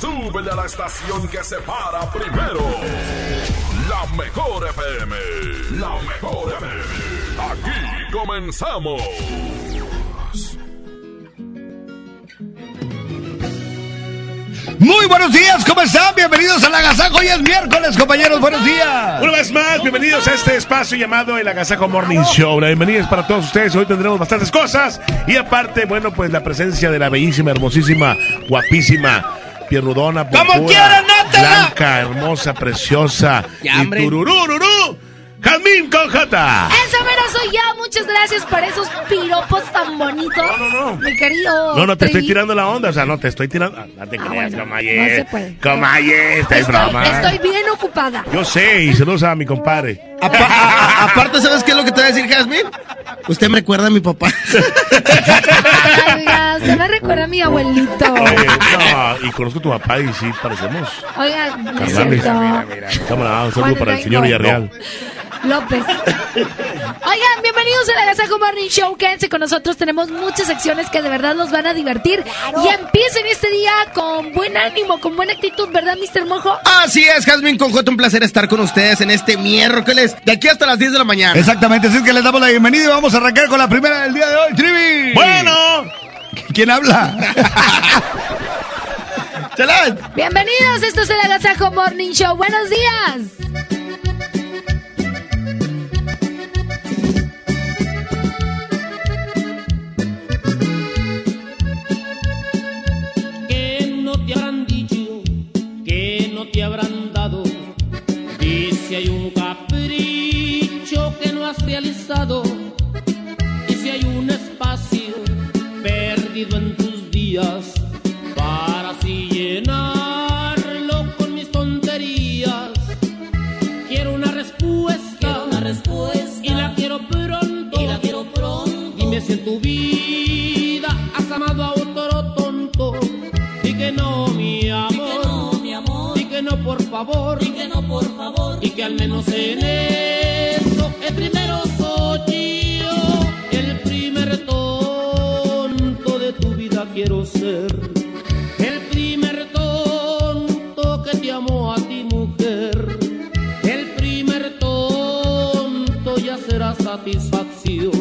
Súbele a la estación que se para primero. La mejor FM. La mejor FM. Aquí comenzamos. Muy buenos días, ¿cómo están? Bienvenidos al Agasajo. Hoy es miércoles, compañeros. Buenos días. Una vez más, bienvenidos a este espacio llamado El Agasajo Morning Show. La bienvenida es para todos ustedes. Hoy tendremos bastantes cosas. Y aparte, bueno, pues la presencia de la bellísima, hermosísima, guapísima, pierrudona, ¡Como nátela! blanca, hermosa, preciosa. Ya, y tururururú, Jamín con J. Esa mera soy yo. Muchas gracias por esos piropos tan bonitos. No, no, no. Mi querido. No, no te estoy tirando la onda, o sea, no te estoy tirando. ah, No te Ah, creas, bueno, no ayer. se puede. Como ayer, esta es Estoy, broma. estoy bien ocupada. Yo sé, y saludos a mi compadre. Apa- a- a- aparte, ¿sabes qué es lo que te voy a decir, Jasmine? Usted me recuerda a mi papá. Se me recuerda a mi abuelito. Oye, no, y conozco a tu papá y sí, parecemos. Oiga, no es Carnales. cierto. Cámara, un saludo para el señor Villarreal. López. Oigan, bienvenidos a la Gazaco Morning Show. Quédense con nosotros. Tenemos muchas secciones que de verdad nos van a divertir. Y empiecen este día con buen ánimo, con buena actitud, ¿verdad, Mr. Mojo? Así es, Jasmine Conjota, un placer estar con ustedes en este miércoles, de aquí hasta las 10 de la mañana. Exactamente, así es que les damos la bienvenida y vamos a arrancar con la primera del día de hoy, Trivi. Bueno, ¿Quién habla? ¡Chalán! Bienvenidos, esto es el Agasajo Morning Show. Buenos días. que no te habrán dicho, que no te habrán dado. Y si hay un capricho que no has realizado, y si hay un espacio perdido en tus días, para así llenarlo con mis tonterías. Quiero una respuesta, una respuesta, y la quiero pronto, y la quiero pronto. Dime si en tu vida has amado a otro tonto, y que no, mi amor, mi amor, y que no, por favor, y que no, por favor, y que al menos en eso quiero ser. El primer tonto que te amó a ti, mujer. El primer tonto ya será satisfacción.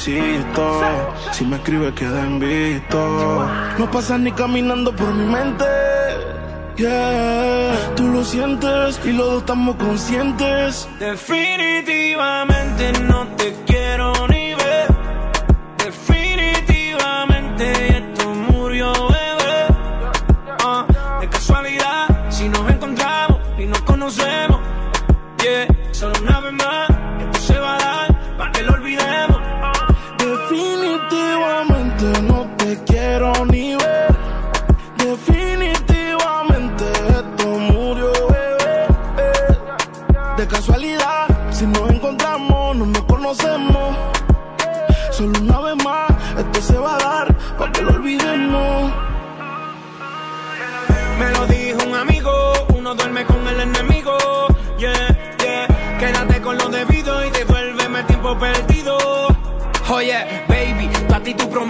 Si me escribes queda en. No pasas ni caminando por mi mente. Yeah, tú lo sientes y los dos estamos conscientes. Definitivamente no te quiero ni ver. Definitivamente esto murió, bebé. Ah, de casualidad, si nos encontramos y nos conocemos. Yeah, solo una vez más, Definitivamente esto murió, bebé. De casualidad, si nos encontramos, no nos conocemos. Solo una vez más, esto se va a dar para que lo olvidemos. Me lo dijo un amigo, uno duerme con el enemigo. Yeah, yeah. Quédate con lo debido y devuélveme tiempo perdido. Oye, baby, tú a ti tú prometes, pero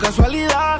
casualidad,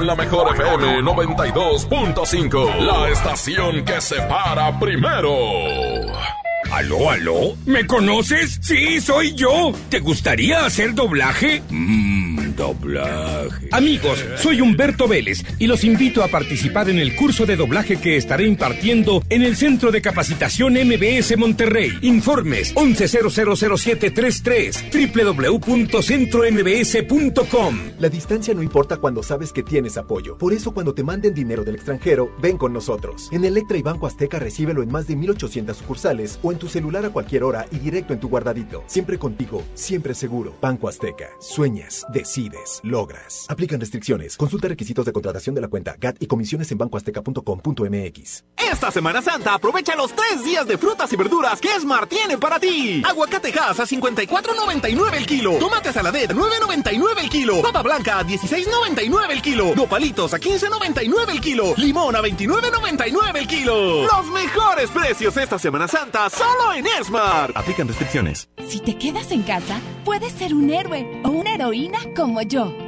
en la mejor FM 92.5. La estación que se para primero. ¿Aló, aló? ¿Me conoces? Sí, soy yo. ¿Te gustaría hacer doblaje? Mmm, doblaje. Amigos, soy Humberto Vélez y los invito a participar en el curso de doblaje que estaré impartiendo en el Centro de Capacitación MBS Monterrey. Informes 11000733 www.centrombs.com. La distancia no importa cuando sabes que tienes apoyo. Por eso cuando te manden dinero del extranjero, ven con nosotros. En Electra y Banco Azteca recíbelo en más de 1800 sucursales o en tu celular a cualquier hora y directo en tu guardadito. Siempre contigo, siempre seguro. Banco Azteca. Sueñas, decides, logras. Aplican restricciones. Consulta requisitos de contratación de la cuenta GAT y comisiones en bancoazteca.com.mx. Esta Semana Santa aprovecha los tres días de frutas y verduras que Smart tiene para ti. Aguacate Hass a 54.99 el kilo. Tomate saladet a 9.99 el kilo. Papa blanca a 16.99 el kilo. Nopalitos a 15.99 el kilo. Limón a 29.99 el kilo. Los mejores precios esta Semana Santa solo en Smart. Aplican restricciones. Si te quedas en casa, puedes ser un héroe o una heroína como yo.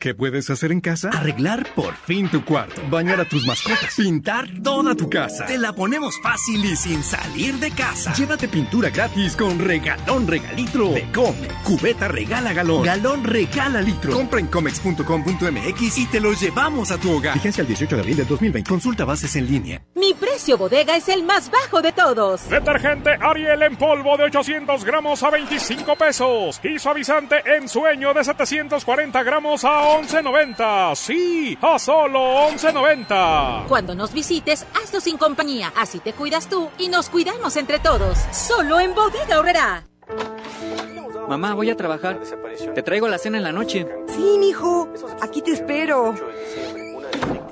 ¿Qué puedes hacer en casa? Arreglar por fin tu cuarto, bañar a tus mascotas, pintar toda tu casa. Te la ponemos fácil y sin salir de casa. Llévate pintura gratis con regalón regalitro de Come. Cubeta regala galón, galón regala litro. Compra en comex.com.mx y te lo llevamos a tu hogar. Vigencia el 18 de abril del 2020. Consulta bases en línea. Mi precio bodega es el más bajo de todos. Detergente Ariel en polvo de 800 gramos a 25 pesos. Y suavizante en sueño de 740 gramos a 11.90. Sí, a solo 11.90. Cuando nos visites, hazlo sin compañía. Así te cuidas tú y nos cuidamos entre todos. Solo en Bodega Horrera. Mamá, voy a trabajar. Te traigo la cena en la noche. Sí, mijo. Aquí te espero.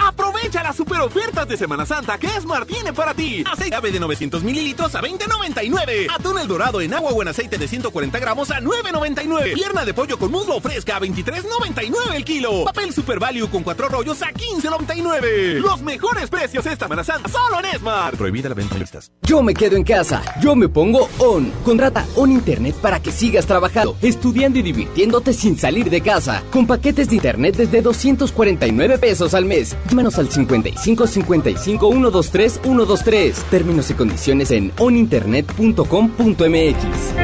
Aprovecha las super ofertas de Semana Santa que Smart tiene para ti. Aceite ave de 900 mililitros a 20.99. Atún el dorado en agua o en aceite de 140 gramos a 9.99. Pierna de pollo con muslo fresca a 23.99 el kilo. Papel Super Value con cuatro rollos a 15.99. Los mejores precios esta Semana Santa solo en Smart. Prohibida la venta en listas. Yo me quedo en casa. Yo me pongo On. Contrata On Internet para que sigas trabajando, estudiando y divirtiéndote sin salir de casa. Con paquetes de Internet desde 249 pesos al mes. Llámanos al 55 55 123 123. Términos y condiciones en oninternet.com.mx.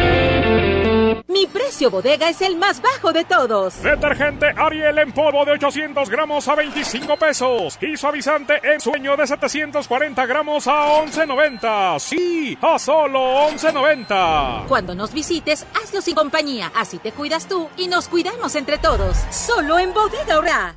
Mi precio bodega es el más bajo de todos. Detergente Ariel en polvo de 800 gramos a 25 pesos. Y suavizante en sueño de 740 gramos a 11.90. Sí, a solo 11.90. Cuando nos visites, hazlo sin compañía. Así te cuidas tú y nos cuidamos entre todos. Solo en Bodega Horrera.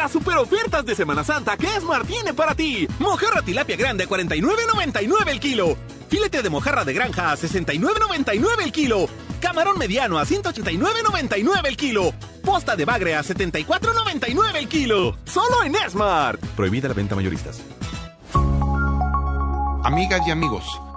Las super ofertas de Semana Santa que Smart tiene para ti. Mojarra tilapia grande a 49.99 el kilo. Filete de mojarra de granja a 69.99 el kilo. Camarón mediano a 189.99 el kilo. Posta de bagre a 74.99 el kilo. Solo en Smart. Prohibida la venta mayoristas. Amigas y amigos,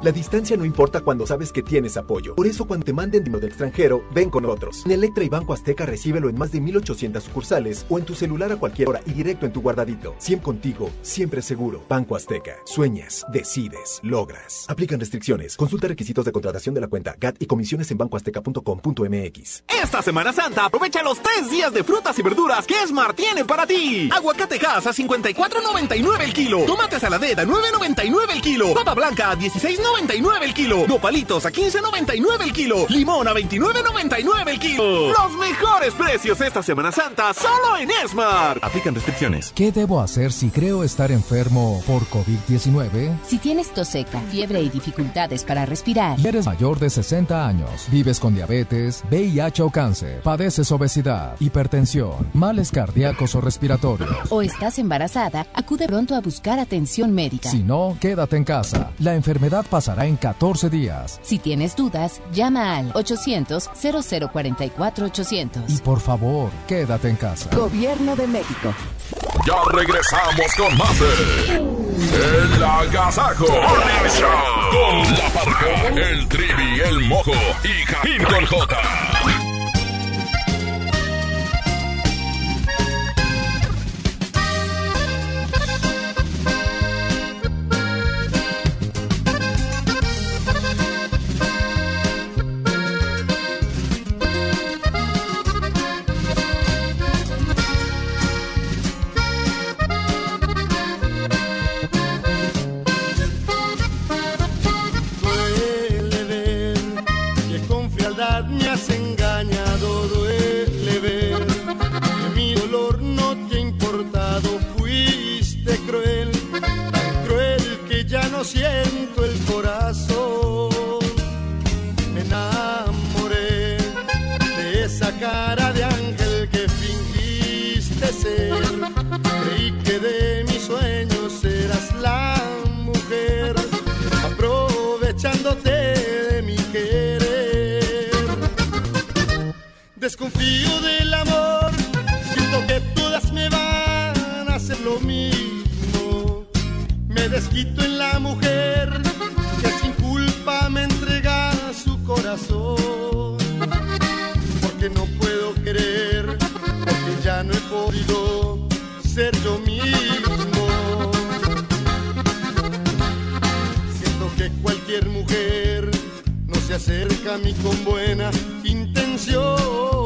La distancia no importa cuando sabes que tienes apoyo. Por eso cuando te manden dinero del extranjero, ven con nosotros. En Electra y Banco Azteca recíbelo en más de 1800 sucursales o en tu celular a cualquier hora y directo en tu guardadito. Siempre contigo, siempre seguro. Banco Azteca. Sueñas, decides, logras. Aplican restricciones. Consulta requisitos de contratación de la cuenta GAT y comisiones en bancoazteca.com.mx. Esta Semana Santa aprovecha los tres días de frutas y verduras que Esmar tiene para ti. Aguacate Hass a 54.99 el kilo. Tomate saladera a 9.99 el kilo. Papa blanca a 16.99 el kilo. Nopalitos a 15.99 el kilo. Limón a 29.99 el kilo. Los mejores precios esta Semana Santa solo en Esmar. Aplican restricciones. ¿Qué debo hacer si creo estar enfermo por COVID-19? Si tienes tos seca, fiebre y dificultades para respirar. Y eres mayor de 60 años, vives con diabetes, VIH o cáncer, padeces obesidad, hipertensión, males cardíacos o respiratorios. O estás embarazada, acude pronto a buscar atención médica. Si no, quédate en casa. La enfermedad pasará en 14 días. Si tienes dudas, llama al 800 0044 800. Y por favor, quédate en casa. Gobierno de México. Ya regresamos con más de El Agasajo con la parca, el trivi, el mojo y Javín con J. Desconfío del amor, siento que todas me van a hacer lo mismo. Me desquito en la mujer que sin culpa me entrega su corazón. Porque no puedo querer, porque ya no he podido ser yo mismo. Siento que cualquier mujer no se acerca a mí con buena intención.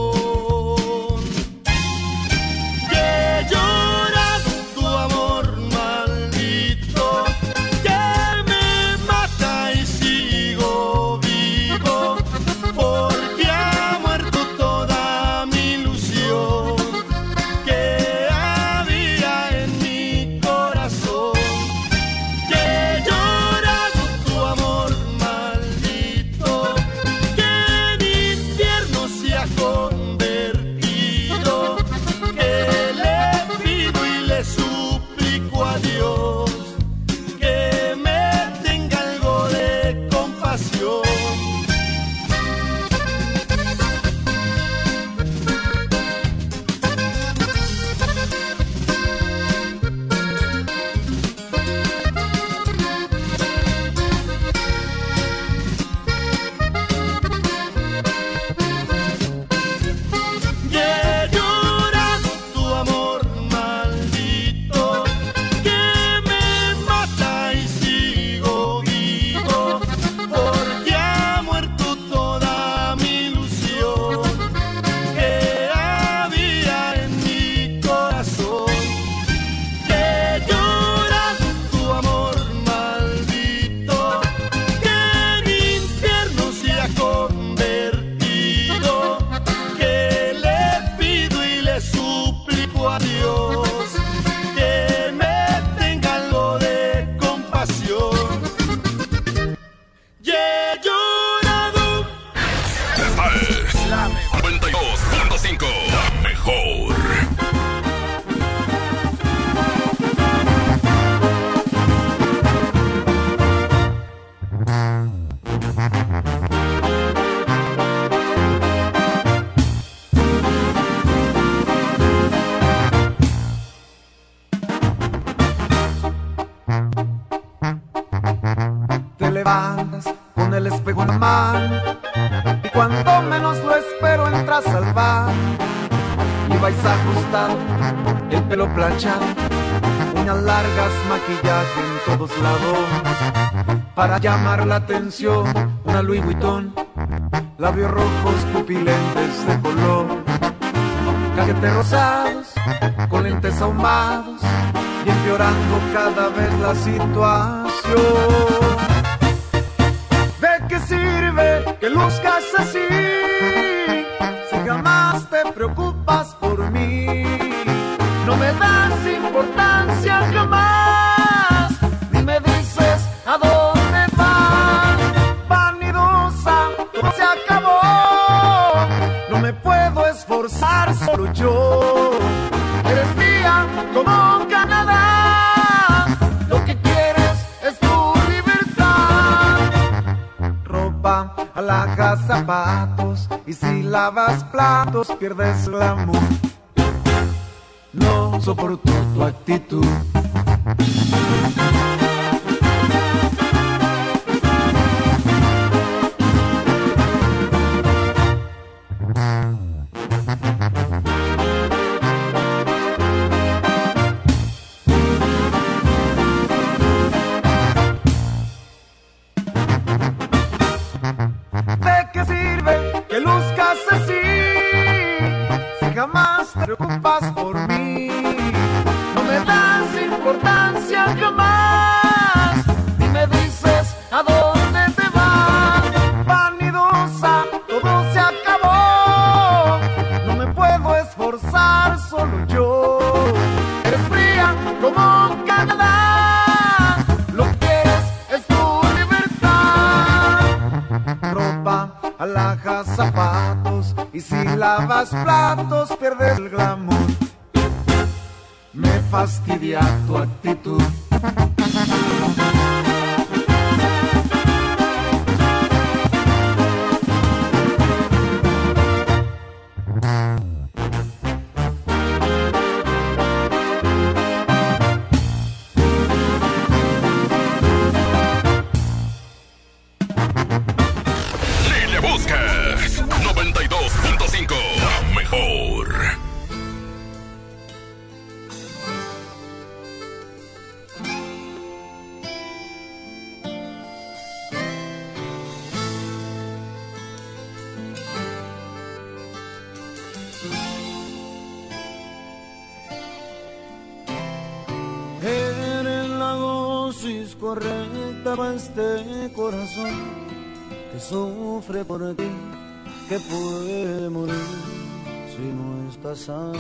una Louis Vuitton, labios rojos pupilentes de color, cajetes rosados con lentes ahumados y empeorando cada vez la situación. pierdes el amor. que sufre por ti, que puede morir si no estás aquí.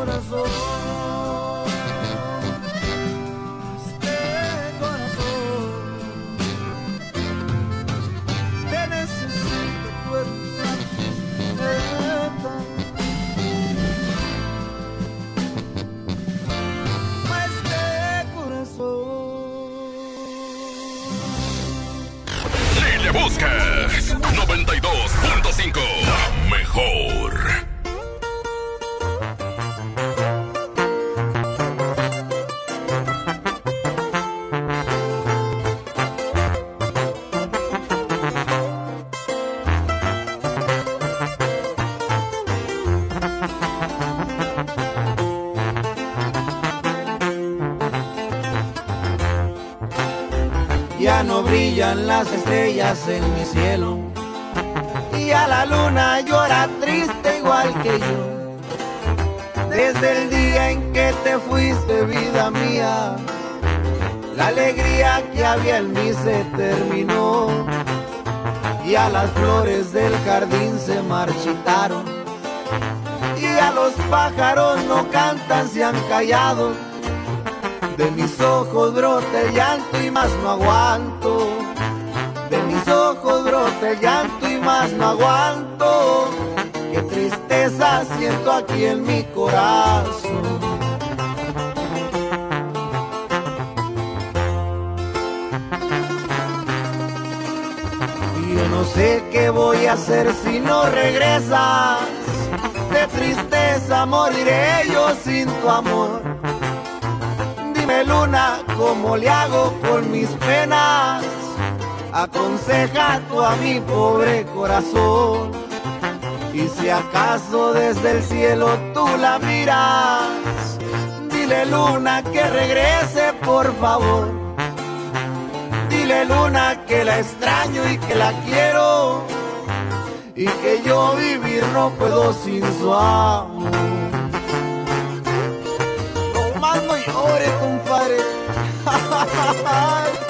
Corazón. Brillan las estrellas en mi cielo. Y a la luna llora triste igual que yo. Desde el día en que te fuiste, vida mía, la alegría que había en mí se terminó. Y a las flores del jardín se marchitaron. Y a los pájaros no cantan, se han callado. De mis ojos brota el llanto y más no aguanto. El llanto y más no aguanto. Qué tristeza siento aquí en mi corazón. Y yo no sé qué voy a hacer si no regresas. De tristeza moriré yo sin tu amor. Dime luna, ¿cómo le hago con mis penas? Aconseja tú a mi pobre corazón. Y si acaso desde el cielo tú la miras, dile luna que regrese por favor. Dile luna que la extraño y que la quiero. Y que yo vivir no puedo sin su amor. No más no llore, compadre.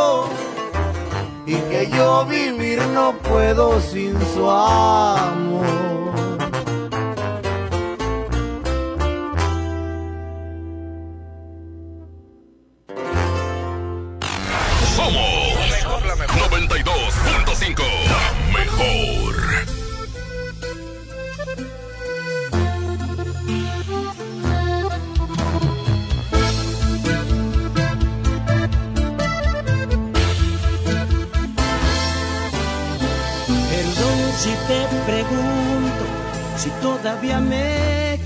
Y que yo vivir no puedo sin su amor.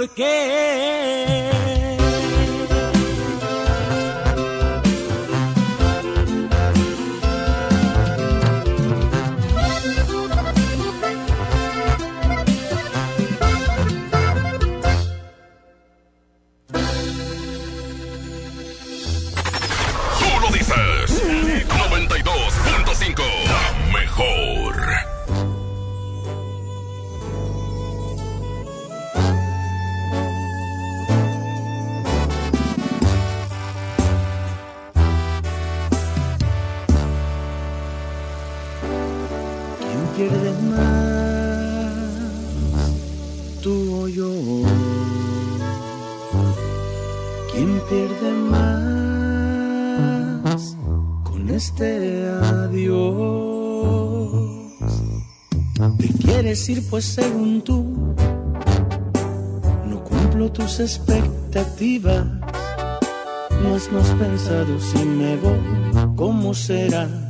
¿por Pues según tú, no cumplo tus expectativas. No has más pensado si me voy, ¿cómo será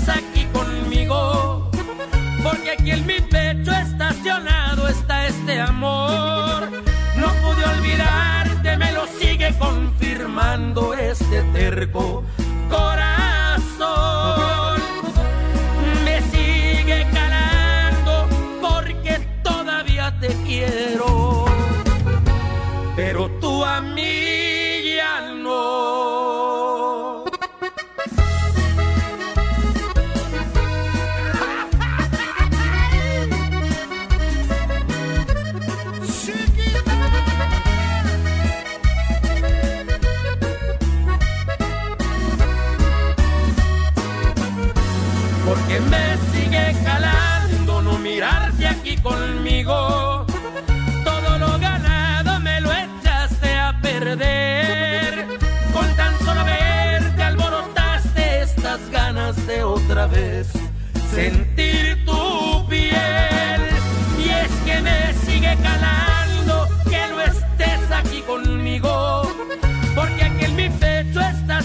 que aquí en mi pecho estacionado está este amor. No pude olvidarte, me lo sigue confirmando este terco corazón. Me sigue calando porque todavía te quiero.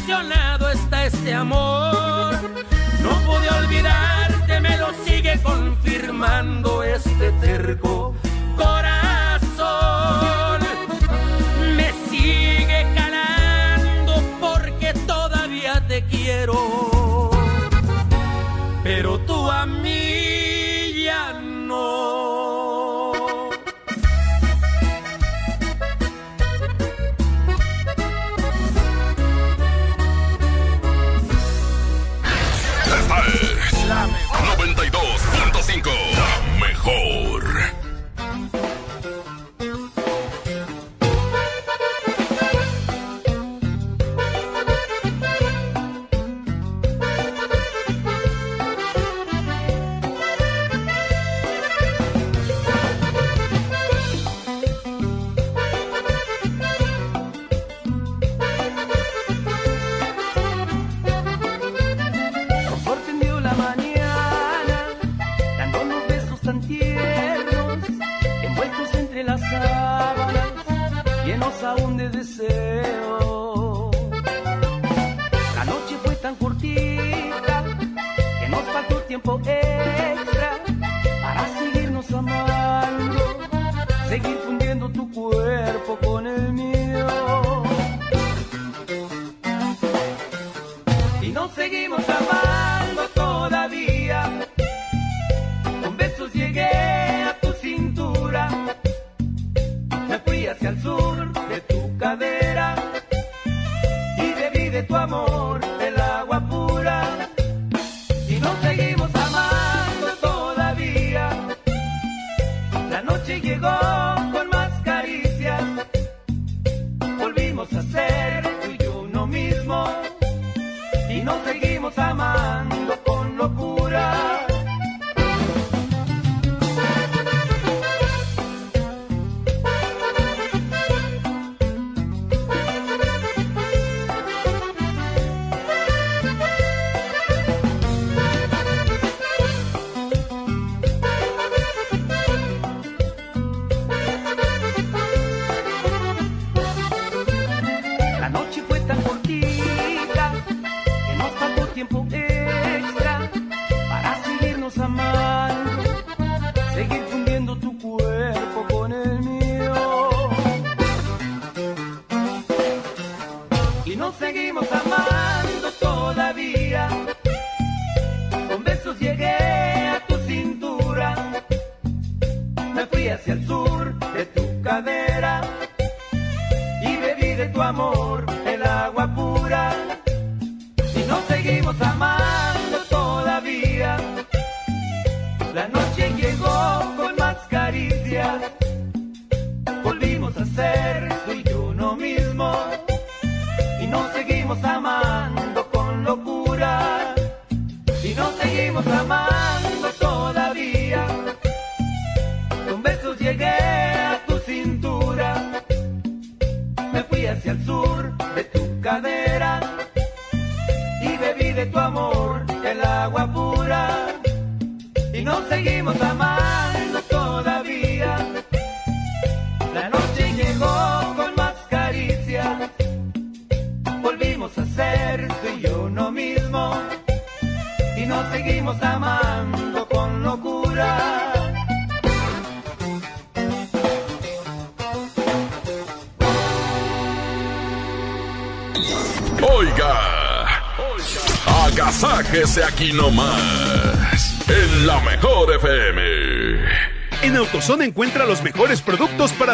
traicionado está este amor. No pude olvidarte, me lo sigue confirmando este terco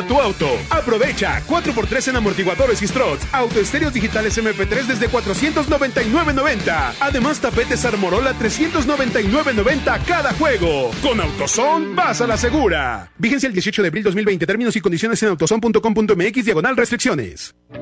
tu auto. Aprovecha 4x3 en amortiguadores y struts. Autoestéreos digitales MP3 desde 499.90. Además, tapetes Armorola 399.90 cada juego. Con AutoZone, vas a la segura. Vigencia el 18 de abril 2020. Términos y condiciones en autozone.com.mx diagonal restricciones.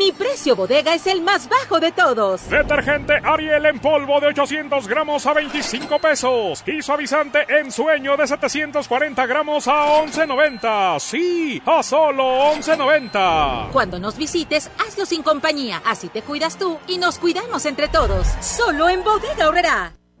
Mi precio bodega es el más bajo de todos. Detergente Ariel en polvo de 800 gramos a 25 pesos. Y suavizante en sueño de 740 gramos a 11.90. Sí, a solo 11.90. Cuando nos visites, hazlo sin compañía. Así te cuidas tú y nos cuidamos entre todos. Solo en bodega horrera.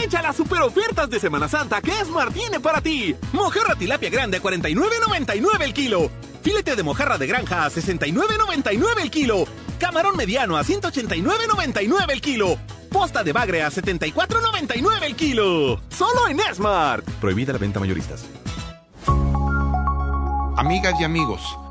Aprovecha las super ofertas de Semana Santa que Esmar tiene para ti. Mojarra tilapia grande a 49.99 el kilo. Filete de mojarra de granja a 69.99 el kilo. Camarón mediano a 189.99 el kilo. Posta de bagre a 74.99 el kilo. Solo en Smart. Prohibida la venta mayoristas. Amigas y amigos,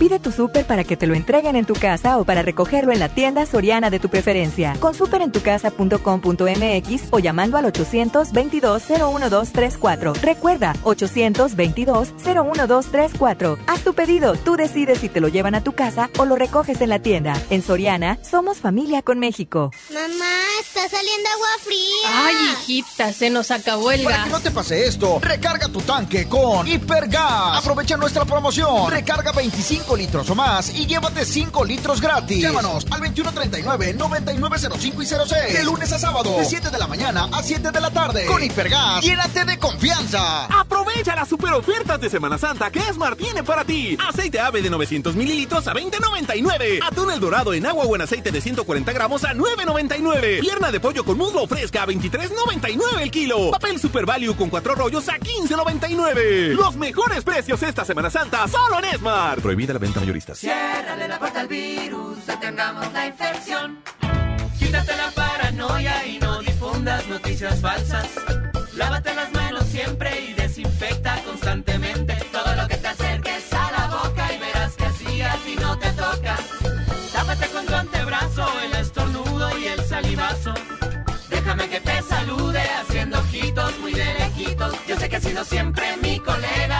Pide tu súper para que te lo entreguen en tu casa o para recogerlo en la tienda soriana de tu preferencia. Con superentucasa.com.mx o llamando al 822-01234. Recuerda, 822-01234. Haz tu pedido, tú decides si te lo llevan a tu casa o lo recoges en la tienda. En Soriana, somos familia con México. Mamá, está saliendo agua fría. Ay, hijita, se nos acabó el Para gas. que no te pase esto, recarga tu tanque con Hipergas. Aprovecha nuestra promoción. Recarga 25 litros o más y llévate 5 litros gratis. Llámanos al 2139-9905 y 06. De lunes a sábado, de 7 de la mañana a 7 de la tarde. Con Hipergas, llénate de confianza. Aprovecha las super ofertas de Semana Santa que Esmar tiene para ti. Aceite ave de 900 mililitros a 20.99. Atún el dorado en agua o en aceite de 140 gramos a 9.99. Pierna de pollo con muslo fresca a 23.99 el kilo. Papel Super Value con cuatro rollos a 15.99. Los mejores precios esta Semana Santa solo en Esmar. Prohibida la venta mayoristas. Ciérrale la puerta al virus, detengamos la infección. Quítate la paranoia y no difundas noticias falsas. Lávate las manos siempre y desinfecta constantemente todo lo que te acerques a la boca y verás que así a ti no te toca. Tápate con tu antebrazo, el estornudo y el salivazo. Déjame que te salude haciendo ojitos muy de lejitos. Yo sé que has sido siempre mi colega,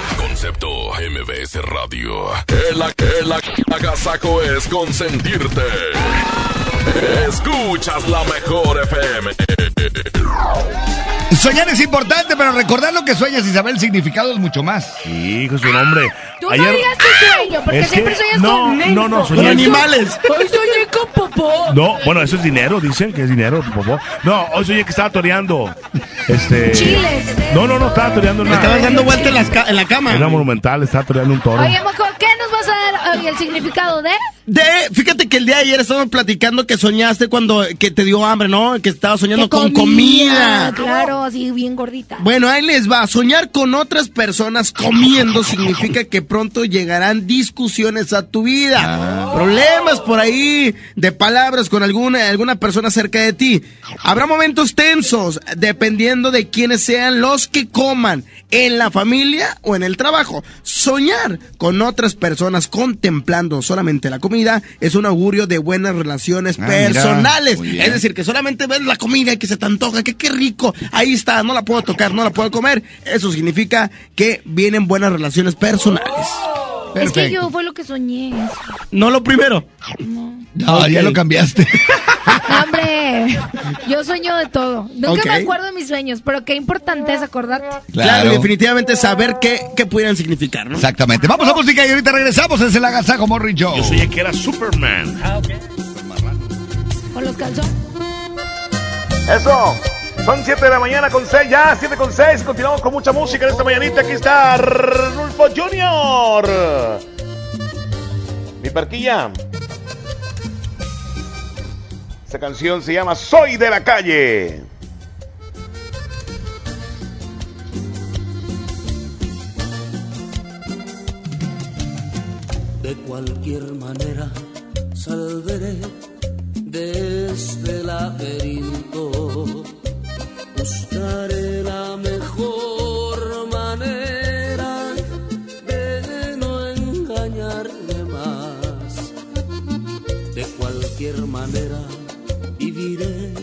Concepto MBS Radio. El, el agasajo es consentirte. Escuchas la mejor FM. Soñar es importante, pero recordar lo que sueñas y saber el significado es mucho más. Sí, hijo, su nombre. Tú no ayer... digas tu sueño, porque Es que- siempre sueñas no, con no, no, Con soñé- animales. Hoy soñé con popó. No, bueno, eso es dinero, dicen que es dinero, popó. No, hoy soñé que estaba toreando. Este. Chiles. No, no, no, estaba toreando una. Estabas dando vuelta en, las ca- en la cama. Era monumental, estaba toreando un toro. Oye, Moco, ¿qué nos vas a dar hoy el significado de? De, fíjate que el día de ayer estábamos platicando que soñaste cuando que te dio hambre, ¿no? Que estabas soñando con comida. Claro, así bien gordita. Bueno, ahí les va. Soñar con otras personas comiendo significa que pronto llegarán discusiones a tu vida. Problemas por ahí de palabras con alguna, alguna persona cerca de ti. Habrá momentos tensos dependiendo de quiénes sean los que coman en la familia o en el trabajo. Soñar con otras personas contemplando solamente la comida es un augurio de buenas relaciones Ah, personales. Es decir, que solamente ves la comida y que se te antoja, que qué rico, ahí está, no la puedo tocar, no la puedo comer. Eso significa que vienen buenas relaciones personales. Es que yo fue lo que soñé. No lo primero. No, ya lo cambiaste. Hombre, yo sueño de todo. Nunca Ok. me acuerdo de mis sueños, pero qué importante es acordarte. Claro, definitivamente saber qué, qué pudieran significar, ¿no? Exactamente. Vamos a música y ahorita regresamos. Es el Agasajo Morning Show. Yo soñé que era Superman. Con los calzones. Eso. Son 7 de la mañana con 6, ya 7 con 6. Continuamos con mucha música en esta mañanita. Aquí está Rulfo Junior. Mi parquilla. Esta canción se llama Soy de la calle. De cualquier manera saldré de este laberinto. Buscaré la mejor manera de no engañarme más. De cualquier manera viviré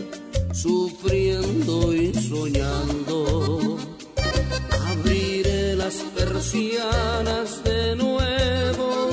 sufriendo y soñando. Abriré las persianas de nuevo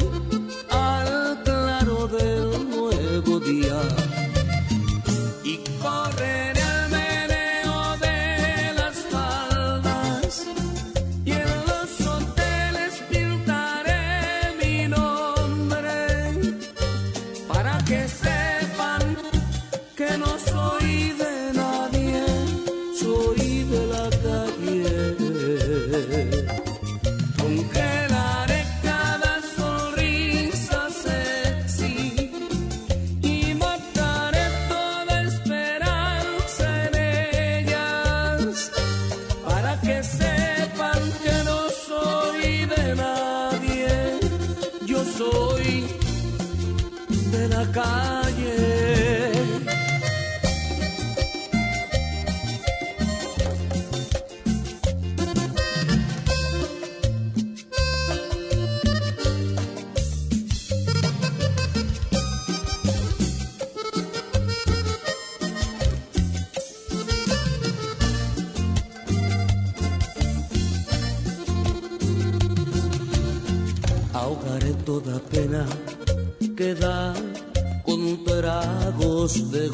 de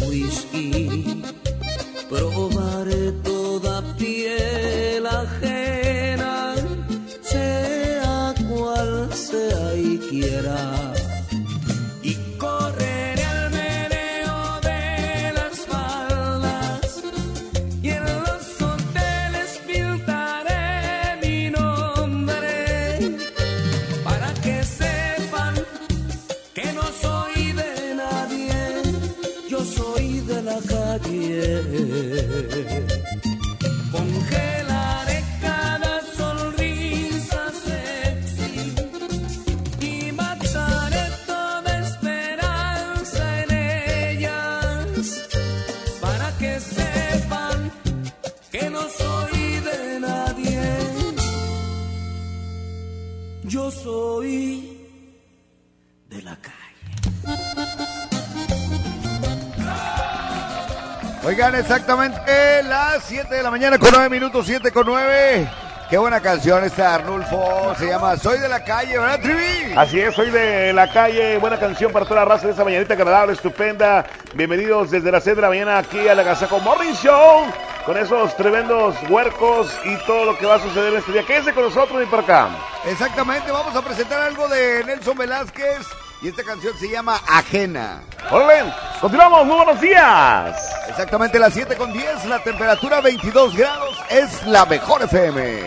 Oigan, exactamente las 7 de la mañana con 9 minutos, 7 con 9. Qué buena canción esta, Arnulfo. Se llama Soy de la calle, ¿verdad, Trivi? Así es, soy de la calle. Buena canción para toda la raza de esta mañanita agradable, estupenda. Bienvenidos desde las 6 de la mañana aquí a la Gazaco Morning Show. con esos tremendos huercos y todo lo que va a suceder este día. Quédense con nosotros y por acá. Exactamente, vamos a presentar algo de Nelson Velázquez y esta canción se llama Ajena. Órale, continuamos, muy buenos días. Exactamente las 7 con 10, la temperatura 22 grados, es la mejor FM.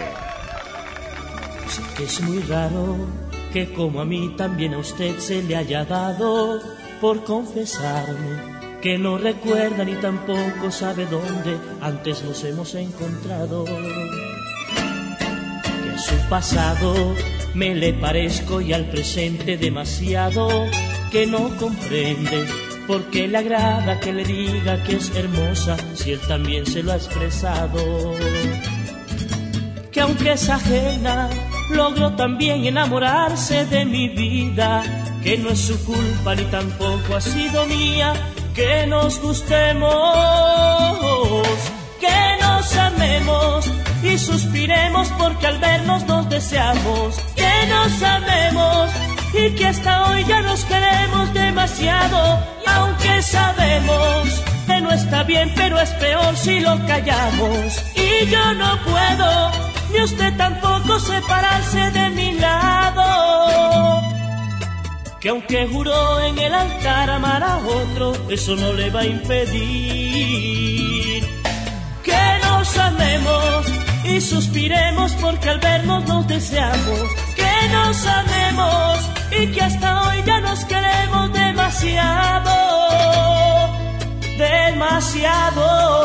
Es muy raro que como a mí también a usted se le haya dado por confesarme que no recuerda ni tampoco sabe dónde antes nos hemos encontrado. Su pasado me le parezco y al presente demasiado que no comprende por qué le agrada que le diga que es hermosa si él también se lo ha expresado. Que aunque es ajena, logró también enamorarse de mi vida, que no es su culpa ni tampoco ha sido mía, que nos gustemos, que nos amemos y suspiremos porque al vernos nos deseamos, que nos amemos y que hasta hoy ya nos queremos demasiado aunque sabemos que no está bien pero es peor si lo callamos. Y yo no puedo ni usted tampoco separarse de mi lado. Que aunque juró en el altar amar a otro, eso no le va a impedir que nos amemos y suspiremos porque al vernos nos deseamos, que nos amemos y que hasta hoy ya nos queremos demasiado, demasiado.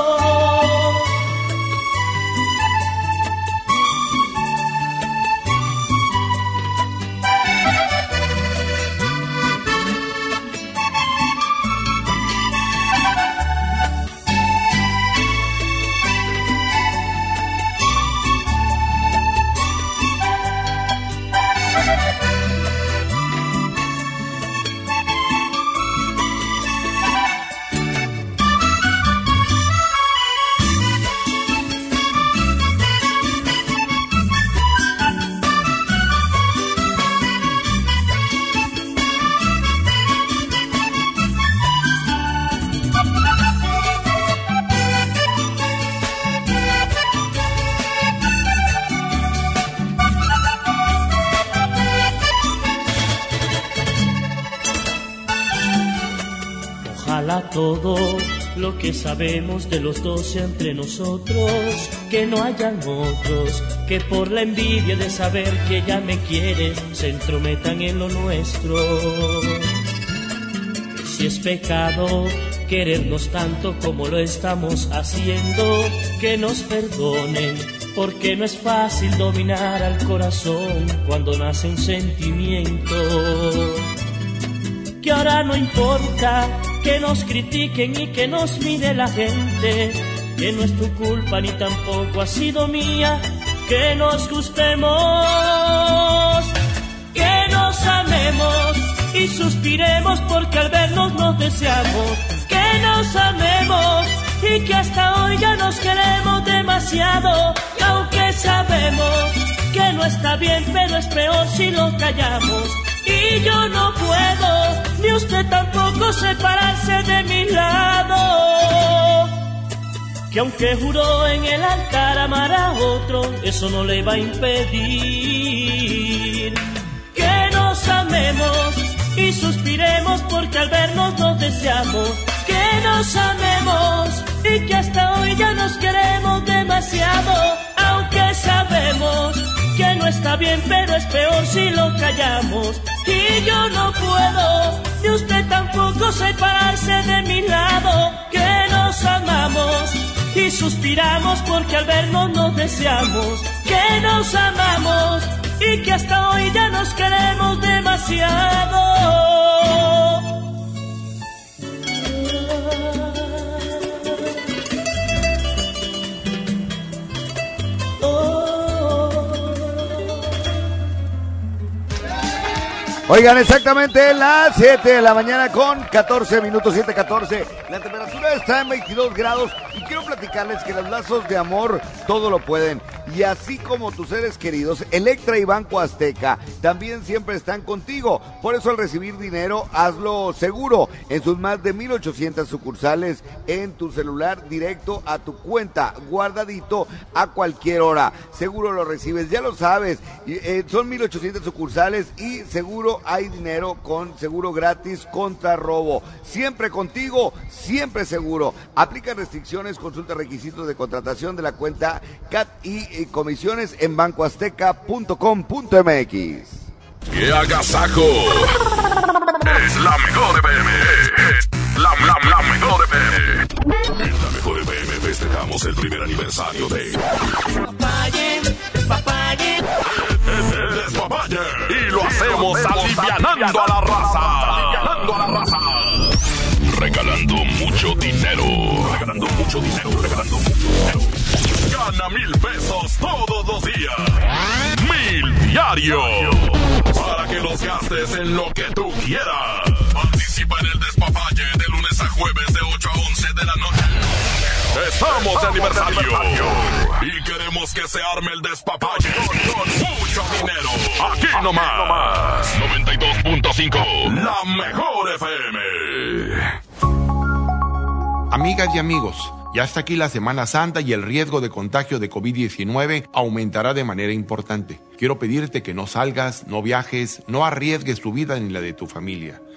Ojalá todo lo que sabemos de los dos entre nosotros, que no hayan otros que por la envidia de saber que ella me quiere se entrometan en lo nuestro. Si es pecado querernos tanto como lo estamos haciendo, que nos perdonen. Porque no es fácil dominar al corazón cuando nace un sentimiento que ahora no importa que nos critiquen y que nos mire la gente, que no es tu culpa ni tampoco ha sido mía, que nos gustemos, que nos amemos y suspiremos porque al vernos nos deseamos, que nos amemos y que hasta hoy ya nos queremos demasiado aunque sabemos que no está bien pero es peor si lo callamos y yo no puedo, ni usted tampoco separarse de mi lado. Que aunque juró en el altar amar a otro, eso no le va a impedir que nos amemos y suspiremos porque al vernos nos deseamos. Que nos amemos y que hasta hoy ya nos queremos demasiado, aunque sabemos que no está bien, pero es peor si lo callamos. Y yo no puedo, ni usted tampoco separarse de mi lado, que nos amamos y suspiramos porque al vernos nos deseamos, que nos amamos y que hasta hoy ya nos queremos demasiado. Oigan, exactamente las 7 de la mañana con 14 minutos, 7:14. La temperatura está en 22 grados y quiero platicarles que los lazos de amor todo lo pueden. Y así como tus seres queridos, Electra y Banco Azteca también siempre están contigo. Por eso al recibir dinero, hazlo seguro en sus más de 1800 sucursales en tu celular directo a tu cuenta, guardadito a cualquier hora. Seguro lo recibes, ya lo sabes. Eh, son 1800 sucursales y seguro hay dinero con seguro gratis contra robo. Siempre contigo, siempre seguro. Aplica restricciones, consulta requisitos de contratación de la cuenta CAT y, y comisiones en bancoazteca.com.mx. ¡Qué agasajo! Es la mejor FM. Es la, la, la mejor FM. En la mejor FM festejamos el primer aniversario de. Despapalle, despapalle. El despapalle. Y lo hacemos alivianando a la raza. Alivianando a la raza. Regalando mucho dinero. Regalando mucho dinero. Regalando mucho dinero. Gana mil pesos todos los días. Mil diario. Para que los gastes en lo que tú quieras. Participa en el despapalle de lunes a jueves de 8 a 11 de la noche. Estamos de aniversario. Y queremos que se arme el despapalle con mucho dinero. Aquí nomás. 92.5. La mejor FM. Amigas y amigos, ya está aquí la Semana Santa y el riesgo de contagio de COVID-19 aumentará de manera importante. Quiero pedirte que no salgas, no viajes, no arriesgues tu vida ni la de tu familia.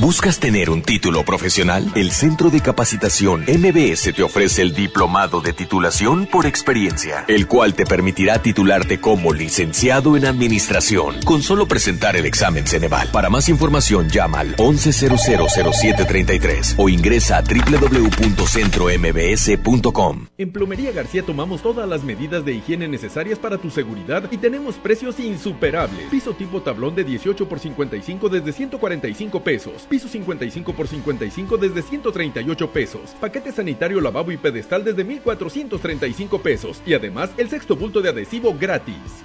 ¿Buscas tener un título profesional? El Centro de Capacitación MBS te ofrece el Diplomado de Titulación por Experiencia, el cual te permitirá titularte como licenciado en Administración con solo presentar el examen Ceneval. Para más información llama al 11000733 o ingresa a www.centrombs.com. En Plomería García tomamos todas las medidas de higiene necesarias para tu seguridad y tenemos precios insuperables. Piso tipo tablón de 18 por 55 desde 145 pesos. Piso 55 por 55 desde 138 pesos. Paquete sanitario lavabo y pedestal desde 1435 pesos. Y además el sexto bulto de adhesivo gratis.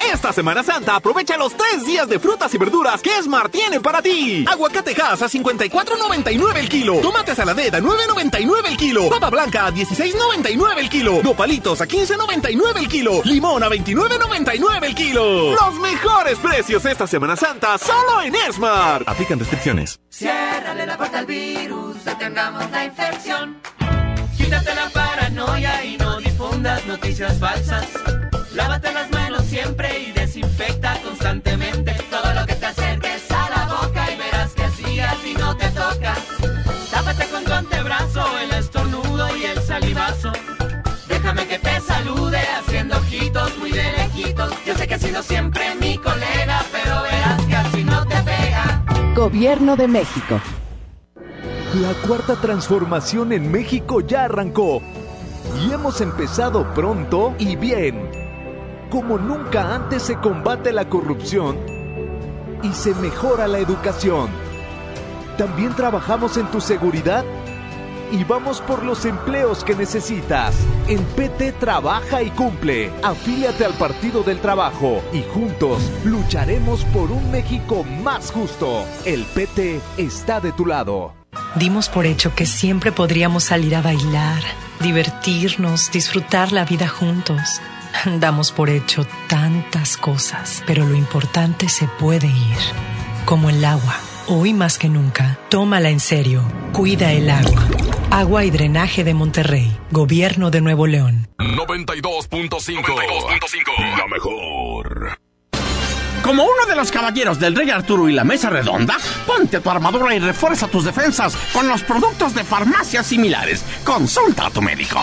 Esta Semana Santa aprovecha los tres días de frutas y verduras que Smart tiene para ti. Aguacate Hass a 54.99 el kilo. Tomate saladera a 9.99 el kilo. Papa blanca a 16.99 el kilo. Nopalitos a 15.99 el kilo. Limón a 29.99 el kilo. Los mejores precios esta Semana Santa solo en Smart. Aplican restricciones. Ciérrale la puerta al virus, detengamos la infección. Quítate la paranoia y no difundas noticias falsas. Lávate las manos siempre y desinfecta constantemente todo lo que te acerques a la boca y verás que así a ti no te toca. Tápate con tu antebrazo el estornudo y el salivazo. Déjame que te salude haciendo ojitos muy de lejitos. Yo sé que has sido siempre mi colega, pero verás que así no te pega. Gobierno de México. La cuarta transformación en México ya arrancó y hemos empezado pronto y bien. Como nunca antes se combate la corrupción y se mejora la educación. También trabajamos en tu seguridad y vamos por los empleos que necesitas. En PT trabaja y cumple. Afíliate al Partido del Trabajo y juntos lucharemos por un México más justo. El PT está de tu lado. Dimos por hecho que siempre podríamos salir a bailar, divertirnos, disfrutar la vida juntos. Damos por hecho tantas cosas, pero lo importante se puede ir, como el agua. Hoy más que nunca, tómala en serio. Cuida el agua. Agua y drenaje de Monterrey. Gobierno de Nuevo León. 92.5. 92.5. La mejor. Como uno de los caballeros del Rey Arturo y la Mesa Redonda, ponte tu armadura y refuerza tus defensas con los productos de farmacias similares. Consulta a tu médico.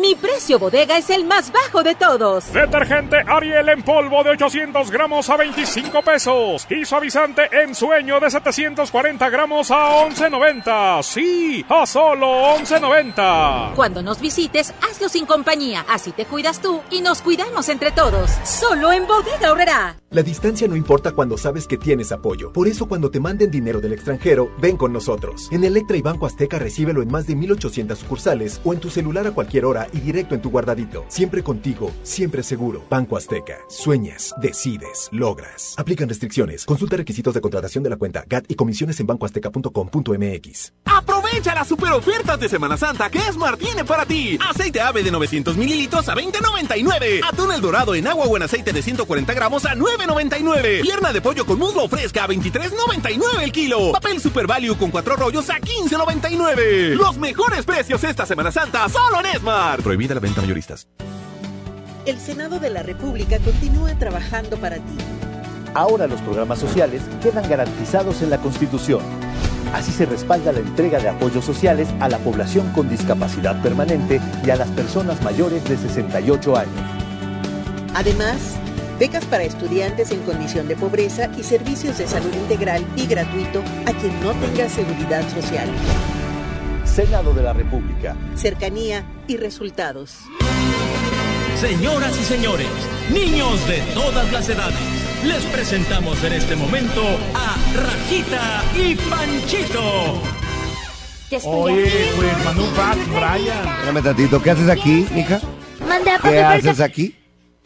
Mi precio bodega es el más bajo de todos. Detergente Ariel en polvo de 800 gramos a 25 pesos. Y suavizante en sueño de 740 gramos a 11.90. Sí, a solo 11.90. Cuando nos visites, hazlo sin compañía. Así te cuidas tú y nos cuidamos entre todos. Solo en bodega horrera. La distancia no importa cuando sabes que tienes apoyo. Por eso cuando te manden dinero del extranjero, ven con nosotros. En Electra y Banco Azteca recíbelo en más de 1800 sucursales o en tu celular a cualquier hora y directo en tu guardadito. Siempre contigo, siempre seguro. Banco Azteca. Sueñas, decides, logras. Aplican restricciones. Consulta requisitos de contratación de la cuenta GAT y comisiones en bancoazteca.com.mx. Aprovecha las super ofertas de Semana Santa que Esmar tiene para ti. Aceite ave de 900 mililitros a 20.99. Atún el dorado en agua o en aceite de 140 gramos a 9.99. Pierna de pollo con muslo fresca a 23.99 el kilo. Papel Super Value con cuatro rollos a 15.99. Los mejores precios esta Semana Santa solo en Esmar. Prohibida la venta mayoristas. El Senado de la República continúa trabajando para ti. Ahora los programas sociales quedan garantizados en la Constitución. Así se respalda la entrega de apoyos sociales a la población con discapacidad permanente y a las personas mayores de 68 años. Además, becas para estudiantes en condición de pobreza y servicios de salud integral y gratuito a quien no tenga seguridad social. Senado de la República. Cercanía y resultados. Señoras y señores, niños de todas las edades, les presentamos en este momento a Rajita y Panchito. Oye, pues mandó un fax, Brian. Espérame tantito, ¿qué haces aquí, hija? Manda ¿Qué haces aquí?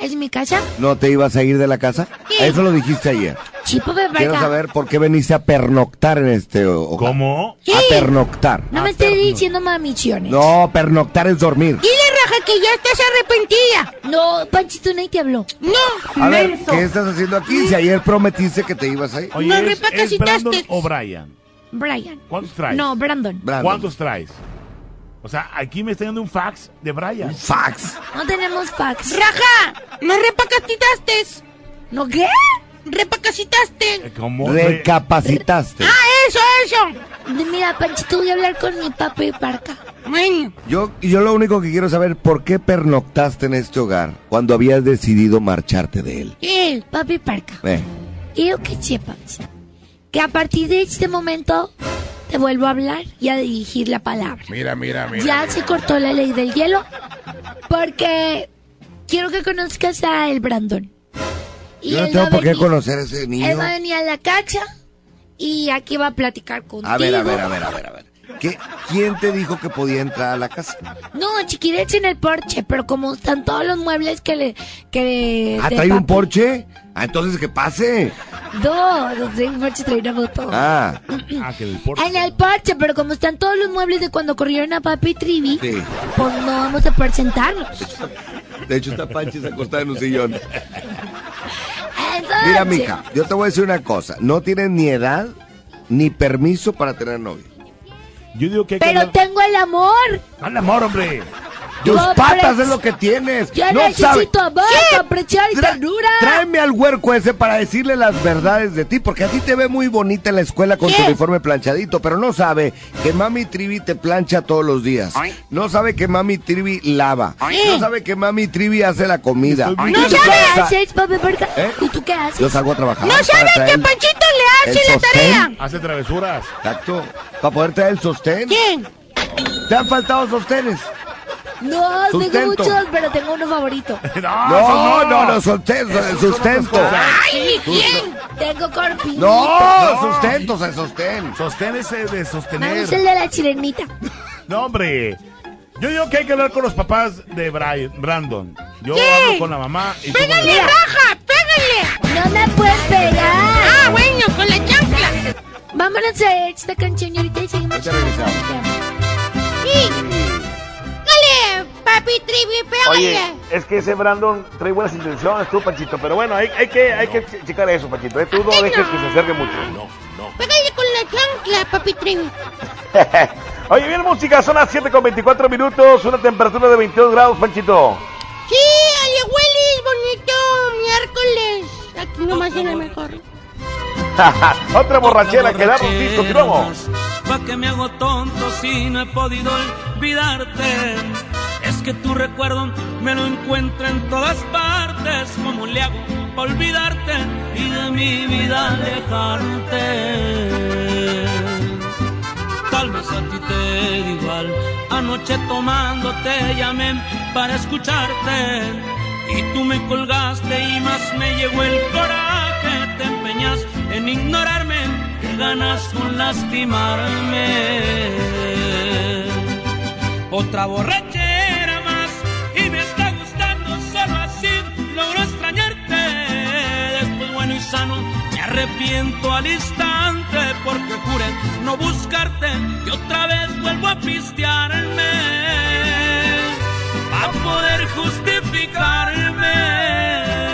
¿Es mi casa? ¿No te ibas a ir de la casa? Eso lo dijiste ayer. Sí, papi Quiero Parca. saber por qué veniste a pernoctar en este hogar. ¿Cómo? ¿Qué? A pernoctar. No me estés diciendo mamichones. No, pernoctar es dormir. Dile, Raja, que ya estás arrepentida. No, Panchito, nadie te habló. No, A ver, ¿qué estás haciendo aquí? Si ayer prometiste que te ibas a ir. Oye, ¿es, es Brandon o Brian? Brian. ¿Cuántos traes? No, Brandon. ¿Cuántos traes? O sea, aquí me está dando un fax de Brian. ¿Fax? No tenemos fax. ¡Raja! ¡No repacacitaste! ¿No qué? ¡Repacacitaste! ¿Cómo? Recapacitaste. ¡Ah, eso, eso! Mira, Panchito, voy a hablar con mi papi Parca. Bueno. Yo, yo lo único que quiero saber, ¿por qué pernoctaste en este hogar cuando habías decidido marcharte de él? ¿Qué? Papi Parca. Eh, Quiero que sepas que a partir de este momento te vuelvo a hablar y a dirigir la palabra. Mira, mira, mira. ya mira. se cortó la ley del hielo porque quiero que conozcas a el Brandon. yo no tengo por qué venir- conocer a ese niño. Él va a venir a la cacha y aquí va a platicar contigo. A ver, a ver, a ver, a ver, a ver. ¿Qué, ¿Quién te dijo que podía entrar a la casa? No, chiquirete en el porche, pero como están todos los muebles que le... Que Ah, ¿trae un porche? Ah, entonces que pase. No, no trae un porche, trae una moto. Ah, Ah, que el porche. En el porche, pero como están todos los muebles de cuando corrieron a Papi y Trivi, sí. pues no vamos a poder sentarnos. De hecho, está Panchis acostada en un sillón. Entonces, Mira, mija, yo te voy a decir una cosa. No tienes ni edad ni permiso para tener novio. Yo digo que hay que Pero hablar- tengo el amor. Al amor, hombre. Tus No, patas es lo que tienes. Yo no sabes. necesito amor, apreciar y ternura. Tráeme al huerco ese para decirle las verdades de ti, porque a ti te ve muy bonita en la escuela con tu uniforme planchadito, pero no sabe que mami Trivi te plancha todos los días. No sabe que mami Trivi lava. No sabe que mami Trivi hace la comida. No sabe sa- hacer, papi. ¿Eh? ¿Y tú qué haces? Yo salgo a trabajar. No sabe que el- Panchito le hace la tarea. Hace travesuras. Exacto. Para poder traer el sostén. ¿Quién? ¿Te han faltado sostenes? No, Sustento. tengo muchos, pero tengo uno favorito. No, no, no, sostén, el sustento. ¡Ay, ni quién! Tengo corpinito. No, sustento, se sostén. Sostén ese de sostener. gusta el de la chilenita. No, hombre. Yo digo que hay que hablar con los papás de Brian, Brandon. Yo ¿Qué? hablo con la mamá y ¡Pégale, raja! ¡Pégale! No me puedes pegar. Ah, bueno, con la chancla. Vámonos a esta canción y ahorita seguimos. Ya regresamos. Sí. Papi Trivi, Oye, es que ese Brandon trae buenas intenciones, tú, Panchito. Pero bueno, hay, hay que, hay que ch- checar eso, Panchito. ¿eh? Tú no dejes que se acerque mucho. No, no. Pégale con la chancla, papi Trivi. Oye, bien, música, son las 7 con 24 minutos, una temperatura de 22 grados, Panchito. Sí, Ale Willis, bonito miércoles. Aquí nomás viene mejor. Otra borrachera que da un disco, continuamos. Pa' que me hago tonto si no he podido olvidarte. Que tu recuerdo me lo encuentro en todas partes. ¿Cómo le hago para olvidarte y de mi vida alejarte? Tal vez a ti te da igual. Anoche tomando te llamé para escucharte. Y tú me colgaste y más me llegó el coraje. Te empeñas en ignorarme, que ganas con lastimarme. Otra borrachera me arrepiento al instante porque juré no buscarte y otra vez vuelvo a pistearme a poder justificarme.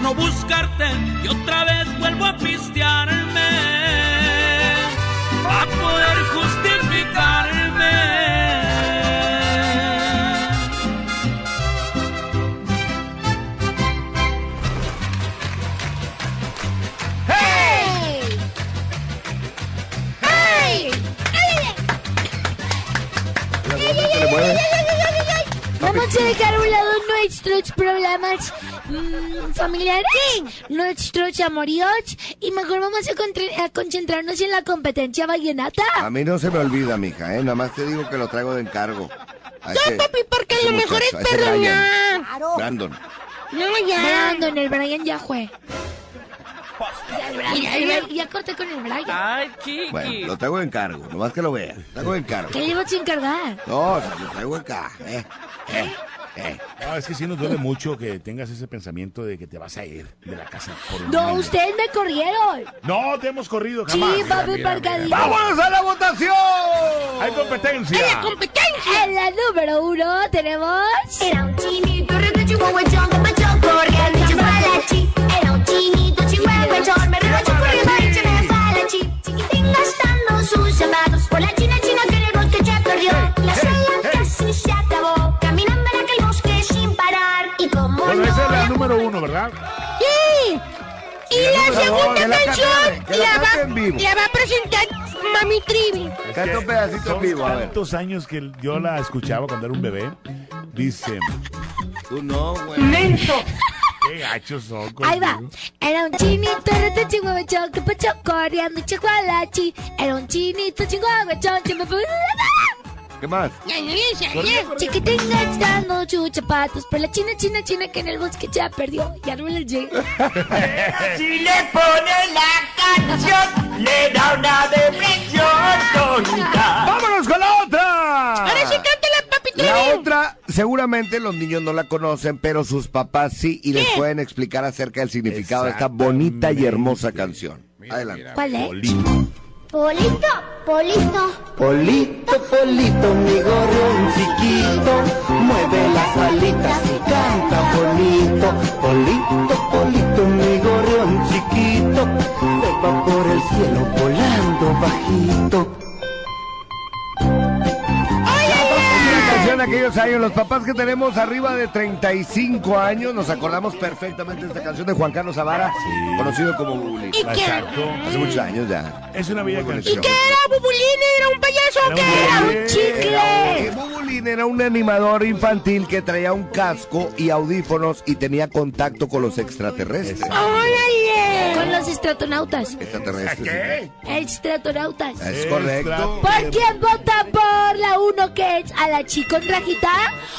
no buscarte y otra vez vuelvo a pistearme a poder justificarme. ¡Hey! ¡Hey! Vamos a dejar a un lado nuestros problemas mm, familiares, nuestros amoríos y mejor vamos a, concentrarnos en la competencia vallenata. A mí no se me olvida, mija, ¿eh? Nada más te digo que lo traigo de encargo. A Ya, ese- papi, porque lo mejor es perdonar. Bryan. Brandon. No, ya. Brandon, el Brian ya fue. Ya, ya, ya corté con el Brian. Ay, chiqui. Bueno, lo traigo de encargo, nomás que lo vea. Lo traigo de encargo. ¿Qué le vas a encargar? No, o sea, lo traigo acá, ¿eh? ¿Eh? ¿Eh? No, es que sí nos duele mucho que tengas ese pensamiento de que te vas a ir de la casa por un No, ustedes me corrieron. No, te hemos corrido Sí, jamás. papi, Mira, mira, Parcadillo. mira. ¡Vámonos a la votación! Hay competencia. ¡En la competencia! En la número uno tenemos... Era un chinito. Era un chinito corriendo sus zapatos por la china china que en el bosque ya perdió. ¿Verdad? ¡Sí! Y la segunda canción que la va, en vivo. la va a presentar Mami Trivi. Canta un pedacito Son en vivo, a ver. tantos años que yo la escuchaba cuando era un bebé. Dice, Tú no, güey. ¡Lento! qué gachos son Ahí va. Era un chinito. Era un chinito chihuahuachón que me fue... ¿Qué más? Chiquitín gastando sus zapatos por la china, china, china que en el bosque ya perdió. Ya no les llega. Si le pone la canción, le da una depresión tonta. ¡Vámonos con la otra! Ahora sí, cántala, papi La otra, seguramente los niños no la conocen, pero sus papás sí, y les pueden explicar acerca del significado de esta bonita y hermosa canción. Adelante. ¿Cuál es? Polito, Polito. Polito, Polito, mi gorrión chiquito, mueve las alitas y canta bonito. Polito, Polito, mi gorrión chiquito, se va por el cielo volando bajito. De aquellos años, los papás que tenemos arriba de 35 años, nos acordamos perfectamente de esta canción de Juan Carlos Zavara, conocido como Bubulín. ¿Y qué? Exacto. Hace muchos años ya. Es una bella canción. bonita. ¿Qué era, Bubulín? ¿Era un payaso o Era qué un era? ¡Un chicle! Bubulín era un animador infantil que traía un casco y audífonos y tenía contacto con los extraterrestres. ¡Órale! Con los estratonautas. Extraterrestres. Extratonautas. Es correcto. ¿Por quién vota por la 1 que es a la chi con rajita?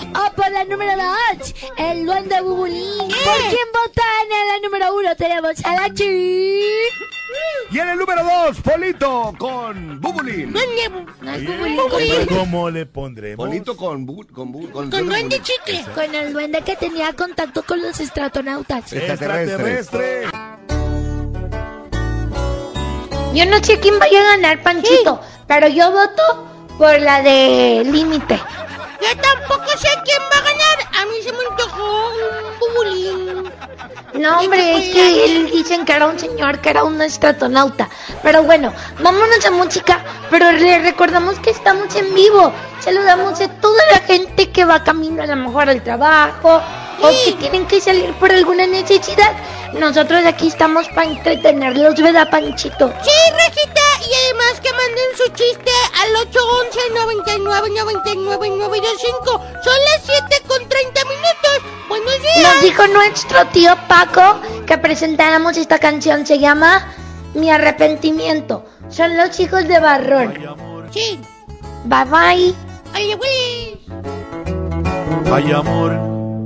¿O por la número 2, el duende bubulín? ¿Por quién vota en la número 1? Tenemos a la chi. Y en el número 2, Polito con Bubulín. Es bubulín, ¿Cómo, le pondremos? Polito con bu, con bu, con, Con duende chicle. Con el duende que tenía contacto con los estratonautas. Extraterrestre. Yo no sé quién vaya a ganar, Panchito, pero yo voto por la de límite. Yo tampoco sé quién va a ganar. A mí se me antojó un bubulín. No, hombre, es que él dicen que era un señor, que era un estratonauta. Pero bueno, vámonos a música, pero le recordamos que estamos en vivo. Saludamos a toda la gente que va camino a lo mejor al trabajo o que tienen que salir por alguna necesidad. Nosotros aquí estamos para entretenerlos, ¿verdad, Panchito? Sí, Rejita, y además que manden su chiste al 811-99-99-925. Son las 7 con 30 minutos. Buenos días. Nos dijo nuestro tío Paco que presentáramos esta canción. Se llama Mi arrepentimiento. Son los hijos de Barrón. Sí. Bye bye. Ay, güey. Ay amor,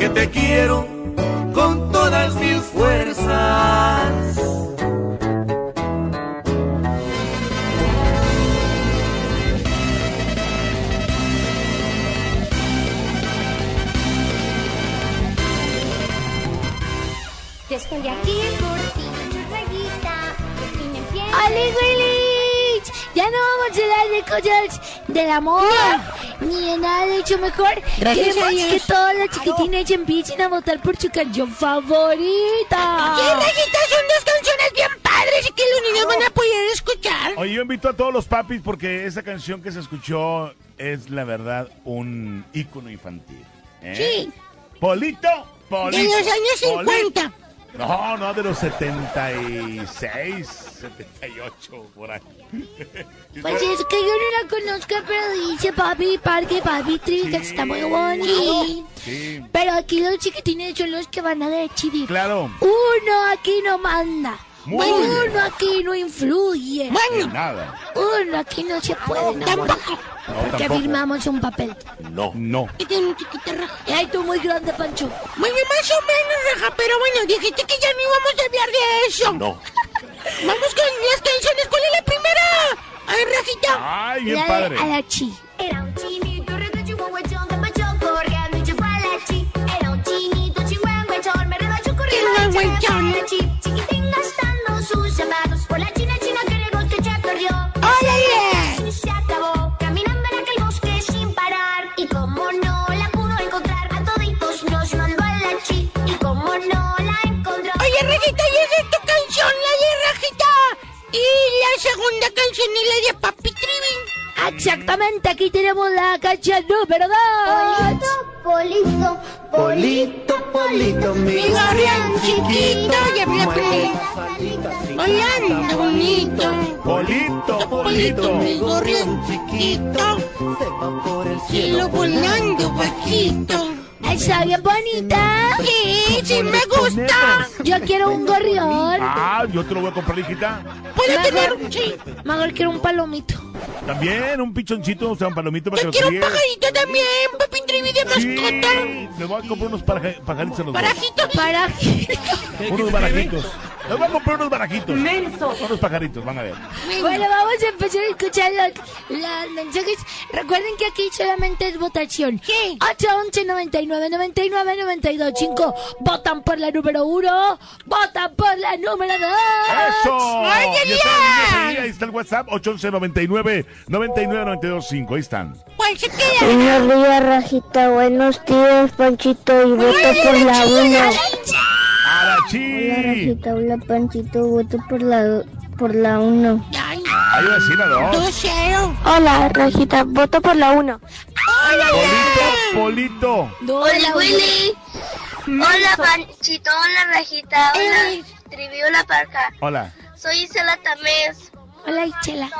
que te quiero con todas mis fuerzas. Yo estoy aquí por ti, rayita. Y me entiendes. ¡Oli, Willich! Ya no vamos a hablar de cosas del amor, ni de nada de hecho mejor. Gracias Queremos a Dios. que todas las chiquitines empiecen a votar por su canción favorita. ¡Qué rayitas! Son dos canciones bien padres y que los niños van a poder escuchar. Oye, yo invito a todos los papis porque esa canción que se escuchó es la verdad un ícono infantil. ¿eh? Sí. Polito, Polito. De los años Polito. 50. No, no, de los 76, 78, por ahí. Pues es que yo no la conozco, pero dice papi parque, papi trivi, que está muy bonito. Sí, Pero aquí los chiquitines son los que van a decidir. claro. Uno aquí no manda. Muy Uno bien. aquí no influye. En nada. Uno aquí no se puede enamorar. No, Porque tampoco. firmamos un papel. No. No. Y tiene un chiquito raja. Ay, tú muy grande, Pancho. Bueno, más o menos, raja, pero bueno, dijiste que ya no íbamos a hablar de eso. No. Vamos con las canciones. ¿Cuál es la primera? Ay, rajita. Ay, bien La de padre. Alachi. Era un chinito reto chihuahuachón que pachó corriendo y chupó a la chi. Era un chinito chihuahuachón, me rebacho corriendo y chupó a la sus zapatos por la china china que en el bosque ya corrió. ¡Órale! Y la segunda canción es la de Papi Trivi. Exactamente, aquí tenemos la cancha número dos. Polito, Polito, polito, mi Mi gorrión chiquito, ya me la mueve aprendí. Volando bonito. Polito, Polito, mi gorrión chiquito. Cielo volando bajito. Está bien bonita. Sí, sí me gusta. Yo quiero un gorrión. Ah, yo te lo voy a comprar, hijita. Puede tener, sí. Mejor quiero un palomito. También un pichoncito, o sea, un palomito para que Yo lo quiero un pajarito también, Papi Trivi de mascota. Sí, le voy a comprar unos paraja- pajaritos a los dos. Parajito. Para. Unos barajitos. Les voy a comprar unos barajitos. Unos pajaritos, van a ver. Bueno, vamos a empezar a escuchar los, los mensajes. Recuerden que aquí solamente es votación. Sí. 8, 11, 99, 99, 92, 5. Votan por la número 1. Votan por la número 2. ¡Eso! ¡Ay, niños ahí, ahí está el WhatsApp, 811 99 99 92 5. Ahí están. ¿Cuál se queda? Buenos días, Rajita. Buenos días, Panchito. Y voto por la 1. Hola, ¡Arachi! Rajita. Hola, Panchito. Voto por la por la 1. Ay, Ahí va a decir la dos. dos cero. Hola, Rajita. Voto por la 1. Polito, Polito. Hola, Willy. Hola, Panchito. Hola, Rajita. Hola, Trivi. Hola, Parca. Hola. Soy Isela Tamés. Hola, Ichela.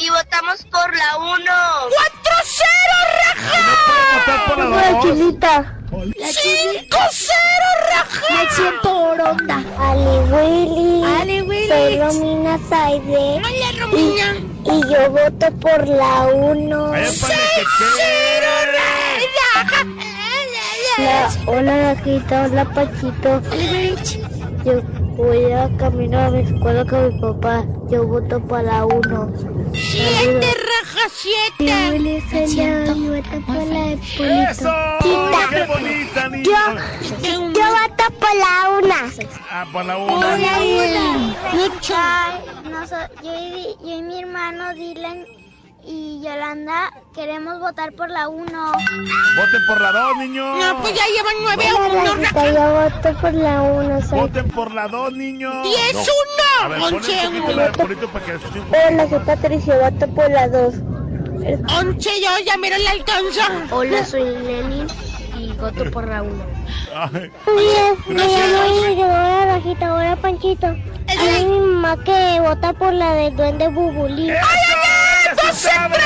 Y votamos por la 1. ¡Cuatro cero, raja! Por la. La ¡Cinco cero, raja! Me siento oronda. Ali Willy. Ale, Willy. Soy Romina Saide. Hola, Romina. Y yo voto por la 1. Ahí para que quede. Hola, hola Rajita, hola Pachito. Yo voy a caminar a mi escuela con mi papá. Yo voto para la 1. Siete, raja, siete. Willy siento y voto por la ¡Eso! ¡Qué bonita, niño! Yo voto por la 1. Ah, por la una. Willy. Mucho. yo, y, yo y mi hermano Dylan y Yolanda queremos votar por la 1. Voten por la dos, niños. No, pues ya llevan nueve a uno, raja. yo voto por la 1. Voten por la dos, niños. Diez, A uno. ver, ponle Once, un poquito uno. la bonito para que escuchen. Hola, soy Patricia, voto por la 2. Once, yo ya me la alcanza. Hola, soy Lenin y voto por la 1. Ay, Me llamo yo, hola Rajita, hola Panchito. Hay mi mamá que vota por la del duende Bubulín. ¡Eso! ¡Ya se sabe!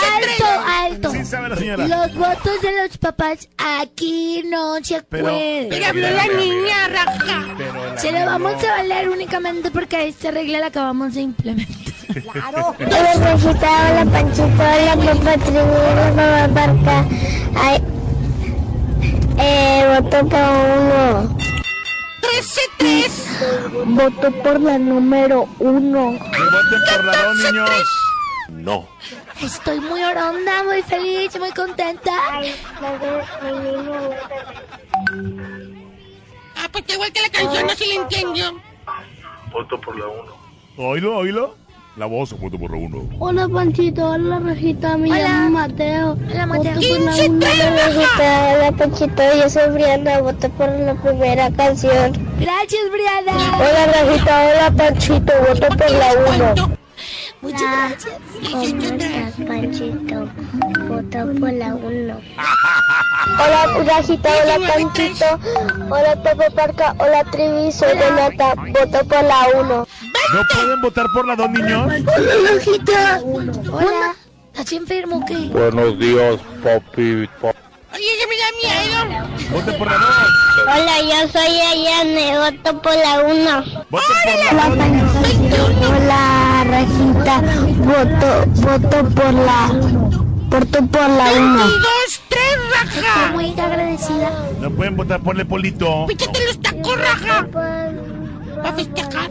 Alto, alto. Sí sabe la señora. Los votos de los papás aquí no se Pero- pueden. Habló la niña, raja. Pero la Se lo niña vamos no. a valer únicamente porque esta regla la acabamos de implementar. Hola Rajita, hola Panchito, hola papá Tribu, hola mamá Barca. Ay, eh, voto por uno. Trece, tres. Voto por la número uno. Que voten por la dos, niños. No. Estoy muy oronda, muy feliz, muy contenta. Ah, pues igual que la canción, no se la entiendo. Voto por la uno. Oílo, oílo. La voz, voto por la uno. Hola Panchito, hola Rajita, me Hola. llamo Mateo. Hola, Mateo. Voto por la 15, uno. tres, Hola Rajita, hola Panchito, yo soy Brianda, voto por la primera canción. Gracias, Briana. Hola Rajita, hola Panchito, voto por la uno. Muchas gracias. ¿Cómo estás, Panchito? Voto por la 1. Hola, Rajita, hola, Panchito. Hola, Pepe Parca. Hola, Trivi. Soy Renata. Voto por la 1. ¿No pueden votar por la dos niños? Hola, Rajita. Hola. ¿Estás enfermo o qué? Buenos días, papi. pa- Oye, que me da miedo. Vote por la dos. Hola, yo soy Ayane. Voto por la 1. Vote por Hola, Panchito. Hola, Rajita. Voto, voto por la. Voto por la 1. dos, tres, raja. Estoy muy agradecida. No pueden votar por Lepolito. Píchate los tacos, raja. Va a festejar.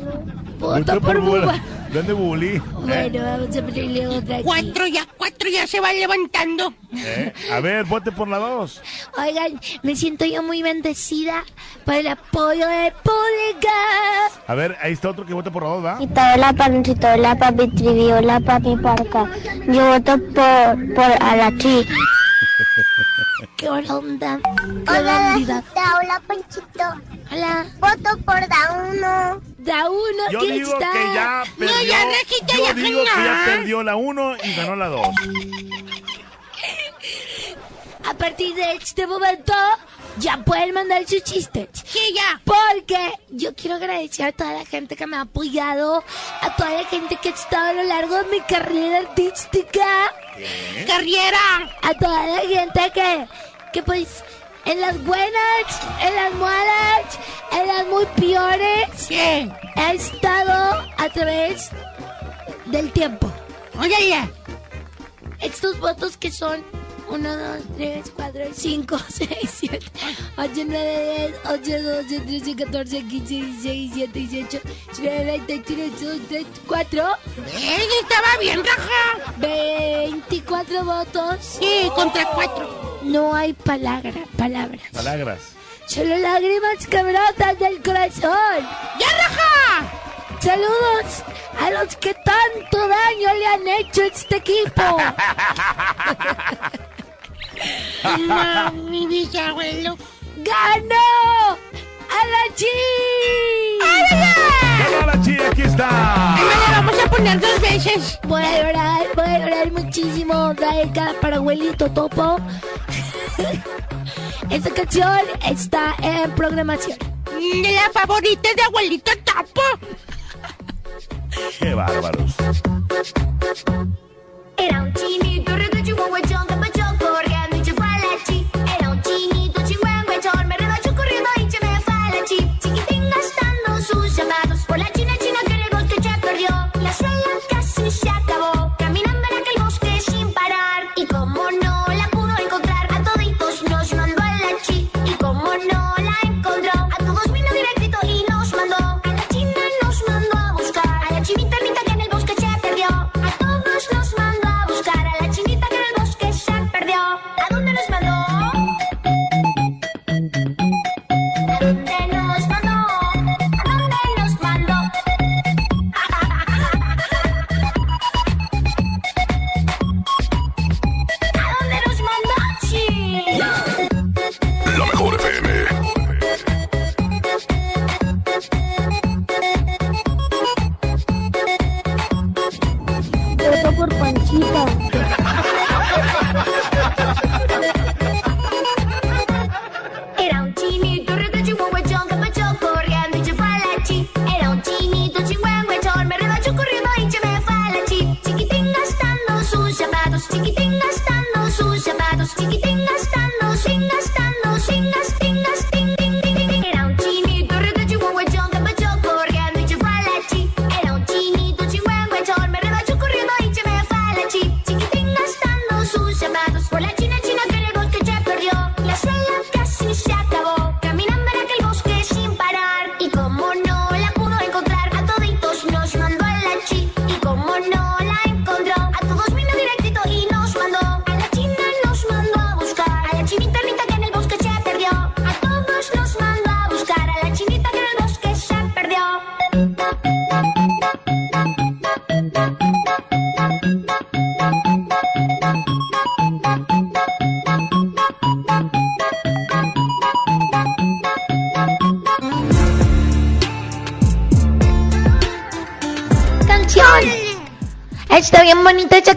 Voto por Buba. ¿Dónde Bully? Bueno, vamos a ponerle otra aquí. Cuatro ya, cuatro ya se va levantando. ¿Eh? A ver, vote por la dos. Oigan, me siento yo muy bendecida por el apoyo del público. A ver, ahí está otro que vota por la dos, ¿va? Hola, Panchito. Hola, papi Trivi. Hola, papi Parca. Yo voto por, por Alachi. Qué onda. Qué Hola, bandida. Hola, Panchito. Hola. Voto por Da 1. Da uno, Yo ¿quién digo está? que ya perdió. No, ya, yo ya digo que ya perdió la uno y ganó la dos. A partir de este momento, ya pueden mandar sus chistes. Sí, ya. Porque yo quiero agradecer a toda la gente que me ha apoyado, a toda la gente que ha estado a lo largo de mi carrera artística, Carriera. a toda la gente que, que pues, en las buenas, en las malas, en las muy peores, ¿Qué? he estado a través del tiempo. Óyale. Estos votos que son 1, 2, 3, 4, 5, 6, 7, 8, 9, 10, 11, 12, 13, 14, 15, 16, 17, 18, 19, 20, 21, 22, 24. Eh, estaba bien, raja. 24 votos. Sí, contra cuatro. No hay palabra, palabras. Palabras. Solo lágrimas que brotan del corazón. ¡Ya, raja! Saludos a los que tanto daño le han hecho a este equipo. Mi bisabuelo. ¡Ganó! ¡A la chi! ¡Ganó la chi! ¡Aquí está! Me la vamos a poner dos veces. Voy a llorar, voy a llorar muchísimo. Daika para abuelito topo. Esta canción está en programación. De la favorita de abuelito Tapo. ¡Qué bárbaros! Era un chinito chihuahuachón que pachó corriendo y se fue a la chi. Era un chinito chihuahuachón, me redachó corriendo y se me fue a la chi. Chiquitín gastando sus zapatos por la china china que en el bosque se perdió. La suela casi se acabó, caminando en aquel bosque sin parar. Y como no Depot.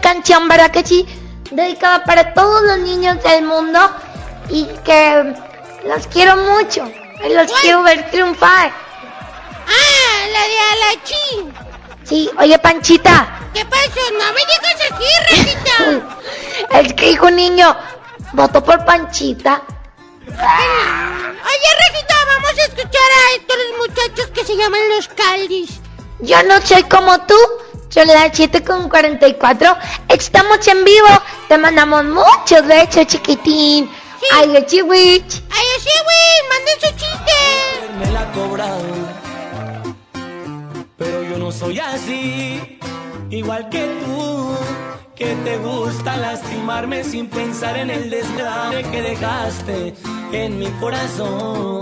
Canción, ¿verdad que sí? Dedicada para todos los niños del mundo y que los quiero mucho. Y los quiero ver triunfar. Ah, la de Alachín. Sí, oye, Panchita. ¿Qué pasó? No me digas así, Rajita. Es que hijo niño, votó por Panchita. Oye, Rajita, vamos a escuchar a estos muchachos que se llaman los Caldis. Yo no soy como tú. Son las 7 con 44. Estamos en vivo. Te mandamos muchos besos, chiquitín. Ay, chiwich. Ay, Chiwich, manden su chiste. me la ha cobrado. Pero yo no soy así, igual que tú, que te gusta lastimarme sin pensar en el desgrace que dejaste en mi corazón.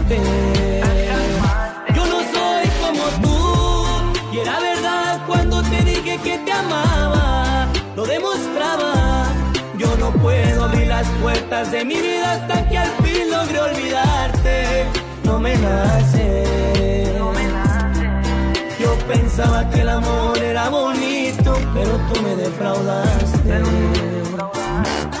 Las puertas de mi vida hasta que al fin logre olvidarte. No me nace. Yo pensaba que el amor era bonito, pero tú me defraudaste. Y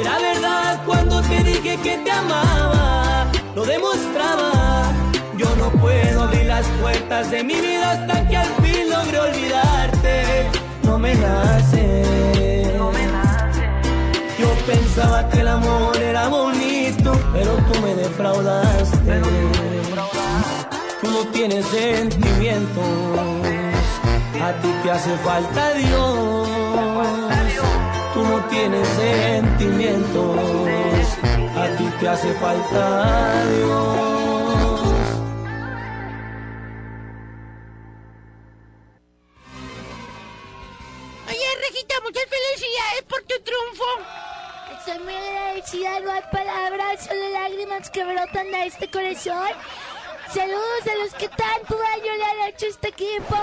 Y era verdad cuando te dije que te amaba, lo demostraba. Yo no puedo abrir las puertas de mi vida hasta que al fin logre olvidarte. No me nace. Yo pensaba que el amor era bonito, pero tú me defraudaste. Tú no tienes sentimientos, a ti te hace falta Dios. Tú no tienes sentimientos, a ti te hace falta Dios. Oye, Rejita, muchas felicidades por tu triunfo. Estoy muy agradecida, no hay palabras, solo lágrimas que brotan de este corazón. Saludos a los que tanto daño le han hecho a este equipo.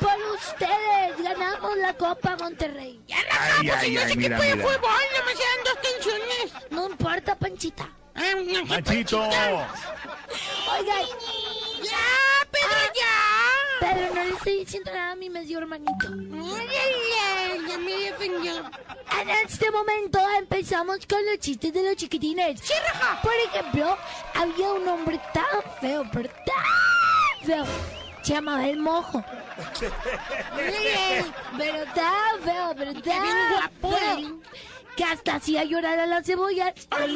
Por ustedes ganamos la Copa Monterrey. Ya, Raja, pues si no es equipo de fútbol, nada más eran dos canciones. No importa, Panchita. Ah, no, Panchito. Oigan. Ya, Pedro, ya. Pedro, no le estoy diciendo nada a mi medio hermanito. Ya me defendió. En este momento empezamos con los chistes de los chiquitines. Por ejemplo, había un hombre tan feo, pero tan feo. Se llamaba el mojo. pero tan feo, pero tan feo. Que hasta hacía llorar a las cebollas. Oye,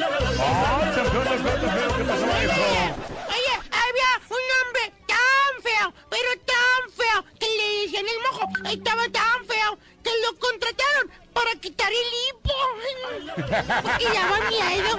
había un hombre tan feo, pero tan feo, que le decían el mojo. Estaba tan feo que lo contrataron para quitar el hipo. Porque daba miedo.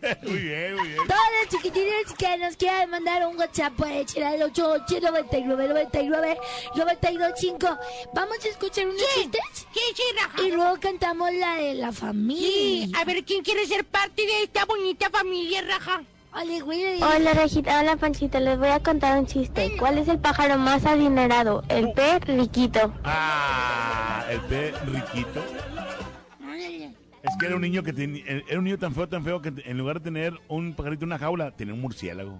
Muy bien, muy bien. Todos los chiquitines que nos quieran mandar un WhatsApp pueden echar al 88 99 99 925. Vamos a escuchar unos chistes. Sí, sí, Raja. Y luego cantamos la de la familia. Sí, a ver quién quiere ser parte de esta bonita familia, Raja. Ole, güey. Hola, Rejita. Hola, Panchita. Les voy a contar un chiste. ¿Cuál es el pájaro más adinerado? El pez riquito. Ah, el pe riquito. Es que era un niño que tenía, era un niño tan feo, tan feo que en lugar de tener un pajarito en una jaula, tenía un murciélago.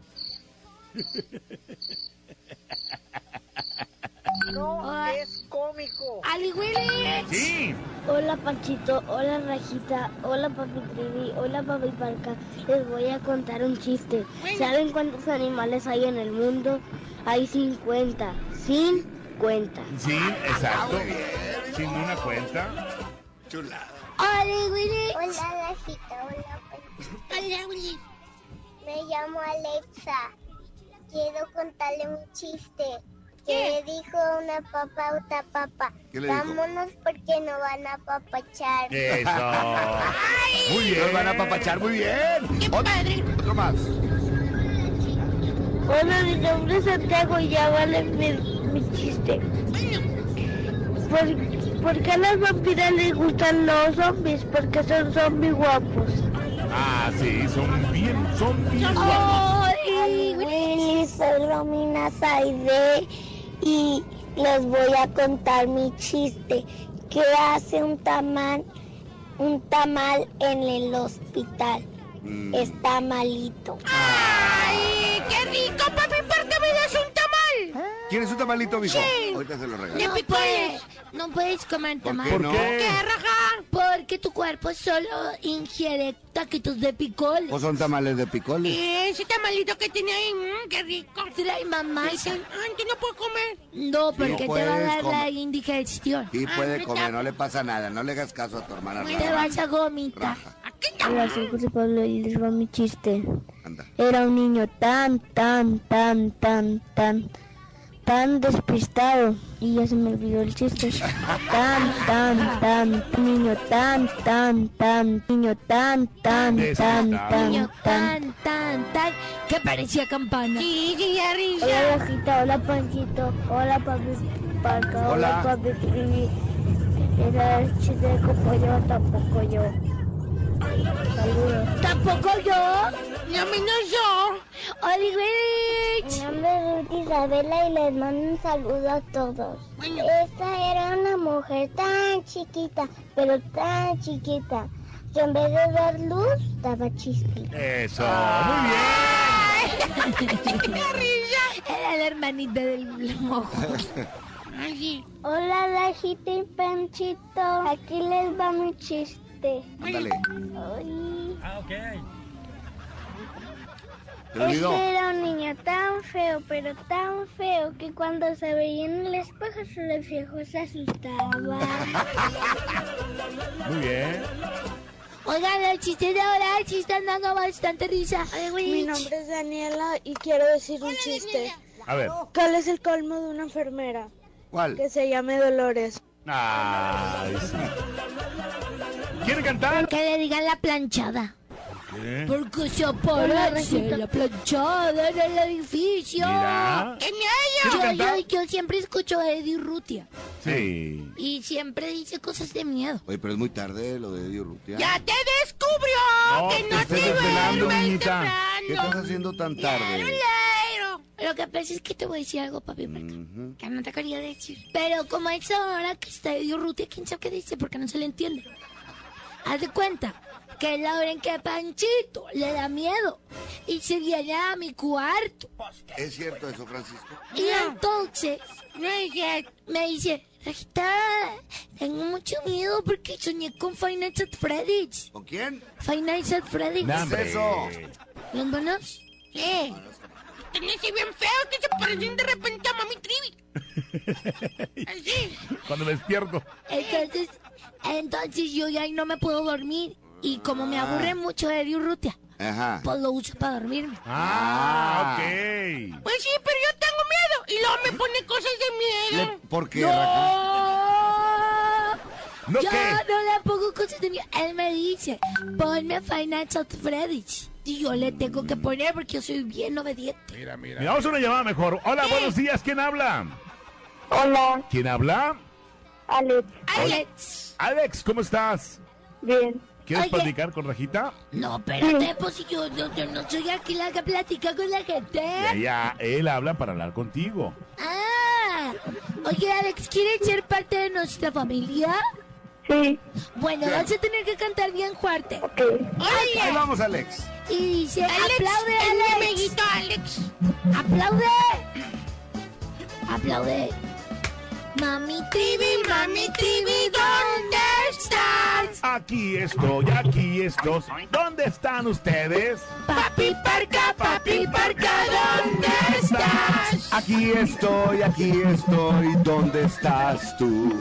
No, es cómico. ¡Ali Willis! Sí. Hola Panchito, hola Rajita, hola Papi Trivi, hola Papi Parca. Les voy a contar un chiste. ¿Saben cuántos animales hay en el mundo? Hay 50. 50. Sí, exacto. Sin una cuenta. Chulada. ¡Ali Willis! Hola Rajita, hola. ¡Hola Willis! Me llamo Alexa. Quiero contarle un chiste. Que le dijo una papa a otra papa. ¿Qué le dijo? Vámonos porque no van a papachar. Eso. Muy bien. Nos van a papachar muy bien. ¡Qué padre! Otro más. Hola, mi nombre es Santiago y ya vale mi, mi chiste. ¿Por, por qué a las vampiras les gustan los zombies? Porque son zombies guapos. Ah, sí, son bien, son bien guapos. ¡Ay, Willy! Soy Romina Saide y les voy a contar mi chiste. ¿Qué hace un tamal, un tamal en el hospital? Mm. Está malito. ¡Ay, qué rico, papi! ¿Por qué me das un tamal? ¿Quieres un tamalito, mijo? Sí. Ahorita se lo regalo. No puedes, no puedes comer ¿Por tamal. qué? ¿Por qué? ¿Qué, raja? Porque tu cuerpo solo ingiere taquitos de picol. ¿O son tamales de picoles? Ese tamalito que tiene ahí, mm, qué rico. Trae mamá. Ay, que no puedo comer. No, porque te va a dar la indigestión. Sí, Ah, puede comer, no le pasa nada. No le hagas caso a tu hermana. Te vas a vomitar. Hola, soy José Pablo y les va mi chiste. Era un niño tan, tan, tan, tan, tan, tan despistado. Y ya se me olvidó el chiste. Tan, tan, tan, niño tan, tan, tan, niño tan, tan, tan, tan, Niño tan. tan, tan, tan, que parecía campana. Hola, Rajita, hola, Panchito, hola, Papi Parca, hola. Papi. Era el chiste de tampoco yo. Saludos. ¿Tampoco yo? No menos yo. ¡Oli Mi nombre es Ruth Isabela y les mando un saludo a todos. Esta era una mujer tan chiquita, pero tan chiquita, que en vez de dar luz, daba chispita. Eso, muy bien. Era la hermanita del mojo. Hola, Lajita y Panchito. Aquí les va mi chiste. Ándale. Ay. Ah, ok. ¿Te olvidó? Este era un niño tan feo, pero tan feo, que cuando se veía en el espejo su reflejo se asustaba. Muy bien. Oigan, el chiste de ahora sí están dando bastante risa. Mi nombre es Daniela y quiero decir un chiste. A ver. ¿Cuál es el colmo de una enfermera? ¿Cuál? Que se llame Dolores. Ay, sí. ¿Quiere cantar? Que le digan la planchada. ¿Qué? Porque se aparece la planchada en el edificio. Mira. ¡Qué Yo, miedo! yo, yo siempre escucho a Eddie Rutia Sí. y siempre dice cosas de miedo. Oye, pero es muy tarde lo de Dios Rutia. ¡Ya te descubrió! No, ¡Que te no estás te niñita. ¿Qué estás haciendo tan tarde? Lo que pasa es que te voy a decir algo, papi, Marca, Ujú. que no te quería decir. Pero como a esa hora que está Eddie Rutia, quién sabe qué dice porque no se le entiende. Haz de cuenta que es la hora en que Panchito le da miedo y se viene a mi cuarto. ¿Es cierto eso, Francisco? Y entonces es me dice, Rajita, tengo mucho miedo porque soñé con Five Nights at Freddy's. ¿Con quién? Five Nights at Freddy's. No, hombre. eso? ¿Los buenos? Sí. Tenés bien feo que se parecen de repente a Mami Trivi. Así. Cuando me despierto. Entonces, entonces yo ya no me puedo dormir. Y como me aburre mucho Eddie Urrutia, Ajá. pues lo uso para dormirme. Ah, ok. Pues sí, pero yo tengo miedo. Y luego me pone cosas de miedo. Le- ¿Por qué? ¡No! ¿No yo qué? no le pongo cosas de miedo. Él me dice, ponme at Freddy's. Y yo le tengo que poner porque yo soy bien obediente. Mira, mira. Mira, vamos a una llamada mejor. Hola, buenos días. ¿Quién habla? Hola, ¿Quién habla? Alex. Alex. Alex, ¿cómo estás? Bien. ¿Quieres Oye. platicar con Rajita? No, espérate, pues si yo, yo, yo no soy aquí la que platica con la gente. Ya, ya, él habla para hablar contigo. Ah, oye Alex, ¿quieres ser parte de nuestra familia? Sí. Bueno, vas a tener que cantar bien fuerte. Ok. Ahí vamos, Alex. Y dice, Alex, aplaude Alex. amiguito Alex. Aplaude. Aplaude. Mami Trivi, mami Trivi, ¿dónde estás? Aquí estoy, aquí estoy. ¿Dónde están ustedes? Papi Parca, papi Parca, ¿dónde estás? Aquí estoy, aquí estoy, ¿dónde estás tú?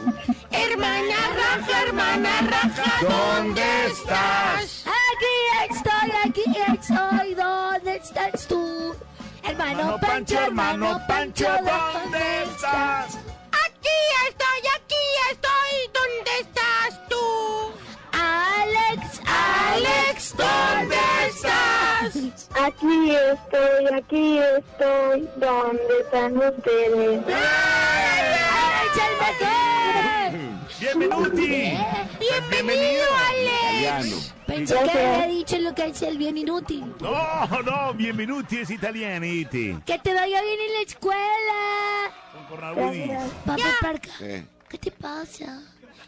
Hermana Raja, hermana Raja, ¿dónde estás? Aquí estoy, aquí estoy, ¿dónde estás tú? Hermano Pancho, hermano Pancho, ¿dónde estás? Aquí estoy, aquí estoy, ¿dónde estás tú? Alex, Alex, ¿dónde estás? Aquí estoy, aquí estoy. ¿Dónde están ustedes? ¡Alex, el mejor! ¡Bienvenuti! ¡Bienvenido, Alex! Pensé que había dicho lo que es el bien inútil. No, no, bienvenuti es italianiti. Que te vaya bien en la escuela. Papi Parca, ¿qué te pasa?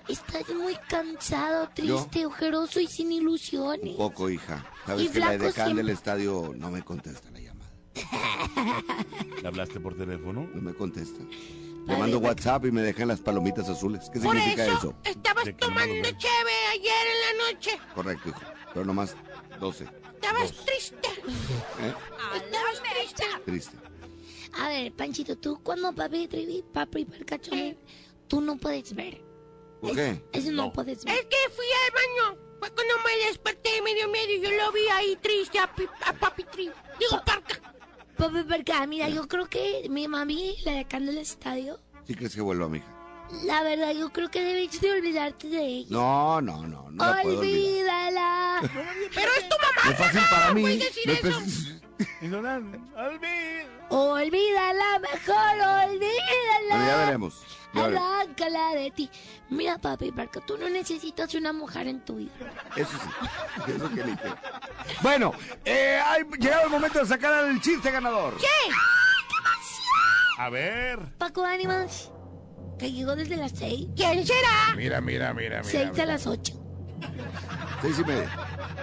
Estás muy cansado, triste, ojeroso y sin ilusiones. un poco, hija. Sabes Y que la flaco decán siempre. del estadio no me contesta la llamada. ¿Le hablaste por teléfono? No me contesta. Le mando WhatsApp y me dejan las palomitas azules. ¿Qué Por significa eso, eso? estabas tomando cheve ayer en la noche. Correcto, hijo. Pero nomás 12. Estabas triste. ¿eh? Estabas triste. Triste. A ver, Panchito, tú cuando papi Trivi, papi Parcachón, tú no puedes ver. ¿Por qué? Eso no, puedes ver. Es que fui al baño. Fue cuando me desperté y me dio miedo y yo lo vi ahí triste a, pi- a papi Tri. Digo, parca. Papi Parca, mira, yo creo que mi mami, la de acá en el estadio, ¿Sí crees que vuelva, mija? la verdad, yo creo que debes de olvidarte de ella. No, no, no. No. Olvídala. Pero es tu mamá. Es fácil para mí. puedes decir No eso. Olvídala, mejor olvídala. Bueno, ya veremos. Ya. Arráncala de ti. Mira, papi, Parca, tú no necesitas una mujer en tu vida. Eso sí. Eso que qué. Bueno, eh, ha llegado el momento de sacar al chiste ganador. ¿Qué? A ver. Paco Animals, que llegó desde las 6. ¿Quién será? Mira, mira, mira, 6 a las 8. Seis y media.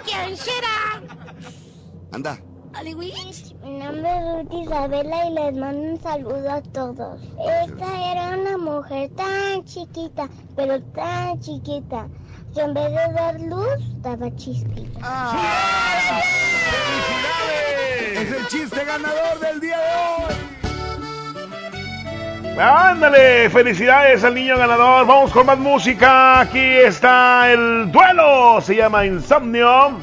¿Quién será? Anda. Aliwis. Mi nombre es Ruth Isabela y les mando un saludo a todos. Esta era una mujer tan chiquita, pero tan chiquita, que en vez de dar luz, daba chispitas. Es el chiste ganador del día de hoy. Ándale, felicidades al niño ganador. Vamos con más música. Aquí está el duelo. Se llama Insomnio.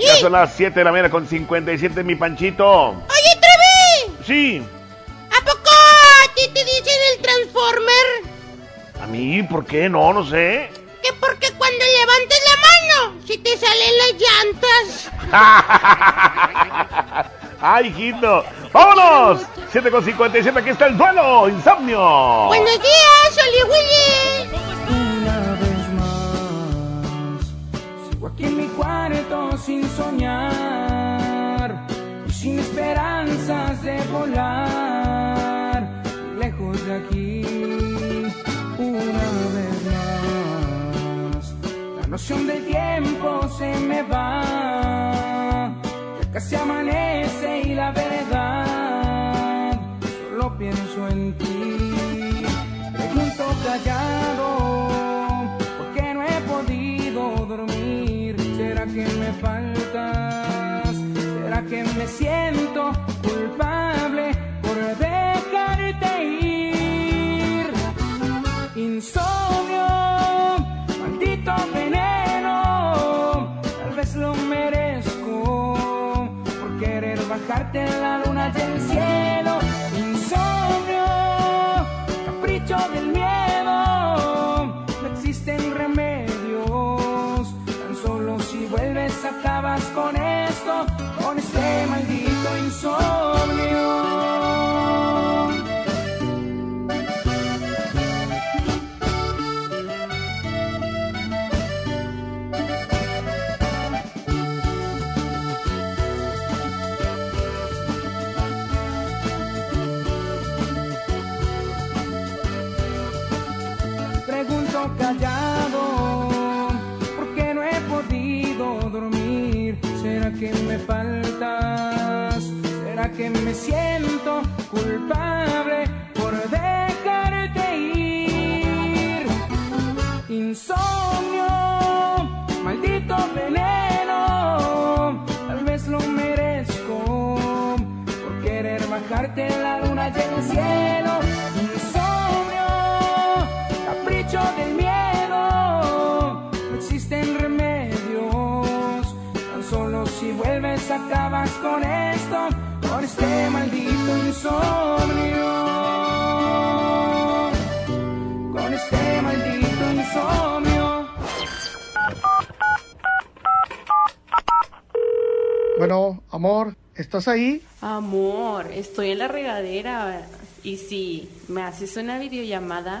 Ya son las 7 de la mañana con 57, mi panchito. Oye, Trevi. Sí. ¿A poco a ti te dicen el Transformer? ¿A mí? ¿Por qué? No, no sé. Que porque cuando levantes la mano, si te salen las llantas. ¡Ay, hijito! ¡Vámonos! 7 con 57, aquí está el duelo. Insomnio. Buenos días, Oli Willy. En mi cuarto sin soñar sin esperanzas de volar lejos de aquí. Una vez más, la noción del tiempo se me va, ya casi amanece y la verdad solo pienso en ti. Pregunto callado, callado, ¿por qué no he podido dormir? ¿Será que me faltas? que me siento culpable por dejarte ir. Insomnio, maldito veneno, tal vez lo merezco por querer bajarte la luna y el cielo. Insomnio, capricho del miedo, no existen remedios, tan solo si vuelves acabas con él este maldito insomnio. Con este maldito insomnio. Bueno, amor, ¿estás ahí? Amor, estoy en la regadera. Y si me haces una videollamada.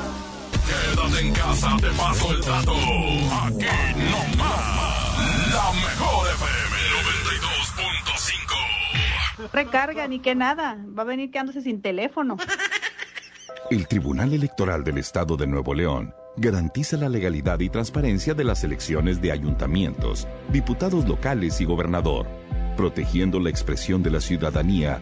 Quédate en casa, te paso el dato. Aquí no más. La mejor FM 92.5. Recarga, ni que nada. Va a venir quedándose sin teléfono. El Tribunal Electoral del Estado de Nuevo León garantiza la legalidad y transparencia de las elecciones de ayuntamientos, diputados locales y gobernador, protegiendo la expresión de la ciudadanía.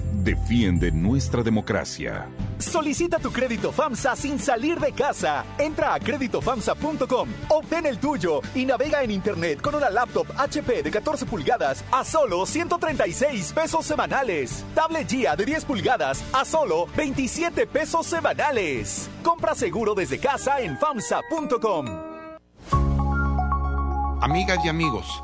Defiende nuestra democracia. Solicita tu crédito FAMSA sin salir de casa. Entra a créditofamsa.com, obtén el tuyo y navega en internet con una laptop HP de 14 pulgadas a solo 136 pesos semanales. Tablet GIA de 10 pulgadas a solo 27 pesos semanales. Compra seguro desde casa en FAMSA.com. Amigas y amigos,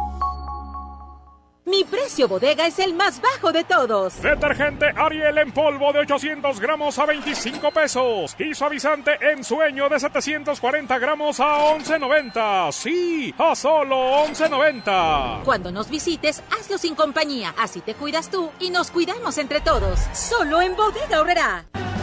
Mi precio bodega es el más bajo de todos. Detergente Ariel en polvo de 800 gramos a 25 pesos. Y suavizante en sueño de 740 gramos a 11.90. Sí, a solo 11.90. Cuando nos visites, hazlo sin compañía. Así te cuidas tú y nos cuidamos entre todos. Solo en Bodega Horrera.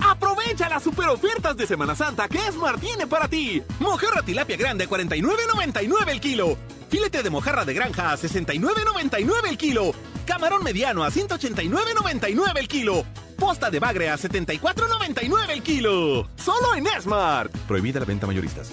Aprovecha las super ofertas de Semana Santa que Esmar tiene para ti. Mojarra tilapia grande a 49.99 el kilo. Filete de mojarra de granja a 69.99 el kilo. Camarón mediano a 189.99 el kilo. Posta de bagre a 74.99 el kilo. Solo en Esmart. Prohibida la venta mayoristas.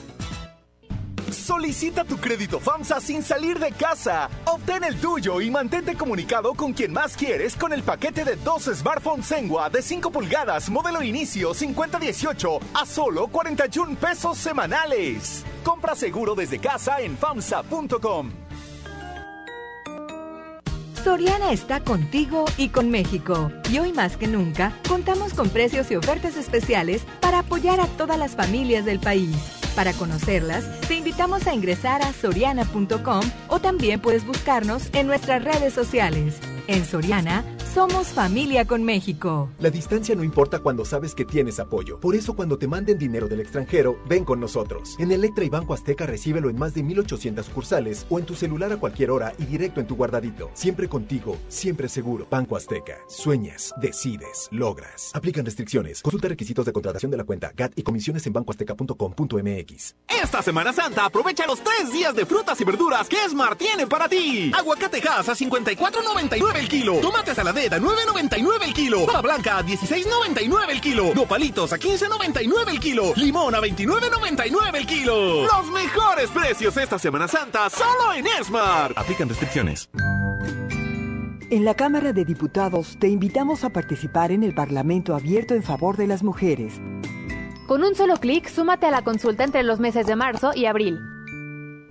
Solicita tu crédito FAMSA sin salir de casa. Obtén el tuyo y mantente comunicado con quien más quieres con el paquete de dos smartphones Sengua de 5 pulgadas, modelo inicio 5018, a solo 41 pesos semanales. Compra seguro desde casa en FAMSA.com. Soriana está contigo y con México. Y hoy más que nunca, contamos con precios y ofertas especiales para apoyar a todas las familias del país. Para conocerlas, te invitamos a ingresar a soriana.com o también puedes buscarnos en nuestras redes sociales. En Soriana, somos familia con México. La distancia no importa cuando sabes que tienes apoyo. Por eso cuando te manden dinero del extranjero, ven con nosotros. En Electra y Banco Azteca recíbelo en más de 1800 sucursales o en tu celular a cualquier hora y directo en tu guardadito. Siempre contigo, siempre seguro. Banco Azteca. Sueñas, decides, logras. Aplican restricciones. Consulta requisitos de contratación de la cuenta GAT y comisiones en bancoazteca.com.mx. Esta Semana Santa aprovecha los tres días de frutas y verduras que Esmar tiene para ti. Aguacate Hass a 54.99 el kilo. Tomate saladera a 9.99 el kilo. Papa blanca a 16.99 el kilo. Nopalitos a 15.99 el kilo. Limón a 29.99 el kilo. Los mejores precios esta Semana Santa solo en Esmar. Aplican restricciones. En la Cámara de Diputados te invitamos a participar en el Parlamento abierto en favor de las mujeres. Con un solo clic, súmate a la consulta entre los meses de marzo y abril.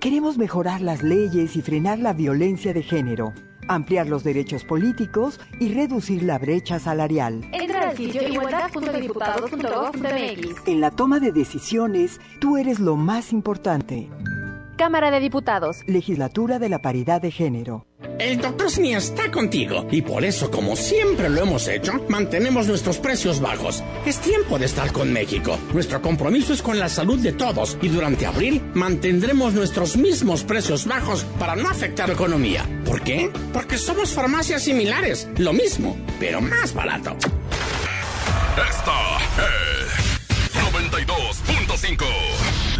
Queremos mejorar las leyes y frenar la violencia de género, ampliar los derechos políticos y reducir la brecha salarial. Entra al sitio igualdad.diputados.gov.mx. En la toma de decisiones, tú eres lo más importante. Cámara de Diputados. Legislatura de la Paridad de Género. El doctor Sni está contigo y por eso, como siempre lo hemos hecho, mantenemos nuestros precios bajos. Es tiempo de estar con México. Nuestro compromiso es con la salud de todos y durante abril mantendremos nuestros mismos precios bajos para no afectar la economía. ¿Por qué? Porque somos farmacias similares, lo mismo, pero más barato. Esta es 92.5.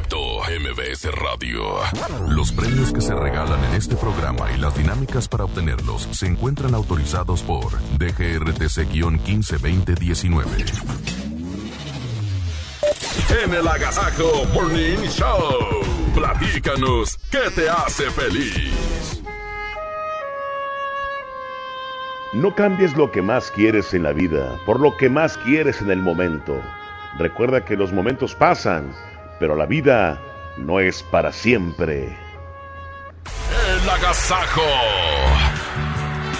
Concepto MBS Radio. Los premios que se regalan en este programa y las dinámicas para obtenerlos se encuentran autorizados por DGRTC-152019. En el Agasajo Morning Show. Platícanos qué te hace feliz. No cambies lo que más quieres en la vida por lo que más quieres en el momento. Recuerda que los momentos pasan, pero la vida no es para siempre. El Agasajo.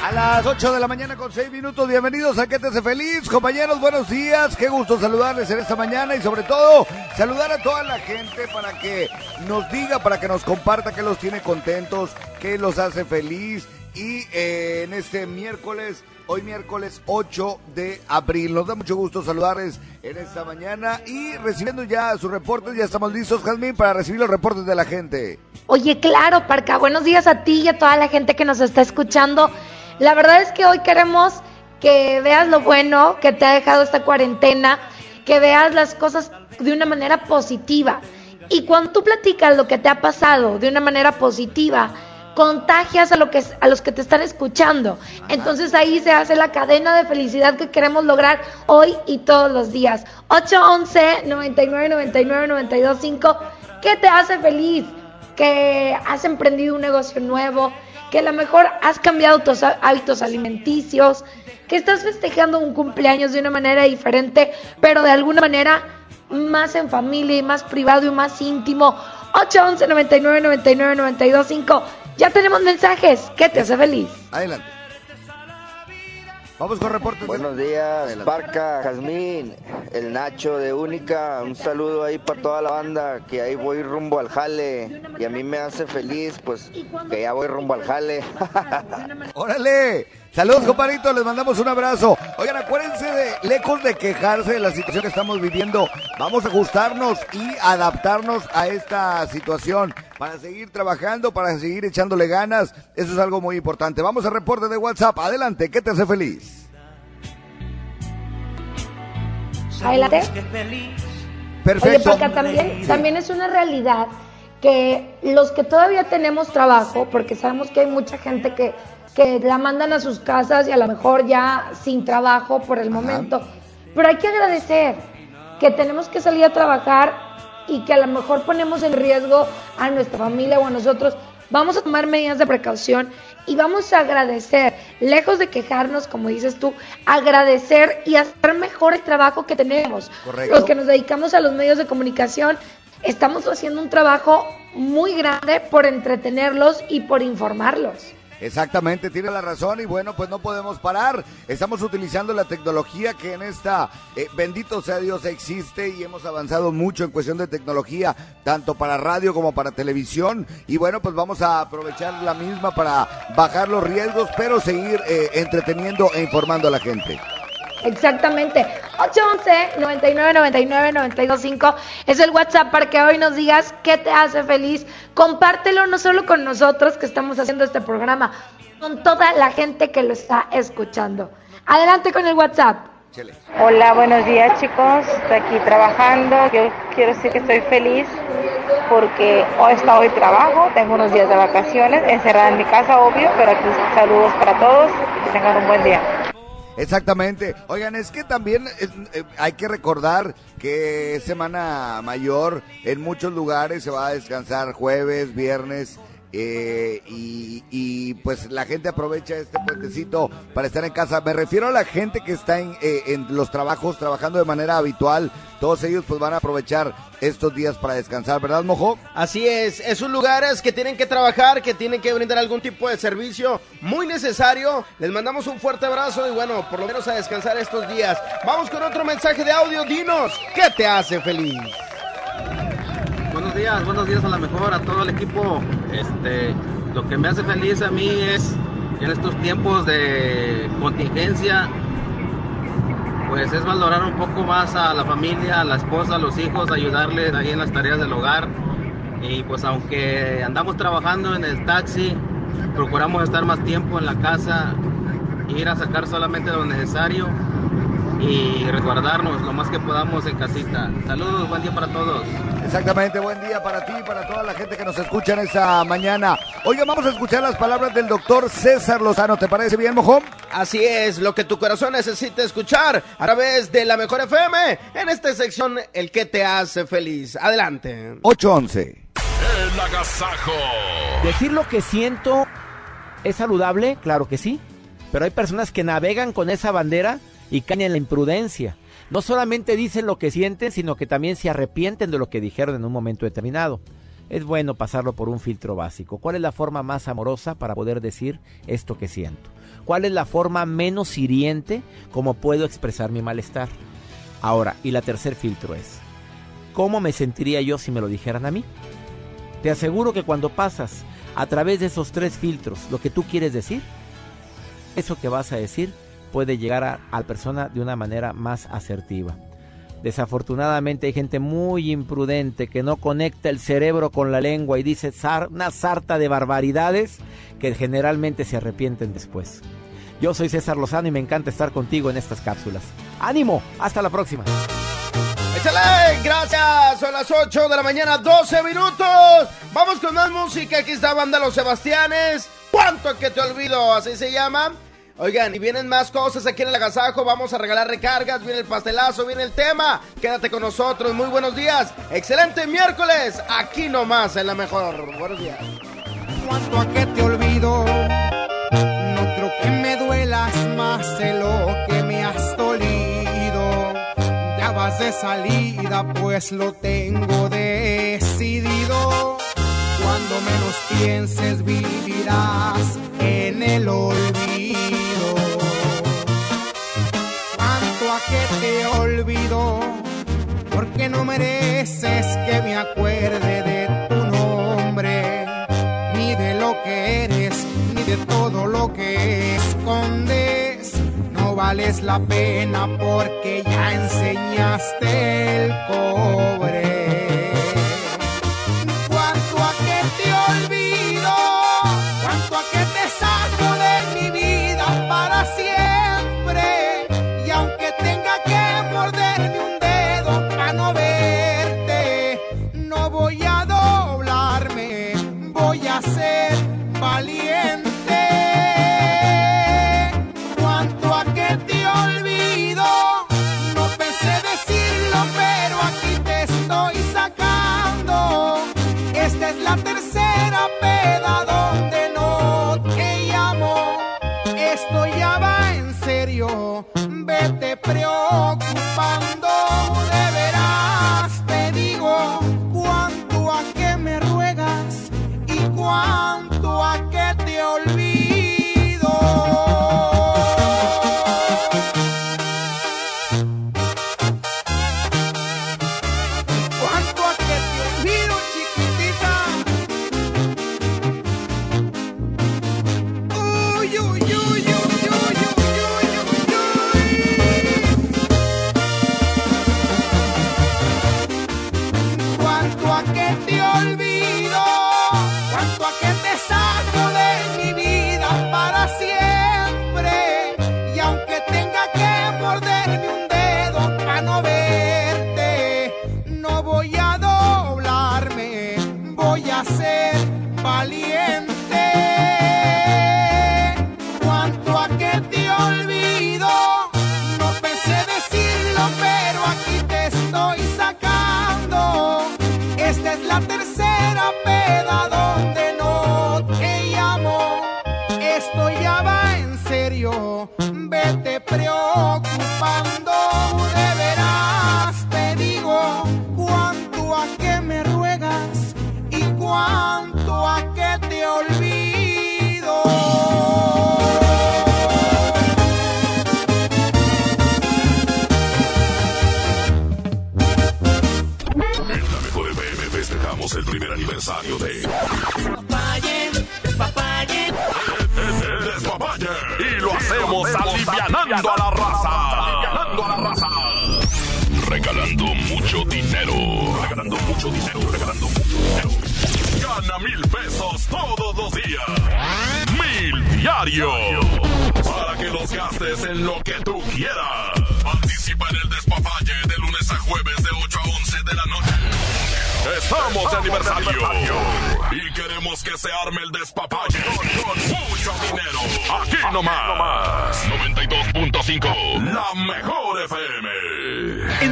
A las 8 de la mañana con 6 minutos, bienvenidos a Que te hace feliz, compañeros, buenos días, qué gusto saludarles en esta mañana y sobre todo saludar a toda la gente para que nos diga, para que nos comparta qué los tiene contentos, qué los hace feliz y eh, en este miércoles, hoy miércoles 8 de abril, nos da mucho gusto saludarles en esta mañana y recibiendo ya sus reportes, ya estamos listos, Jazmín, para recibir los reportes de la gente. Oye, claro, Parca, buenos días a ti y a toda la gente que nos está escuchando. La verdad es que hoy queremos que veas lo bueno que te ha dejado esta cuarentena, que veas las cosas de una manera positiva. Y cuando tú platicas lo que te ha pasado de una manera positiva, contagias a, lo que, a los que te están escuchando. Entonces ahí se hace la cadena de felicidad que queremos lograr hoy y todos los días. 811 99 99 92 5 ¿Qué te hace feliz? Que has emprendido un negocio nuevo, que a lo mejor has cambiado tus hábitos alimenticios, que estás festejando un cumpleaños de una manera diferente, pero de alguna manera más en familia y más privado y más íntimo. 811 99 99 92 5 ya tenemos mensajes. ¿Qué te hace feliz? Adelante. Vamos con reportes. Buenos días, Parca, Jazmín, el Nacho de Única. Un saludo ahí para toda la banda, que ahí voy rumbo al jale. Y a mí me hace feliz, pues, que ya voy rumbo al jale. ¡Órale! Saludos, compadritos, les mandamos un abrazo. Oigan, acuérdense de, lejos de quejarse de la situación que estamos viviendo, vamos a ajustarnos y adaptarnos a esta situación para seguir trabajando, para seguir echándole ganas. Eso es algo muy importante. Vamos al reporte de WhatsApp. Adelante, ¿qué te hace feliz? Adelante. Perfecto. Oye, también, también es una realidad que los que todavía tenemos trabajo, porque sabemos que hay mucha gente que que la mandan a sus casas y a lo mejor ya sin trabajo por el momento. Pero hay que agradecer que tenemos que salir a trabajar y que a lo mejor ponemos en riesgo a nuestra familia o a nosotros. Vamos a tomar medidas de precaución y vamos a agradecer, lejos de quejarnos, como dices tú, agradecer y hacer mejor el trabajo que tenemos. Correcto. Los que nos dedicamos a los medios de comunicación, estamos haciendo un trabajo muy grande por entretenerlos y por informarlos. Exactamente, tiene la razón y bueno, pues no podemos parar. Estamos utilizando la tecnología que en esta, eh, bendito sea Dios, existe y hemos avanzado mucho en cuestión de tecnología, tanto para radio como para televisión. Y bueno, pues vamos a aprovechar la misma para bajar los riesgos, pero seguir eh, entreteniendo e informando a la gente. Exactamente. 811 99 99 925 es el WhatsApp para que hoy nos digas qué te hace feliz. Compártelo no solo con nosotros que estamos haciendo este programa, con toda la gente que lo está escuchando. Adelante con el WhatsApp. Hola, buenos días chicos. Estoy aquí trabajando. Yo quiero decir que estoy feliz porque hoy está hoy trabajo, tengo unos días de vacaciones, encerrada en mi casa, obvio, pero aquí saludos para todos y que tengan un buen día. Exactamente. Oigan, es que también eh, eh, hay que recordar que Semana Mayor en muchos lugares se va a descansar jueves, viernes. Eh, y, pues la gente aprovecha este puentecito para estar en casa. Me refiero a la gente que está en, eh, en los trabajos, trabajando de manera habitual. Todos ellos pues van a aprovechar estos días para descansar, ¿verdad, Mojo? Así es, esos lugares que tienen que trabajar, que tienen que brindar algún tipo de servicio muy necesario. Les mandamos un fuerte abrazo y bueno, por lo menos a descansar estos días. Vamos con otro mensaje de audio, dinos, ¿qué te hace feliz? Buenos días, buenos días a la mejor, a todo el equipo. Este, lo que me hace feliz a mí es en estos tiempos de contingencia, pues es valorar un poco más a la familia, a la esposa, a los hijos, ayudarles ahí en las tareas del hogar. Y pues aunque andamos trabajando en el taxi, procuramos estar más tiempo en la casa, ir a sacar solamente lo necesario y resguardarnos lo más que podamos en casita. Saludos, buen día para todos. Exactamente, buen día para ti y para toda la gente que nos escucha en esta mañana. Oiga, vamos a escuchar las palabras del doctor César Lozano. ¿Te parece bien, Mojón? Así es, lo que tu corazón necesita escuchar a través de la mejor FM en esta sección El que te hace feliz. Adelante. 811. El agasajo. Decir lo que siento es saludable, claro que sí, pero hay personas que navegan con esa bandera y caen en la imprudencia. No solamente dicen lo que sienten, sino que también se arrepienten de lo que dijeron en un momento determinado. Es bueno pasarlo por un filtro básico. ¿Cuál es la forma más amorosa para poder decir esto que siento? ¿Cuál es la forma menos hiriente como puedo expresar mi malestar? Ahora, y la tercer filtro es, ¿cómo me sentiría yo si me lo dijeran a mí? Te aseguro que cuando pasas a través de esos tres filtros lo que tú quieres decir, eso que vas a decir puede llegar a, a la persona de una manera más asertiva. Desafortunadamente hay gente muy imprudente que no conecta el cerebro con la lengua y dice una sarta de barbaridades que generalmente se arrepienten después. Yo soy César Lozano y me encanta estar contigo en estas cápsulas. ¡Ánimo! ¡Hasta la próxima! ¡Échale! Gracias, son las 8 de la mañana, 12 minutos. Vamos con más música. Aquí está Banda Los Sebastianes. ¿Cuánto que te olvido? Así se llama. Oigan, y vienen más cosas aquí en el agasajo. Vamos a regalar recargas. Viene el pastelazo, viene el tema. Quédate con nosotros. Muy buenos días. Excelente miércoles. Aquí nomás en la mejor. Buenos días. cuanto a que te olvido. No creo que me duelas más de lo que me has dolido. Ya vas de salida, pues lo tengo decidido. Cuando menos pienses, vivirás en el olvido. Porque no mereces que me acuerde de tu nombre ni de lo que eres, ni de todo lo que escondes. No vales la pena porque ya enseñaste el cobre.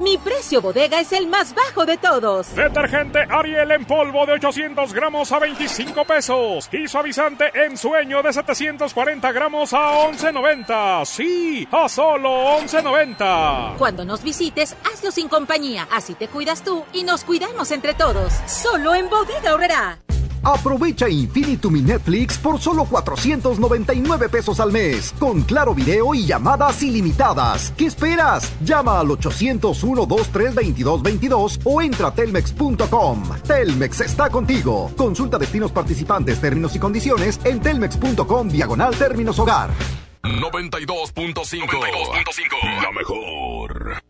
Mi precio bodega es el más bajo de todos. Detergente Ariel en polvo de 800 gramos a 25 pesos. Y suavizante en sueño de 740 gramos a 11.90. Sí, a solo 11.90. Cuando nos visites, hazlo sin compañía. Así te cuidas tú y nos cuidamos entre todos. Solo en bodega horrera. Aprovecha Infinitum y Netflix por solo 499 pesos al mes, con claro video y llamadas ilimitadas. ¿Qué esperas? Llama al 801 23 2222 o entra a telmex.com. Telmex está contigo. Consulta destinos participantes, términos y condiciones en telmex.com diagonal términos hogar. 92.5. La mejor.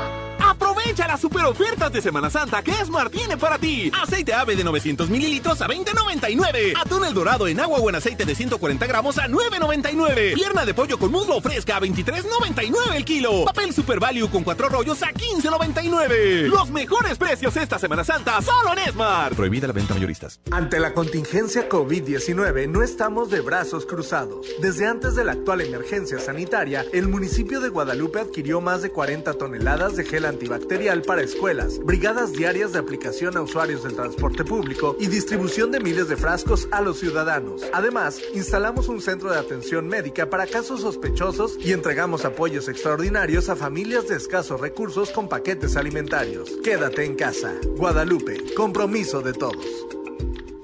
Aprovecha las super ofertas de Semana Santa que Esmar tiene para ti. Aceite ave de 900 mililitros a 20.99. Atún el dorado en agua o en aceite de 140 gramos a 9.99. Pierna de pollo con muslo fresca a 23.99 el kilo. Papel Super Value con cuatro rollos a 15.99. Los mejores precios esta Semana Santa solo en Esmar. Prohibida la venta mayoristas. Ante la contingencia COVID-19 no estamos de brazos cruzados. Desde antes de la actual emergencia sanitaria, el municipio de Guadalupe adquirió más de 40 toneladas de gel antibacterial para escuelas, brigadas diarias de aplicación a usuarios del transporte público y distribución de miles de frascos a los ciudadanos. Además, instalamos un centro de atención médica para casos sospechosos y entregamos apoyos extraordinarios a familias de escasos recursos con paquetes alimentarios. Quédate en casa. Guadalupe, compromiso de todos.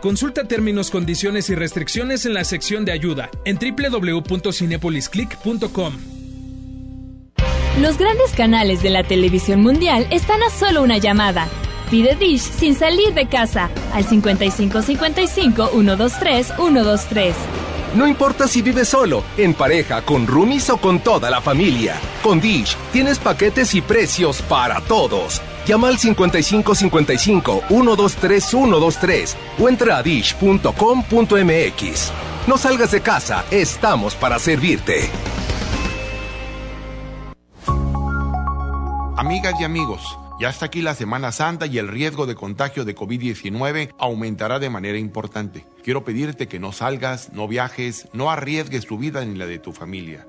Consulta términos, condiciones y restricciones en la sección de ayuda en www.cinepolisclick.com. Los grandes canales de la televisión mundial están a solo una llamada. Pide Dish sin salir de casa al 5555 123 123. No importa si vives solo, en pareja, con roomies o con toda la familia. Con Dish tienes paquetes y precios para todos. Llama al 5555 123 123 o entra a dish.com.mx. No salgas de casa, estamos para servirte. Amigas y amigos, ya está aquí la Semana Santa y el riesgo de contagio de COVID-19 aumentará de manera importante. Quiero pedirte que no salgas, no viajes, no arriesgues tu vida ni la de tu familia.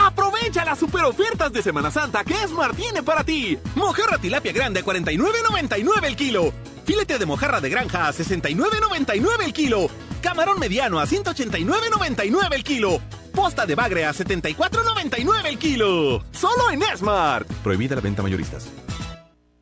Aprovecha las super ofertas de Semana Santa que Esmar tiene para ti. Mojarra tilapia grande a 49.99 el kilo. Filete de mojarra de granja a 69.99 el kilo. Camarón mediano a 189.99 el kilo. Posta de bagre a 74.99 el kilo. Solo en Esmar. Prohibida la venta mayoristas.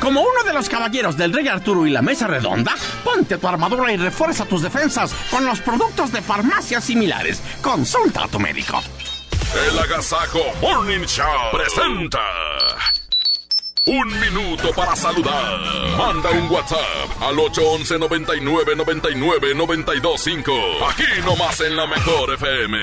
Como uno de los caballeros del Rey Arturo y la Mesa Redonda, ponte tu armadura y refuerza tus defensas con los productos de farmacias similares. Consulta a tu médico. El Agasajo Morning Show presenta. Un minuto para saludar. Manda un WhatsApp al 811 99 99 925. Aquí nomás en la mejor FM.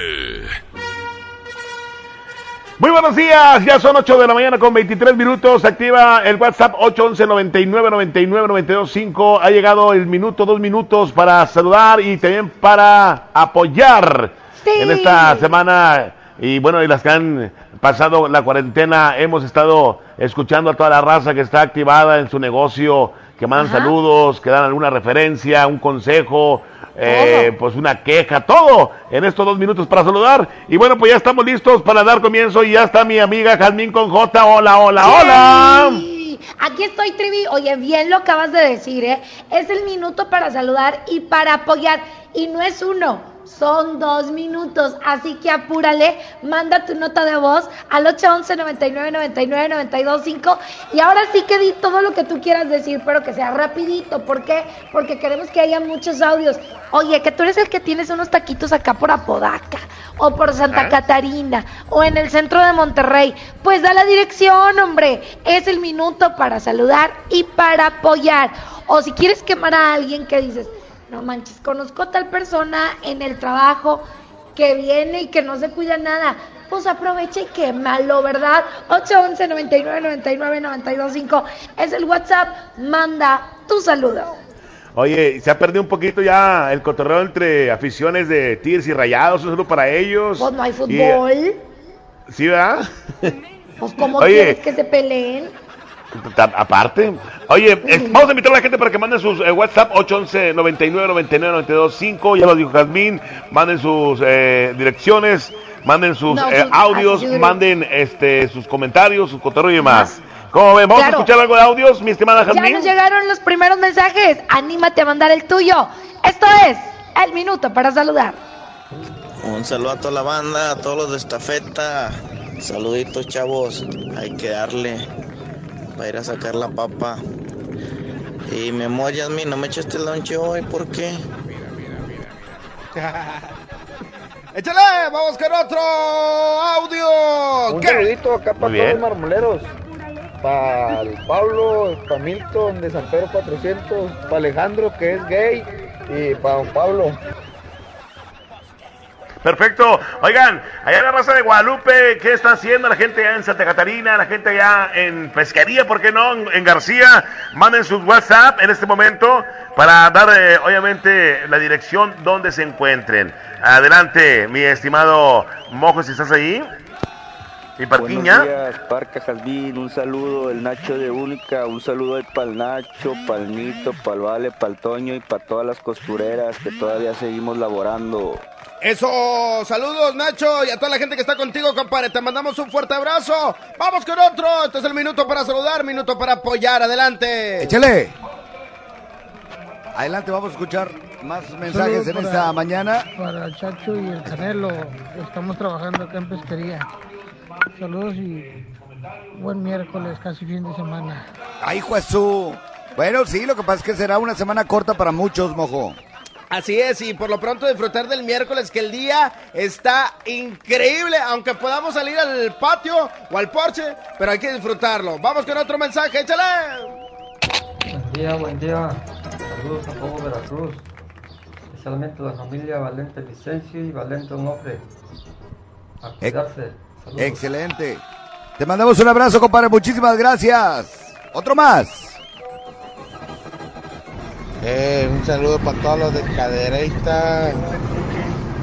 Muy buenos días, ya son 8 de la mañana con 23 minutos. Activa el WhatsApp 811 99 99 925. Ha llegado el minuto, dos minutos para saludar y también para apoyar en esta semana. Y bueno, y las que han pasado la cuarentena, hemos estado escuchando a toda la raza que está activada en su negocio, que mandan Ajá. saludos, que dan alguna referencia, un consejo, eh, pues una queja, todo en estos dos minutos para saludar. Y bueno, pues ya estamos listos para dar comienzo y ya está mi amiga Jazmín con J. Hola, hola, hola. Aquí estoy, Trivi. Oye, bien lo acabas de decir, ¿eh? Es el minuto para saludar y para apoyar. Y no es uno, son dos minutos. Así que apúrale, manda tu nota de voz al 811 99 99 925 Y ahora sí que di todo lo que tú quieras decir, pero que sea rapidito. ¿Por qué? Porque queremos que haya muchos audios. Oye, que tú eres el que tienes unos taquitos acá por Apodaca o por Santa ¿Ah? Catarina o en el centro de Monterrey, pues da la dirección, hombre. Es el minuto para saludar y para apoyar. O si quieres quemar a alguien que dices, no manches, conozco a tal persona en el trabajo que viene y que no se cuida nada. Pues aprovecha y quémalo, ¿verdad? 811 99 99 925 es el WhatsApp. Manda tu saludo. Oye, se ha perdido un poquito ya el cotorreo entre aficiones de Tigres y Rayados. Un saludo para ellos. Pues no hay Y, fútbol. ¿Sí, verdad? Pues como Oye. quieres que se peleen. Aparte. Oye, eh, vamos a invitar a la gente para que manden sus eh, WhatsApp 811 99 99 92 5. Ya lo dijo Jazmín. Manden sus eh, direcciones, manden sus No, eh, sus- audios, ayúdenme. manden este sus comentarios, sus cotorreo y demás. ¿Cómo ven? ¿Vamos Claro. a escuchar algo de audios, mi estimada Ya Jazmín? nos llegaron los primeros mensajes. Anímate a mandar el tuyo. Esto es el minuto para saludar. Un saludo a toda la banda, a todos los de estafeta. Saluditos, chavos. Hay que darle para ir a sacar la papa. Y me amor, Yasmin, no me echaste el lonche hoy, ¿por qué? ¡Échale! ¡Vamos con otro audio! Un ¿Qué? saludito acá para todos los marmoleros. para el Pablo, para Milton de San Pedro 400, para Alejandro que es gay y para don Pablo. Perfecto. Oigan, allá en la raza de Guadalupe, ¿qué está haciendo la gente allá en Santa Catarina, la gente allá en Pesquería, por qué no? En García, manden sus WhatsApp en este momento para dar, eh, obviamente, la dirección donde se encuentren. Adelante, mi estimado Mojo, si estás ahí. Y Parquiña. Buenos días, Parca Jazmín, un saludo, el Nacho de Única, un saludo ahí para el Nacho, para el Nito, para el Vale, para el Toño y para todas las costureras que todavía seguimos laborando. Eso, saludos Nacho y a toda la gente que está contigo, compadre. Te mandamos un fuerte abrazo. Vamos con otro. Este es el minuto para saludar, minuto para apoyar. Adelante. Échale. Adelante, vamos a escuchar más mensajes Saludos en para- esta mañana. Para el Chacho y el Canelo. Estamos trabajando acá en pesquería. Saludos y buen miércoles, casi fin de semana. Ay, su. Bueno, sí, lo que pasa es que será una semana corta para muchos, mojo. Así es, y por lo pronto disfrutar del miércoles, que el día está increíble, aunque podamos salir al patio o al porche, pero hay que disfrutarlo. Vamos con otro mensaje, échale. Buen día, buen día. Saludos a todo Veracruz. Especialmente a la familia Valente Vicencio y Valente Onofre. A cuidarse. Saludos. Excelente. Te mandamos un abrazo, compadre. Muchísimas gracias. Otro más. Eh, un saludo para todos los de Cadereyta,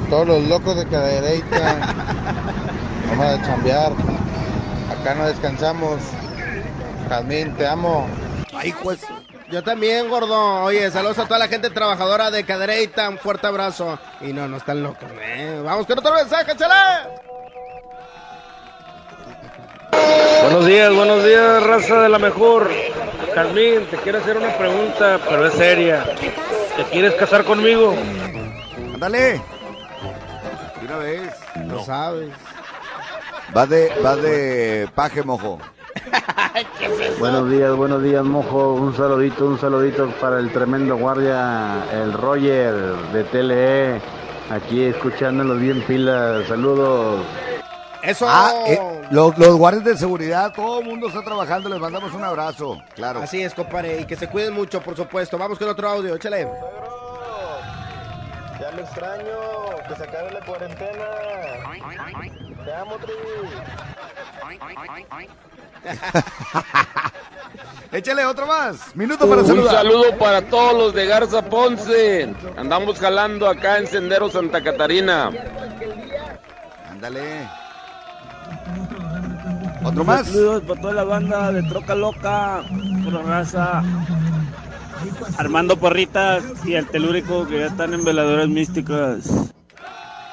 todos los locos de Cadereyta. Vamos a chambear. Acá no descansamos. Jazmín, te amo. Ay, pues. Yo también, gordo. Oye, saludos a toda la gente trabajadora de Cadereita. Un fuerte abrazo. Y no, no están locos, ¿eh? Vamos con otro mensaje, échale. Buenos días, buenos días, raza de la mejor. Jazmín, te quiero hacer una pregunta, pero es seria. ¿Te quieres casar conmigo? Ándale. Una vez. Lo sabes. Va de, va de paje, mojo. Buenos días, buenos días, mojo. Un saludito, un saludito para el tremendo guardia, el Roger de TLE. Aquí escuchándolos bien pilas. Saludos. Eso. Ah, eh, los, los guardias de seguridad, todo el mundo está trabajando. Les mandamos un abrazo. Claro. Así es, compadre. Y que se cuiden mucho, por supuesto. Vamos con otro audio, échale. Ya lo extraño, que se acabe la cuarentena. Te amo, Échale otro más. Minuto para Un saludar. saludo para todos los de Garza Ponce. Andamos jalando acá en Sendero Santa Catarina. Ándale. ¿Otro más? Saludos para toda la banda de Troca Loca, pura raza. Armando Porritas y el Telúrico que ya están en veladoras místicas.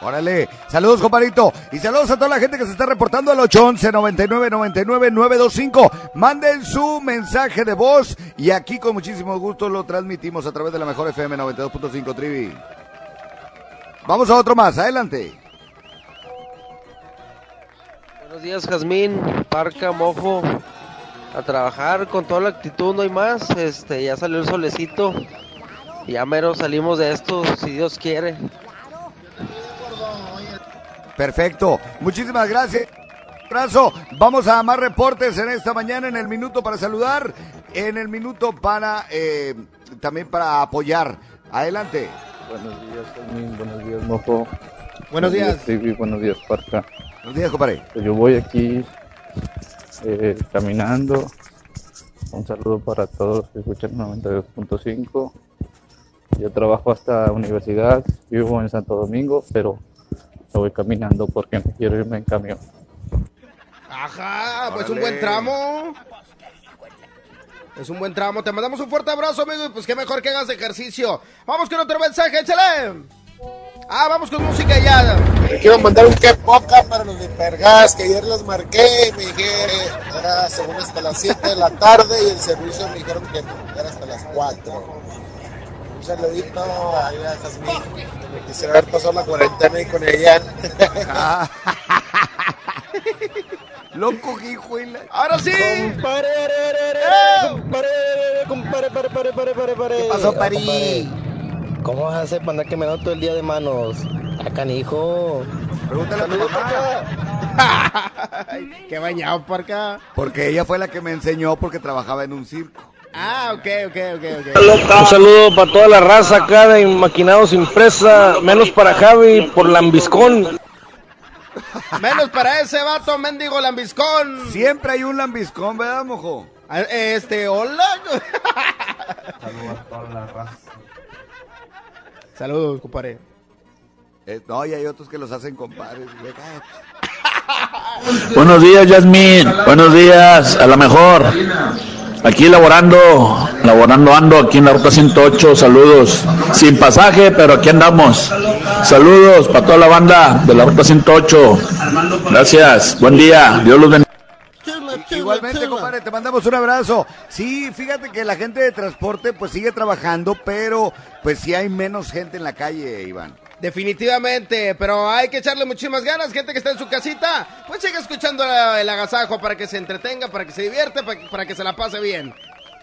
Órale, saludos compadrito y saludos a toda la gente que se está reportando al 811 99 99 925. Manden su mensaje de voz y aquí con muchísimo gusto lo transmitimos a través de la mejor FM 92.5 Trivi. Vamos a otro más, adelante. Buenos días, Jazmín, Parca, Mojo. A trabajar con toda la actitud, no hay más. Este, ya salió el solecito. Y ya mero salimos de esto, si Dios quiere. Perfecto, muchísimas gracias. Abrazo. Vamos a más reportes en esta mañana en el minuto para saludar, en el minuto para eh, también para apoyar. Adelante. Buenos días, Fermín. Buenos días, Mojo. Buenos días. Stevie. Buenos días, Parca. Buenos días, compadre. Pues yo voy aquí eh, caminando. Un saludo para todos los que escuchan 92.5. Yo trabajo hasta universidad, vivo en Santo Domingo, pero me voy caminando porque no quiero irme en camión. Ajá, pues un Órale. buen tramo. Es un buen tramo. Te mandamos un fuerte abrazo, amigo. Y pues qué mejor que hagas ejercicio. Vamos con otro mensaje, échale. Ah, vamos con música ya. Le quiero mandar un poca para los de Pergas, que ayer los marqué y me dijeron, era según hasta las 7 de la tarde y el servicio me dijeron que era hasta las 4. Un saludito a a Jazmín, me quisiera haber pasado la cuarentena ahí con ella. Loco, hijo. y la- Ahora sí. Compare, compare, compare, pare, pare, pare, pare, pare. ¿Qué pasó, Pari? ¿Cómo vas a hacer para andar caminando todo el día de manos? A canijo. Pregúntale a tu mamá. Qué bañado, porca. Porque ella fue la que me enseñó porque trabajaba en un circo. Ah, ok, ok, ok, ok. Un saludo para toda la raza acá de Maquinados Impresa, menos para Javi por Lambiscón. Menos para ese vato, mendigo lambiscón. Siempre hay un lambiscón, ¿verdad, mojo? Ah, Este, hola. Saludos a toda la raza. Saludos, compadre. Eh, no, y hay otros que los hacen compadres. Buenos días, Yasmin. Buenos días, a la mejor. Aquí laborando, laborando ando aquí en la ruta 108. Saludos. Sin pasaje, pero aquí andamos. Saludos para toda la banda de la ruta 108. Gracias. Buen día. Dios los bendiga. Igualmente, compadre, te mandamos un abrazo. Sí, fíjate que la gente de transporte pues sigue trabajando, pero pues sí hay menos gente en la calle, Iván. Definitivamente, pero hay que echarle muchísimas ganas. Gente que está en su casita, pues sigue escuchando el agasajo para que se entretenga, para que se divierte, para, para que se la pase bien.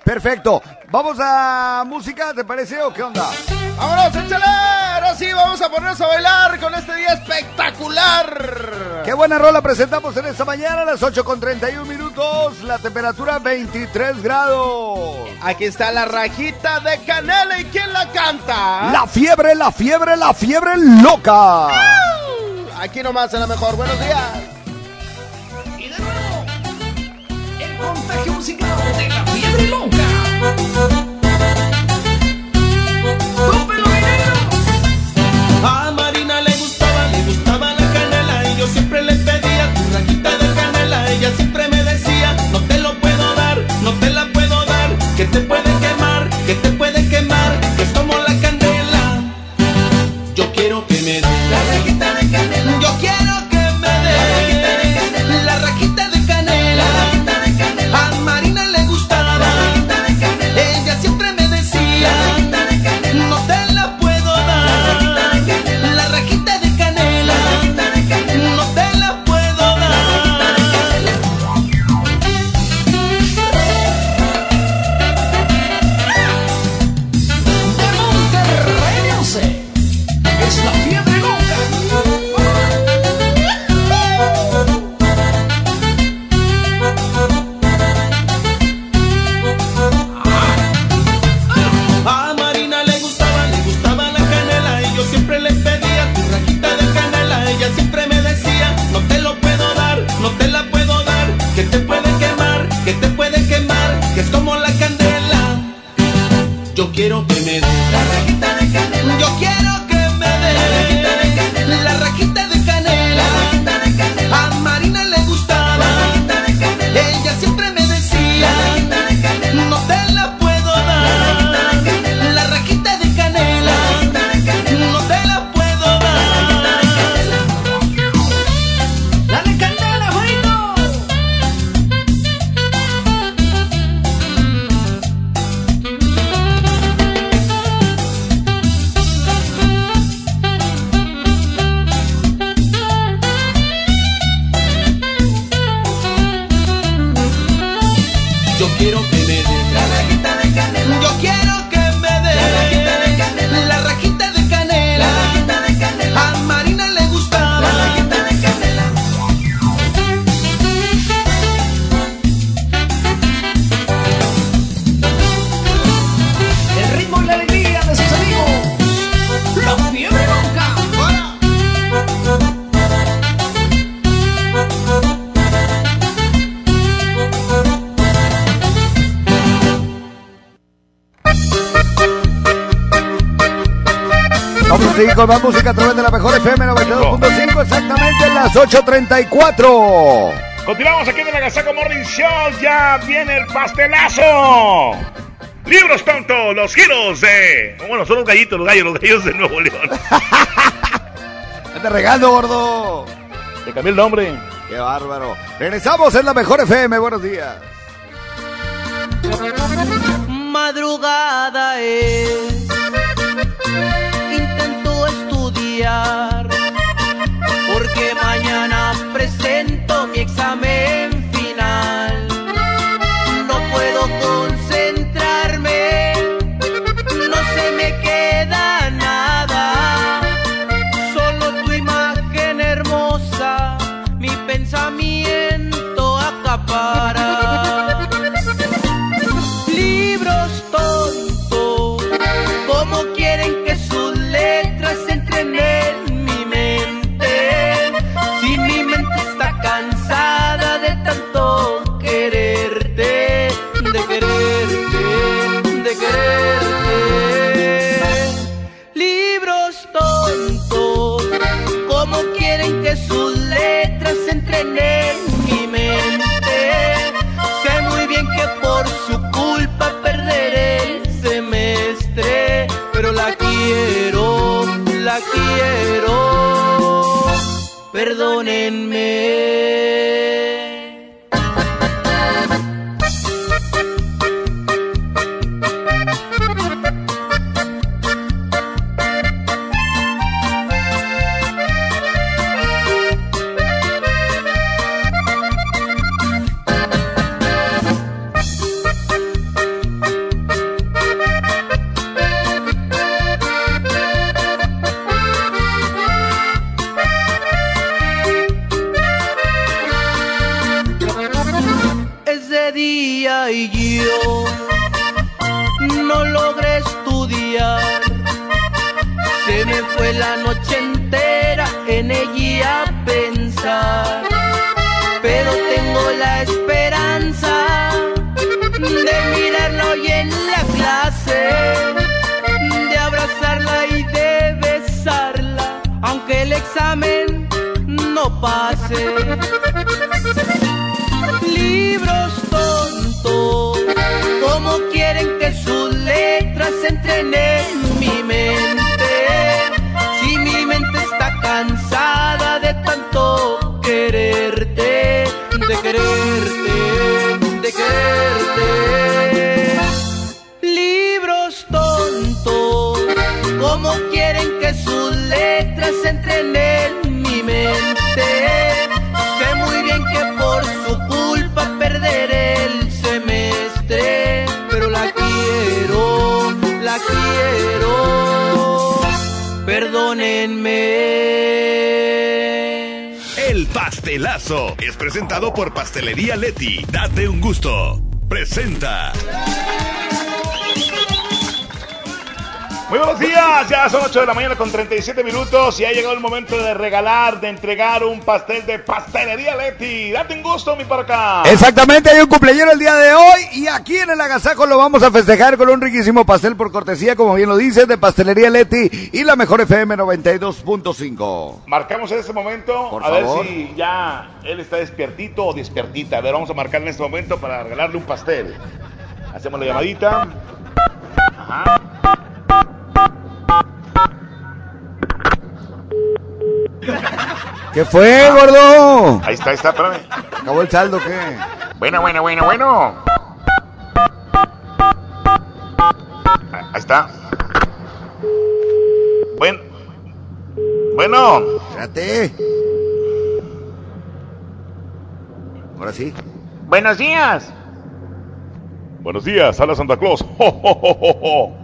Perfecto. Vamos a música, ¿te parece o qué onda? ¡Vámonos, échale! Ahora sí, vamos a ponernos a bailar con este día espectacular. Qué buena rola presentamos en esta mañana a las 8 con 31 minutos. La temperatura 23 grados. Aquí está la rajita de canela y ¿quién la canta? La fiebre, la fiebre, la fiebre loca. Aquí nomás en la mejor. Buenos días. Y de nuevo, el contagio musical de la fiebre loca. Yo quiero que me dé con más música a través de la mejor FM 92.5, exactamente en las 8.34. Continuamos aquí en el Agasaco Morning Show. Ya viene el pastelazo. Libros tontos, los giros de. Bueno, son los gallitos, los gallos, los gallos de Nuevo León. Te regando, gordo. Te cambié el nombre. Qué bárbaro. Regresamos en la mejor FM. Buenos días. Madrugada es. Porque mañana presento mi examen final. morning mist. Pase libros tontos. ¿Cómo quieren que sus letras entren en Pastelazo es presentado por Pastelería Leti. Date un gusto. Presenta. Muy buenos días, ya son 8 de la mañana con 37 minutos y ha llegado el momento de regalar, de entregar un pastel de pastelería Leti. Date un gusto, mi parca. Exactamente, hay un cumpleaños el día de hoy y aquí en el agasajo lo vamos a festejar con un riquísimo pastel por cortesía, como bien lo dices, de Pastelería Leti y la mejor FM 92.5. Marcamos en este momento, Por a favor. ver si ya él está despiertito o despiertita. A ver, vamos a marcar en este momento para regalarle un pastel. Hacemos la llamadita. Ajá. ¿Qué fue, gordo? Ahí está, ahí está, espérame. ¿Acabó el saldo qué? Bueno, bueno, bueno, bueno. Ah, Ahí está. Bueno. Bueno. Espérate. Ahora sí. Buenos días. Buenos días, habla Santa Claus. Jo, jo, jo, jo, jo.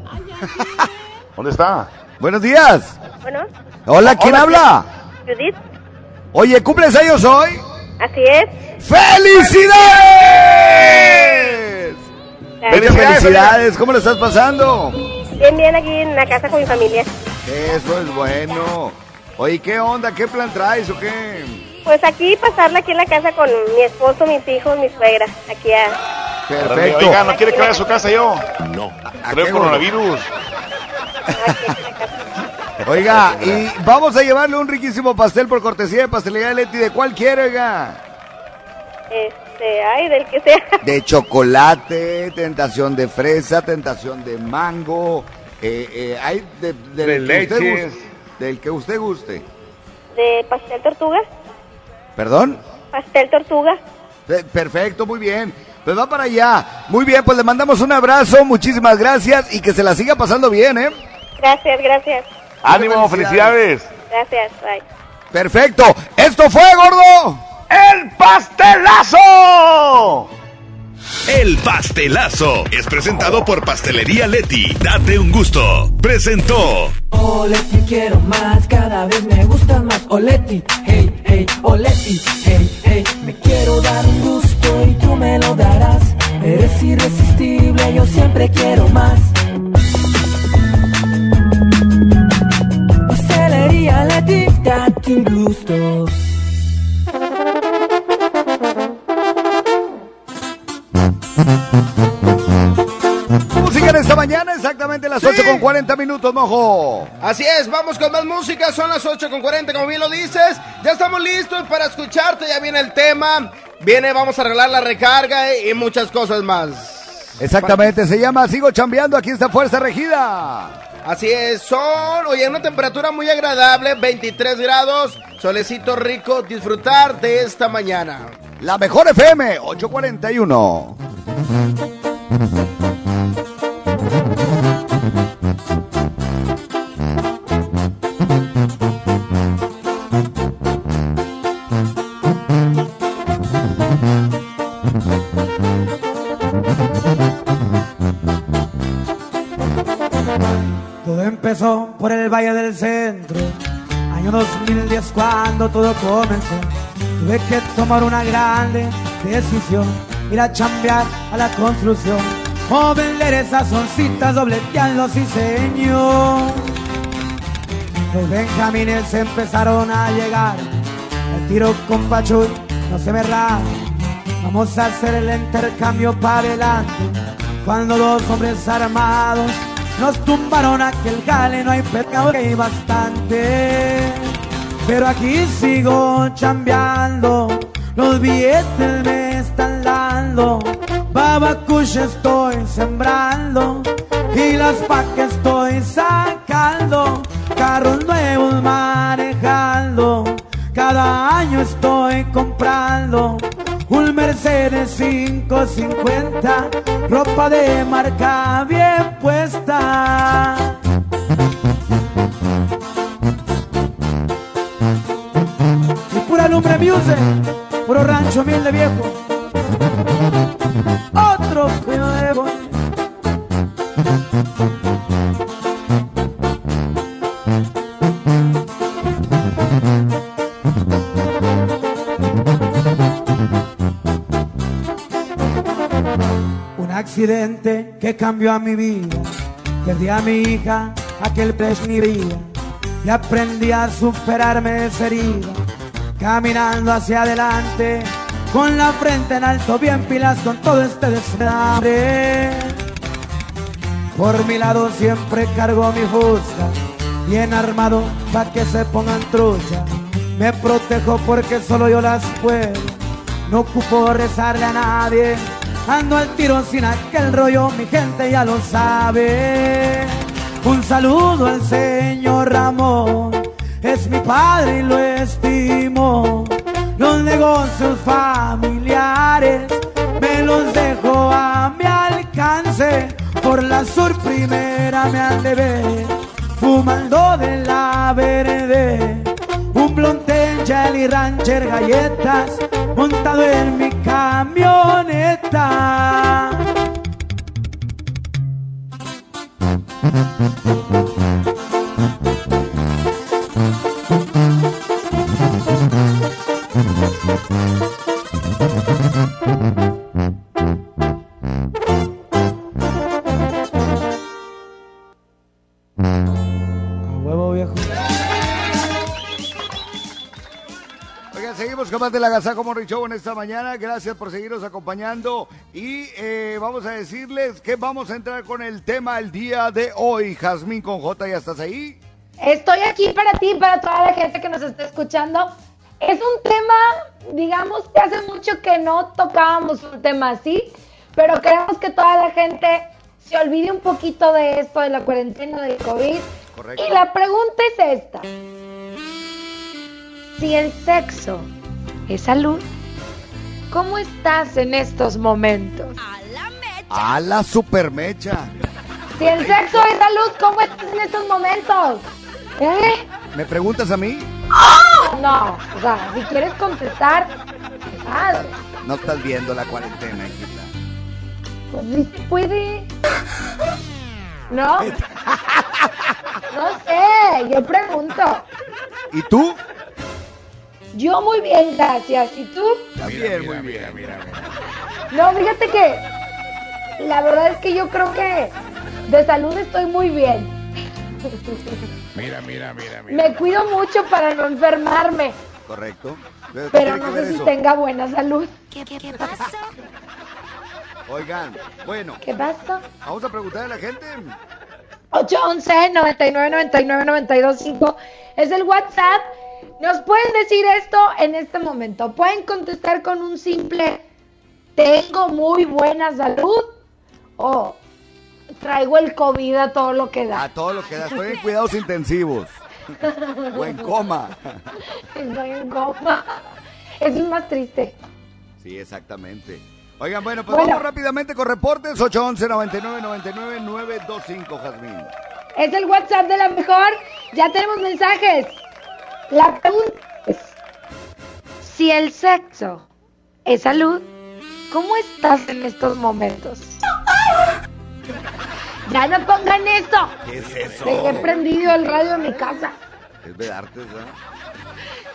¿Dónde está? Buenos días. Bueno, Hola, ¿quién Hola, habla? Judith, Oye, ¿cumples años hoy? así es. ¡Felicidades! Felicidades, ¿cómo lo estás pasando? Bien, bien aquí en la casa con mi familia. Eso es bueno. Oye, ¿qué onda? ¿Qué plan traes o qué? Pues aquí pasarla aquí en la casa con mi esposo, mis hijos, mi suegra. Aquí a... Perfecto. Oiga, ¿no quiere que vaya a su casa yo? No. Creo qué, coronavirus. Oiga, y vamos a llevarle un riquísimo pastel por cortesía de Pastelería Leti. ¿De cuál quiere, oiga? Este, ay, del que sea. De chocolate, tentación de fresa, tentación de mango. Eh, eh, hay de, del De que usted leches. guste. Del que usted guste. De pastel tortuga. ¿Perdón? Pastel tortuga. Pe- Perfecto, muy bien. Pues va para allá. Muy bien, pues le mandamos un abrazo, muchísimas gracias y que se la siga pasando bien, ¿eh? Gracias, gracias. Ánimo, felicidades. Gracias, bye. Perfecto. Esto fue, gordo. ¡El pastelazo! El pastelazo es presentado por Pastelería Leti. Date un gusto. Presentó. Oleti quiero más, cada vez me gusta más Oleti, hey, hey, Oleti, hey, hey Me quiero dar un gusto y tú me lo darás Eres irresistible, yo siempre quiero más Leti, date un gusto Música en esta mañana, exactamente las 8 con 40 minutos, mojo. Así es, vamos con más música, son las 8 con 40, como bien lo dices. Ya estamos listos para escucharte, ya viene el tema. Viene, vamos a arreglar la recarga y muchas cosas más. Exactamente, se llama Sigo Chambeando, aquí está Fuerza Regida. Así es, son, oye, una temperatura muy agradable, 23 grados, solecito rico, disfrutar de esta mañana. La mejor FM, 841. El Valle del Centro, año 2010 cuando todo comenzó. Tuve que tomar una grande decisión, ir a chambear a la construcción o vender esas oncitas dobleteando sí señor. Los benjamines empezaron a llegar, el tiro con Pachuy no se me raja. Vamos a hacer el intercambio para adelante. Cuando dos hombres armados nos tumbaron aquel gale, no hay pecado que hay bastante. Pero aquí sigo chambeando, los billetes me están dando. Babacucha estoy sembrando y las que estoy sacando. Carros nuevos manejando, cada año estoy comprando. Un Mercedes 550, ropa de marca bien puesta. Y pura lumbre music, puro rancho humilde viejo. Otro feo de boy. Que cambió a mi vida. Perdí a mi hija, aquel pez mi vida. Y aprendí a superarme esa herida. Caminando hacia adelante, con la frente en alto, bien pilas con todo este desmadre. Por mi lado siempre cargo mi fusca, bien armado pa' que se pongan trucha. Me protejo porque solo yo las puedo, no ocupo rezarle a nadie. Ando al tiro sin aquel rollo, mi gente ya lo sabe. Un saludo al señor Ramón, es mi padre y lo estimo. Los negocios familiares me los dejo a mi alcance. Por la sur primera me han de ver, fumando de la verde. Un blonde, jelly rancher, galletas, montado en mi camioneta. Seguimos con más de la Gazaco Morning Show en esta mañana. Gracias por seguirnos acompañando. Y eh, vamos a decirles que vamos a entrar con el tema el día de hoy. Jazmín con J, ¿ya estás ahí? Estoy aquí para ti, para toda la gente que nos está escuchando. Es un tema, digamos que hace mucho que no tocábamos un tema así, pero queremos que toda la gente se olvide un poquito de esto, de la cuarentena del COVID. Correcto. Y la pregunta es esta. Si el sexo es salud, ¿cómo estás en estos momentos? A la supermecha. Si el sexo es salud, ¿cómo estás en estos momentos? ¿Eh? ¿Me preguntas a mí? No, o sea, si quieres contestar, padre. No estás viendo la cuarentena, hijita. Pues puede. ¿No? No sé, yo pregunto. ¿Y tú? Yo muy bien, gracias. ¿Y tú? También, muy bien. Mira, No, fíjate que la verdad es que yo creo que de salud estoy muy bien. Mira, mira, mira, Me cuido mucho para no enfermarme, Correcto. ¿Qué pero no sé si eso? tenga buena salud. Oigan, bueno. ¿Qué pasa? Vamos a preguntar a la gente. 811 99 99 925 es el WhatsApp. Nos pueden decir esto en este momento. Pueden contestar con un simple tengo muy buena salud o traigo el COVID a todo lo que da. A todo lo que da. Estoy en cuidados intensivos. O en coma. Estoy en coma. Eso es más triste. Sí, exactamente. Oigan, bueno, pues Bueno. vamos rápidamente con reportes. 811 99 99 925, Jazmín. Es el WhatsApp de la mejor. Ya tenemos mensajes. La pregunta es, si el sexo es salud, ¿cómo estás en estos momentos? Ya no pongan esto. ¿Qué es eso? Dejé prendido el radio en mi casa. Es de artes, ¿verdad?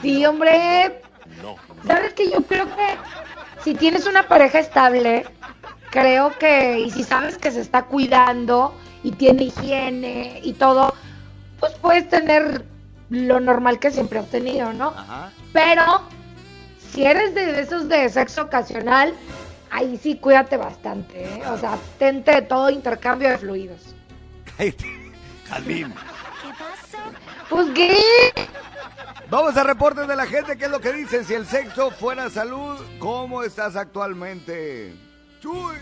Sí, hombre. No. ¿Sabes que Yo creo que si tienes una pareja estable, creo que, y si sabes que se está cuidando y tiene higiene y todo, pues puedes tener lo normal que siempre has tenido, ¿no? Ajá. Pero si eres de esos de sexo ocasional, ahí sí cuídate bastante, ¿eh? O sea, tente de todo intercambio de fluidos. Jazmín. Pues qué. Vamos a reportes de la gente. ¿Qué es lo que dicen? Si el sexo fuera salud, ¿cómo estás actualmente? Chuy.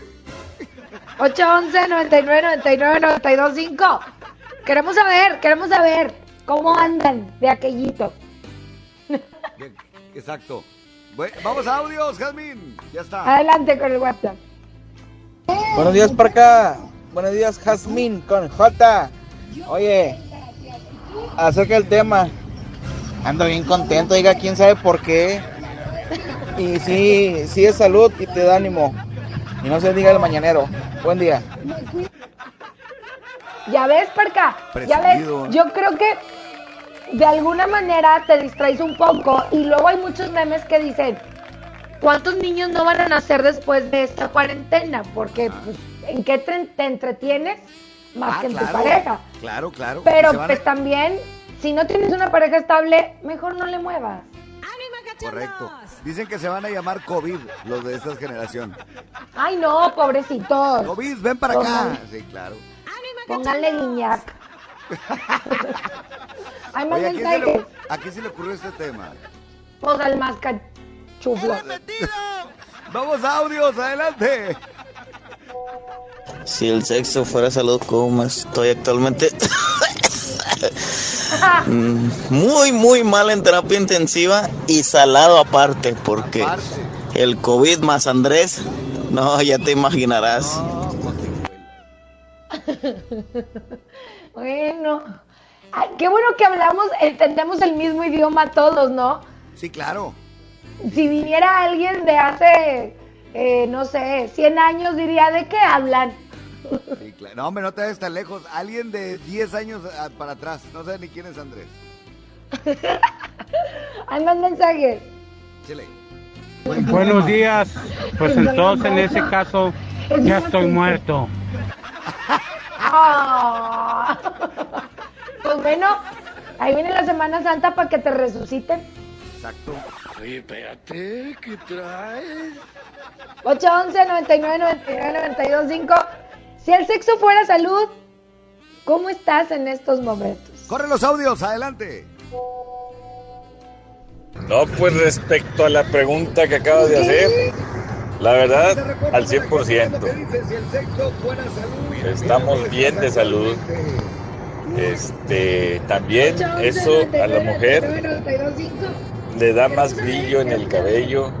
811 99 99 92 5. Queremos saber, queremos saber cómo andan de aquellito. Exacto. Bue- Vamos a audios, Jazmín. Ya está. Adelante con el WhatsApp. Buenos días, Parca. Buenos días, Jazmín con J. Oye, acerca del tema. Ando bien contento, diga quién sabe por qué. Y sí, sí es salud y te da ánimo. Y no se diga el mañanero. Buen día. Ya ves, Parca. Ya ves. Yo creo que de alguna manera te distraes un poco y luego hay muchos memes que dicen, ¿cuántos niños no van a nacer después de esta cuarentena? Porque pues, ¿en qué te, te entretienes más Ah, que en claro. tu pareja? Claro, claro. Pero a- pues también, si no tienes una pareja estable, mejor no le muevas. Correcto. Dicen que se van a llamar COVID, los de esta generación. Ay, no, pobrecitos. COVID, ven para acá. Sí, claro. Pónganle guiñac. Hay más Oye, ¿a quién, se le, ¿a quién se le ocurrió este tema? Pues al más cachuflo. Vamos a audios, adelante. Si el sexo fuera salud, ¿cómo estoy actualmente? Mm, muy, muy mal en terapia intensiva y salado aparte, porque el COVID más Andrés, no, ya te imaginarás. bueno. Ay, qué bueno que hablamos, entendemos el mismo idioma todos, ¿no? Sí, claro. Si viniera alguien de hace, eh, no sé, 100 años, diría, ¿de qué hablan? Sí, claro. No, hombre, no te vayas tan lejos. Alguien de 10 años ah, para atrás. No sé ni quién es Andrés. Hay más mensajes. Chile. Buenos días. Pues entonces en ese caso ya estoy muerto. Ah. Pues bueno, ahí viene la Semana Santa para que te resuciten. Exacto. Oye, espérate, ¿qué traes? 811 99 99 92 5. Si el sexo fuera salud, ¿cómo estás en estos momentos? Corre los audios, adelante. No, pues respecto a la pregunta que acabas de hacer, la verdad, al 100%. Estamos bien de salud. Este, también eso a la mujer le da más brillo en el cabello,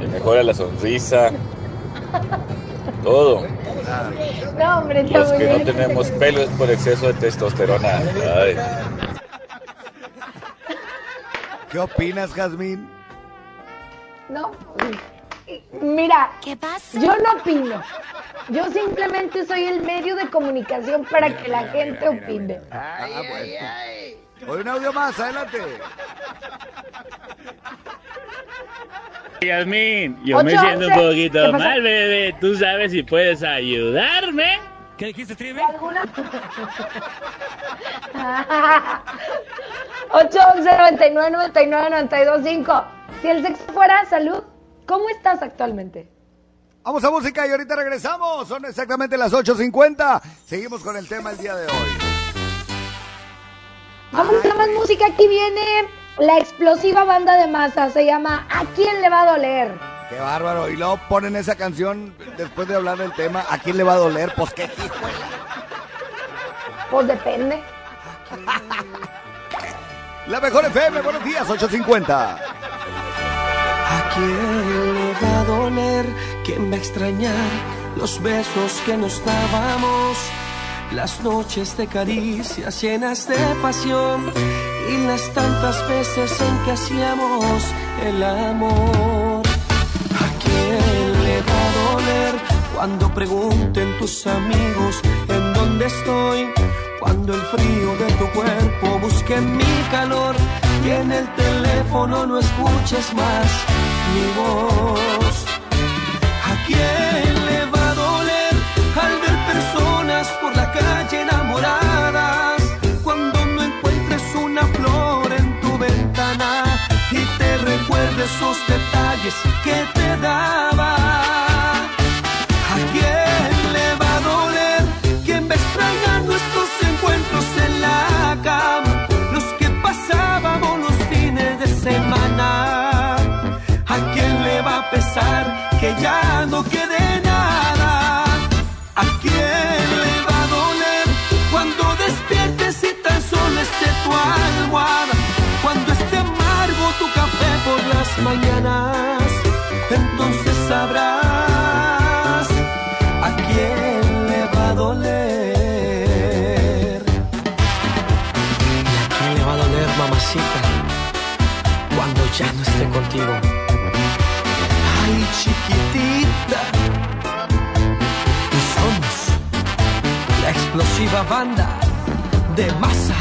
le mejora la sonrisa, todo. Los que no tenemos pelo es por exceso de testosterona. Ay. ¿Qué opinas, Jazmín? No, mira, yo no opino. Yo simplemente soy el medio de comunicación para que la gente opine. Ah, bueno. Hoy un audio más, adelante. Yasmín, yo me siento un. ¿Qué poquito mal, bebé. ¿Tú sabes si puedes ayudarme? ¿Qué dijiste, Trivi? 811 99 99 92 5. Si el sexo fuera salud, ¿cómo estás actualmente? Vamos a música y ahorita regresamos. Son exactamente las 8.50. Seguimos con el tema el día de hoy. Vamos a más música. Aquí viene la explosiva banda de masa. Se llama ¿A quién le va a doler? Qué bárbaro. Y luego ponen esa canción después de hablar del tema. ¿A quién le va a doler? Pues qué hijo. Pues depende. La mejor FM, buenos días, 850. ¿A quién le va a doler? ¿Quién va a extrañar los besos que nos dábamos? Las noches de caricias llenas de pasión y las tantas veces en que hacíamos el amor. ¿A quién le va a doler cuando pregunten tus amigos en dónde estoy? Cuando el frío de tu cuerpo busque mi calor y en el teléfono no escuches más mi voz. ¿A quién banda de masa.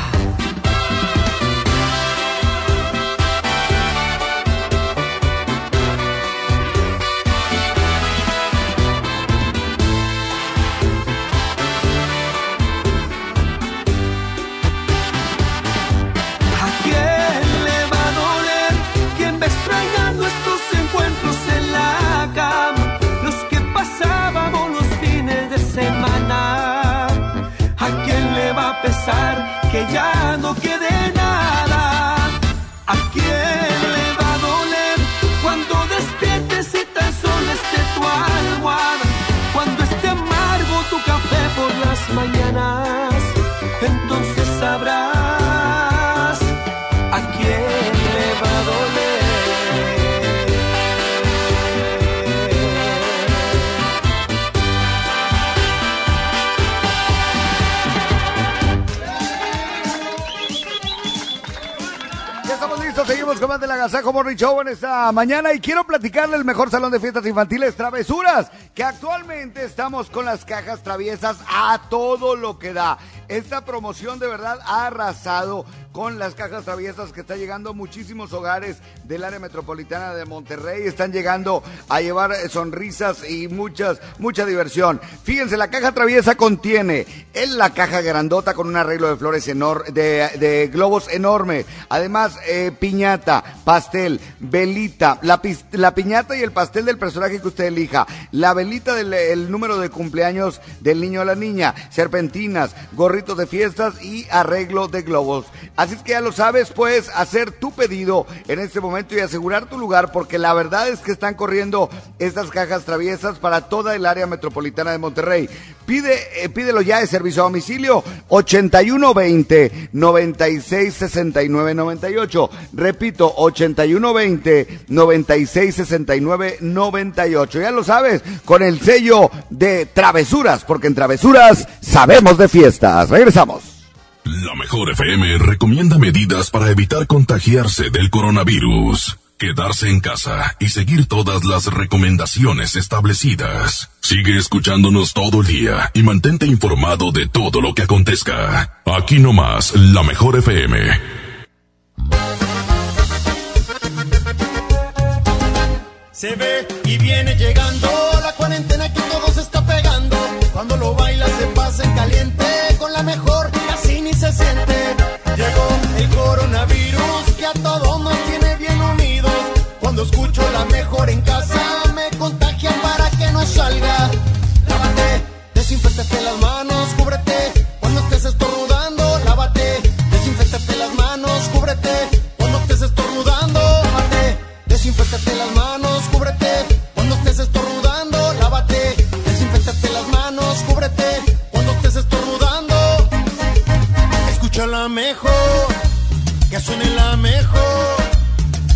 Morning Show en esta mañana y quiero platicarle el mejor salón de fiestas infantiles Travesuras, que actualmente estamos con las cajas traviesas a todo lo que da. Esta promoción de verdad ha arrasado con las cajas traviesas que está llegando a muchísimos hogares del área metropolitana de Monterrey. Están llegando a llevar eh, sonrisas y muchas, mucha diversión. Fíjense, la caja traviesa contiene en la caja grandota con un arreglo de flores enor de, globos enorme. Además, eh, piñata, pastel, velita, la, la piñata y el pastel del personaje que usted elija, la velita del el número de cumpleaños del niño o la niña, serpentinas, gorritos de fiestas y arreglo de globos. Así es que ya lo sabes, puedes hacer tu pedido en este momento y asegurar tu lugar porque la verdad es que están corriendo estas cajas traviesas para toda el área metropolitana de Monterrey. Pide, eh, pídelo ya de servicio a domicilio 8120 9669 98. Repito, 8120 9669 98. Ya lo sabes, con el sello de Travesuras, porque en Travesuras sabemos de fiestas. Regresamos. La mejor FM recomienda medidas para evitar contagiarse del coronavirus. Quedarse en casa y seguir todas las recomendaciones establecidas. Sigue escuchándonos todo el día y mantente informado de todo lo que acontezca. Aquí nomás, la mejor FM. Se ve y viene llegando la cuarentena que todo se está pegando. Cuando lo baila se pasa en caliente, con la mejor Llegó el coronavirus que a todos nos tiene bien unidos. Cuando escucho la mejor en casa mejor, que suene la mejor,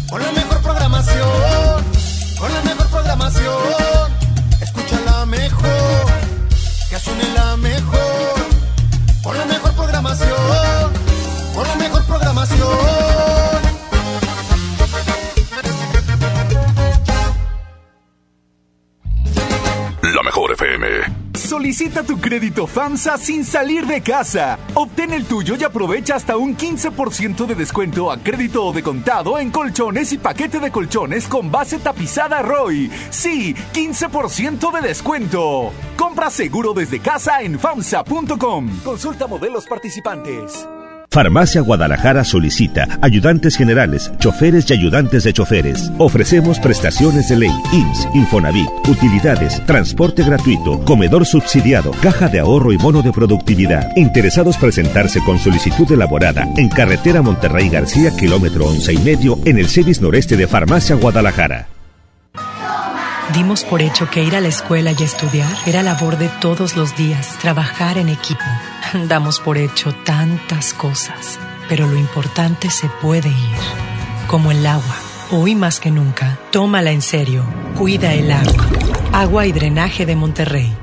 con la mejor programación, con la mejor programación. Solicita tu crédito FAMSA sin salir de casa. Obtén el tuyo y aprovecha hasta un 15% de descuento a crédito o de contado en colchones y paquete de colchones con base tapizada Roy. Sí, 15% de descuento. Compra seguro desde casa en FAMSA.com. Consulta modelos participantes. Farmacia Guadalajara solicita ayudantes generales, choferes y ayudantes de choferes. Ofrecemos prestaciones de ley, IMSS, Infonavit, utilidades, transporte gratuito, comedor subsidiado, caja de ahorro y bono de productividad. Interesados presentarse con solicitud elaborada en carretera Monterrey García, kilómetro once y medio, en el CEDIS noreste de Farmacia Guadalajara. Dimos por hecho que ir a la escuela y estudiar era labor de todos los días, trabajar en equipo. Damos por hecho tantas cosas, pero lo importante se puede ir, como el agua. Hoy más que nunca, tómala en serio, cuida el agua. Agua y drenaje de Monterrey,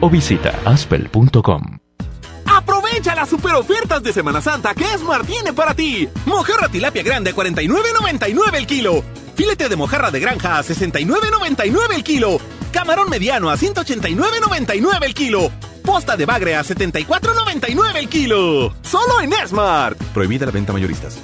o visita aspel.com. Aprovecha las super ofertas de Semana Santa que Esmar tiene para ti. Mojarra tilapia grande a 49.99 el kilo. Filete de mojarra de granja a 69.99 el kilo. Camarón mediano a 189.99 el kilo. Posta de bagre a 74.99 el kilo. Solo en Esmart. Prohibida la venta mayoristas.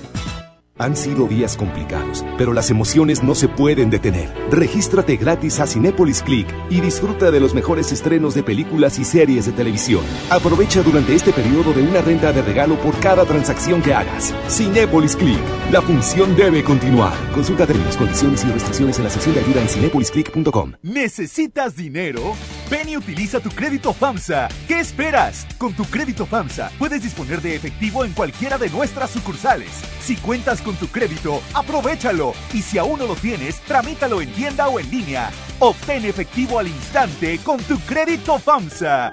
Han sido días complicados, pero las emociones no se pueden detener. Regístrate gratis a Cinépolis Click y disfruta de los mejores estrenos de películas y series de televisión. Aprovecha durante este periodo de una renta de regalo por cada transacción que hagas. Cinépolis Click. La función debe continuar. Consulta términos, condiciones y restricciones en la sección de ayuda en cinepolisclick.com. ¿Necesitas dinero? Ven y utiliza tu crédito FAMSA. ¿Qué esperas? Con tu crédito FAMSA puedes disponer de efectivo en cualquiera de nuestras sucursales. Si cuentas con tu crédito, aprovechalo. Y si aún no lo tienes, tramítalo en tienda o en línea. Obtén efectivo al instante con tu crédito FAMSA.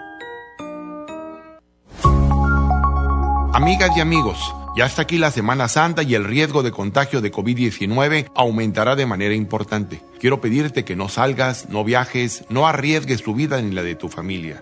Amigas y amigos, ya está aquí la Semana Santa y el riesgo de contagio de COVID-19 aumentará de manera importante. Quiero pedirte que no salgas, no viajes, no arriesgues tu vida ni la de tu familia.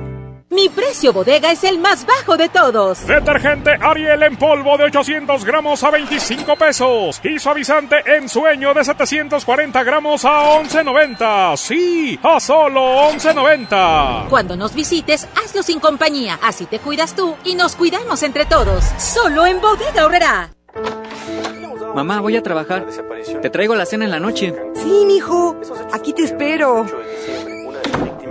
Mi precio bodega es el más bajo de todos. Detergente Ariel en polvo de 800 gramos a 25 pesos. Y suavizante en sueño de 740 gramos a 11.90. Sí, a solo 11.90. Cuando nos visites, hazlo sin compañía. Así te cuidas tú y nos cuidamos entre todos. Solo en bodega horrera. Mamá, voy a trabajar. Te traigo la cena en la noche. Sí, mijo. Aquí te espero.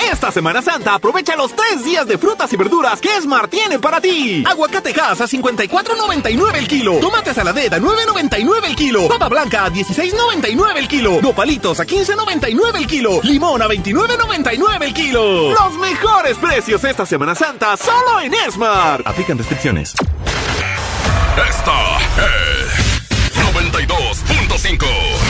Esta Semana Santa aprovecha los tres días de frutas y verduras que Smart tiene para ti. Aguacate gas a 54.99 el kilo. Tomate saladera a 9.99 el kilo. Papa blanca a 16.99 el kilo. Nopalitos a 15.99 el kilo. Limón a 29.99 el kilo. Los mejores precios esta Semana Santa solo en Smart. Aplican descripciones. Esta es 92.5.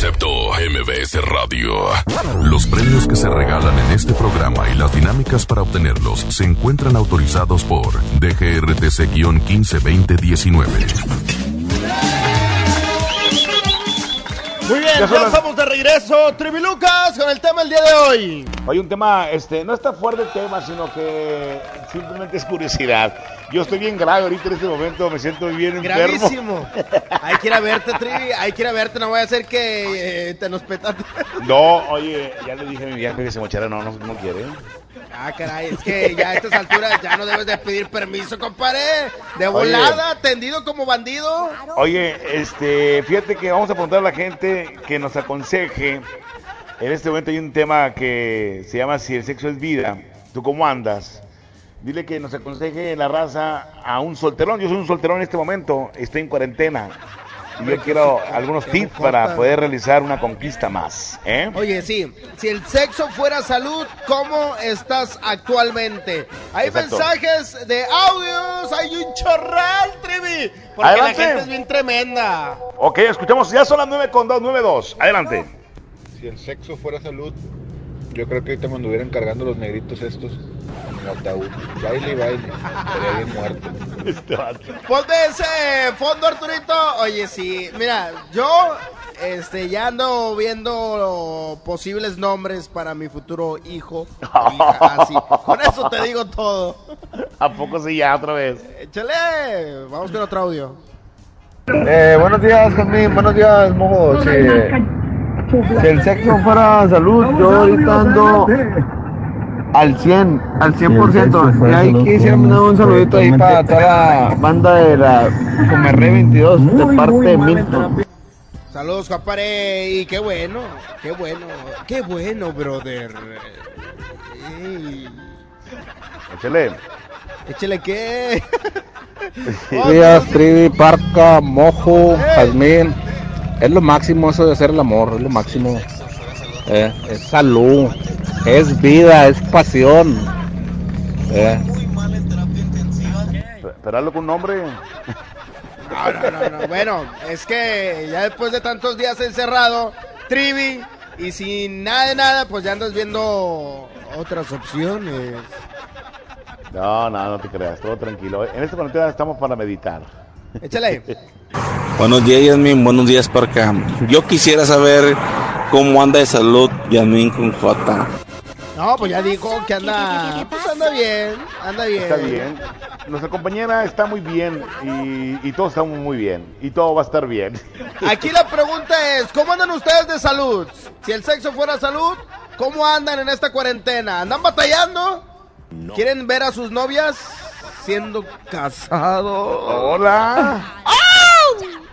Concepto MBS Radio. Los premios que se regalan en este programa y las dinámicas para obtenerlos se encuentran autorizados por DGRTC-152019. Muy bien, Ya ya, son las- estamos de regreso, Trivilucas, con el tema del día de hoy. Hay un tema, este, no está fuerte el tema, sino que simplemente es curiosidad. Yo estoy bien grave ahorita en este momento, me siento bien enfermo. Gravísimo. Hay que ir a verte, Trivi, hay que ir a verte, no voy a hacer que eh, te nos petate. No, oye, ya le dije a mi vieja que se mochara, no, no, no quiere. Ah, caray, es que ya a estas alturas ya no debes de pedir permiso, compadre. De Oye. volada, tendido como bandido. Oye, este, fíjate que vamos a preguntar a la gente que nos aconseje. En este momento hay un tema que se llama Si el sexo es vida. ¿Tú cómo andas? Dile que nos aconseje la raza a un solterón. Yo soy un solterón en este momento, estoy en cuarentena. Y yo quiero algunos tips para poder realizar una conquista más. ¿eh? Oye, sí, si el sexo fuera salud, ¿cómo estás actualmente? Hay Exacto. mensajes de audios, hay un chorral, Trivi, porque Adelante. la gente es bien tremenda. Ok, escuchamos, ya son las 9 con 2, 9 2. Adelante. Si el sexo fuera salud, yo creo que ahorita me anduvieran cargando los negritos estos en el ataúd. Baile y baile. Estaría bien muerto. Ponte ese fondo, Arturito. Oye, sí, mira, yo este, ya ando viendo posibles nombres para mi futuro hijo. hija, así. Con eso te digo todo. ¿A poco sí ya otra vez? Échale, vamos con otro audio. Eh, buenos días, Jasmine. Buenos días, mojo. Si, si el sexo fuera salud, yo ahorita ando al 100, al 100%. Y ahí quisiera mandar un saludito ahí para toda la banda de la Comerre 22 de parte de Milton. Saludos, Japare. Y qué bueno, qué bueno, qué bueno, brother. Échale. Échale qué. Días, Trivi, Parca, Mojo, Jazmín. Es lo máximo eso de hacer el amor, es lo máximo. Eh, es salud, es vida, es pasión. Eh. Pero hazlo con un nombre. No, no, no, no. Bueno, es que ya después de tantos días encerrado, Trivi, y sin nada de nada, pues ya andas viendo otras opciones. No, no, no te creas, todo tranquilo. En esta cuarentena estamos para meditar. Échale. Buenos días, Yasmin. Buenos días, Parca. Yo quisiera saber cómo anda de salud Yasmin con J. No, pues ya dijo que anda, pues anda bien, anda bien. Está bien. Nuestra compañera está muy bien y, y todos estamos muy bien. Y todo va a estar bien. Aquí la pregunta es, ¿cómo andan ustedes de salud? Si el sexo fuera salud, ¿cómo andan en esta cuarentena? ¿Andan batallando? ¿Quieren ver a sus novias siendo casados? Hola.